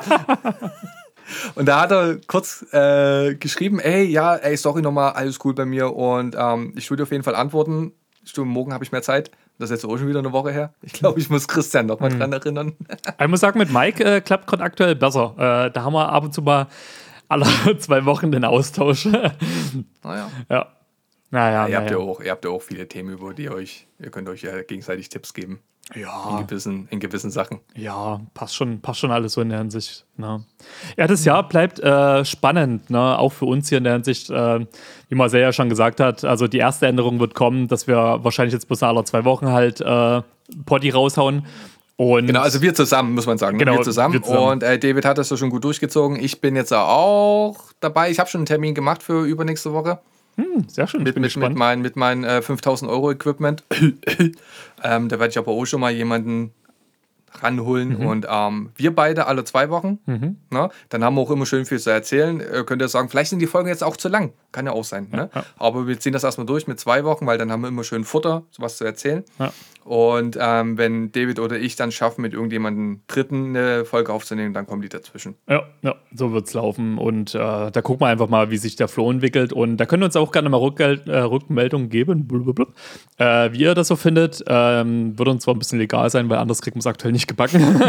und da hat er kurz äh, geschrieben, ey, ja, ey, sorry nochmal, alles cool bei mir und ähm, ich würde auf jeden Fall antworten. Stimmt, morgen habe ich mehr Zeit. Das ist jetzt auch schon wieder eine Woche her. Ich glaube, ich muss Christian noch mal mhm. dran erinnern. ich muss sagen, mit Mike äh, klappt gerade aktuell besser. Äh, da haben wir ab und zu mal alle zwei Wochen den Austausch. Naja. Ja. Naja, ihr, habt ja auch, ihr habt ja auch viele Themen, über die euch, ihr könnt euch ja gegenseitig Tipps geben. Ja. In gewissen, in gewissen Sachen. Ja, passt schon, passt schon alles so in der Hinsicht. Ne? Ja, das Jahr bleibt äh, spannend, ne? auch für uns hier in der Hinsicht, äh, wie Marcel ja schon gesagt hat. Also die erste Änderung wird kommen, dass wir wahrscheinlich jetzt bloß alle zwei Wochen halt äh, Potti raushauen. Und genau, also wir zusammen, muss man sagen. Ne? Genau, wir zusammen. Wir zusammen. Und äh, David hat das so schon gut durchgezogen. Ich bin jetzt auch dabei. Ich habe schon einen Termin gemacht für übernächste Woche. Hm, sehr schön. Mit, mit, mit, mein, mit meinem äh, 5000 Euro Equipment. ähm, da werde ich aber auch schon mal jemanden ranholen. Mhm. Und ähm, wir beide alle zwei Wochen. Mhm. Ne? Dann haben wir auch immer schön viel zu erzählen. Äh, könnt ihr sagen, vielleicht sind die Folgen jetzt auch zu lang. Kann ja auch sein. Ja, ne? ja. Aber wir ziehen das erstmal durch mit zwei Wochen, weil dann haben wir immer schön Futter, was zu erzählen. Ja. Und ähm, wenn David oder ich dann schaffen, mit irgendjemandem Dritten eine Folge aufzunehmen, dann kommen die dazwischen. Ja, ja so wird es laufen. Und äh, da gucken wir einfach mal, wie sich der Flow entwickelt. Und da können wir uns auch gerne mal Rückgeld, äh, Rückmeldungen geben, äh, wie ihr das so findet. Ähm, würde uns zwar ein bisschen legal sein, weil anders kriegt man es aktuell nicht gebacken.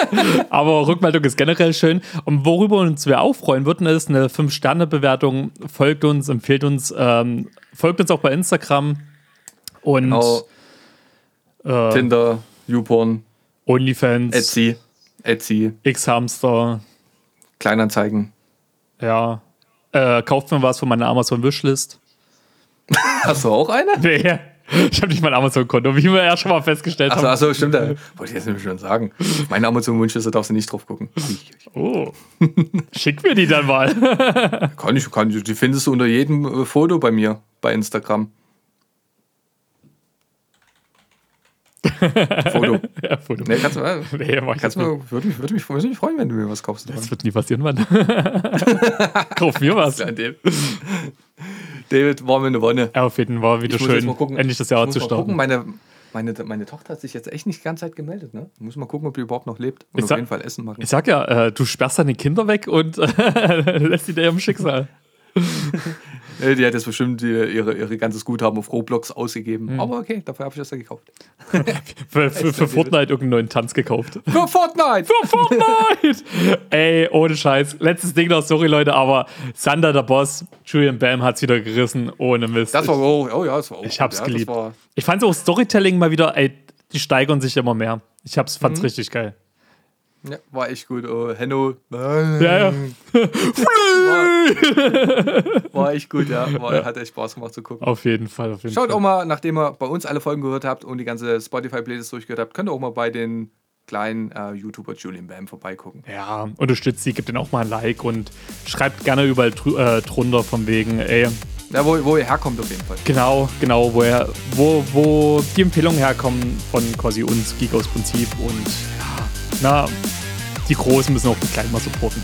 Aber Rückmeldung ist generell schön. Und worüber uns wir auch freuen würden, ist eine 5-Sterne-Bewertung. Folgt uns, empfiehlt uns, ähm, folgt uns auch bei Instagram. Und. Genau äh, Tinder, YouPorn, OnlyFans, Etsy, Etsy, X-Hamster, Kleinanzeigen. Ja. Äh, kauft mir was von meiner Amazon-Wishlist. Hast du auch eine? Nee. Ich habe nicht mein Amazon-Konto, wie wir ja schon mal festgestellt haben. Achso, stimmt. Da. Wollte ich jetzt nämlich schon sagen. Meine Amazon-Wunschliste darfst du nicht drauf gucken. Oh. Schick mir die dann mal. kann ich, kann ich. Die findest du unter jedem Foto bei mir bei Instagram. Foto. ja, Foto. Nee, kannst du, äh, nee, mach ich kannst mal, würde, mich, mich, würde mich freuen, wenn du mir was kaufst. Das wird nie passieren, Mann. Kauf mir was. David, war mir eine Wonne. Ja, auf jeden Fall war wieder schön, gucken, endlich das Jahr zu starten. Meine, meine, meine Tochter hat sich jetzt echt nicht die ganze Zeit gemeldet. Ne? Muss mal gucken, ob die überhaupt noch lebt und ich auf jeden Fall Essen machen. Ich sag ja, äh, du sperrst deine Kinder weg und lässt sie dir im Schicksal. Die hat jetzt bestimmt ihre, ihre ganzes Guthaben auf Roblox ausgegeben. Mhm. Aber okay, dafür habe ich das ja gekauft. für, für, für Fortnite irgendeinen neuen Tanz gekauft. Für Fortnite! Für Fortnite! Ey, ohne Scheiß. Letztes Ding noch, sorry Leute, aber Sander, der Boss, Julian Bam hat es wieder gerissen. Ohne Mist. Das war, oh, oh ja, das war auch Ich hab's ja, geliebt. Ich fand auch Storytelling mal wieder, ey, die steigern sich immer mehr. Ich hab's, fand's mhm. richtig geil. Ja, war echt gut. Oh, Henno. Ja, ja. war, war echt gut, ja. War, ja. Hat echt Spaß gemacht zu gucken. Auf jeden Fall. Auf jeden Schaut Fall. auch mal, nachdem ihr bei uns alle Folgen gehört habt und die ganze Spotify-Playlist durchgehört habt, könnt ihr auch mal bei den kleinen äh, YouTuber Julian Bam vorbeigucken. Ja, unterstützt sie, gebt den auch mal ein Like und schreibt gerne überall äh, drunter von wegen, ey. Ja, wo, wo ihr herkommt auf jeden Fall. Genau, genau, wo, er, wo, wo die Empfehlungen herkommen von quasi uns, Geek aus Prinzip und na, die Großen müssen auch die Kleinen mal supporten.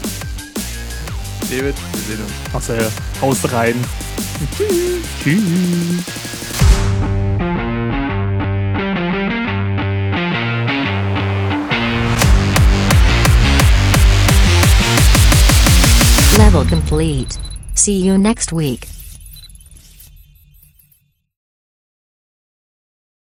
David, wir sehen uns. Marcel, haust rein. Tschüss. Level complete. See you next week.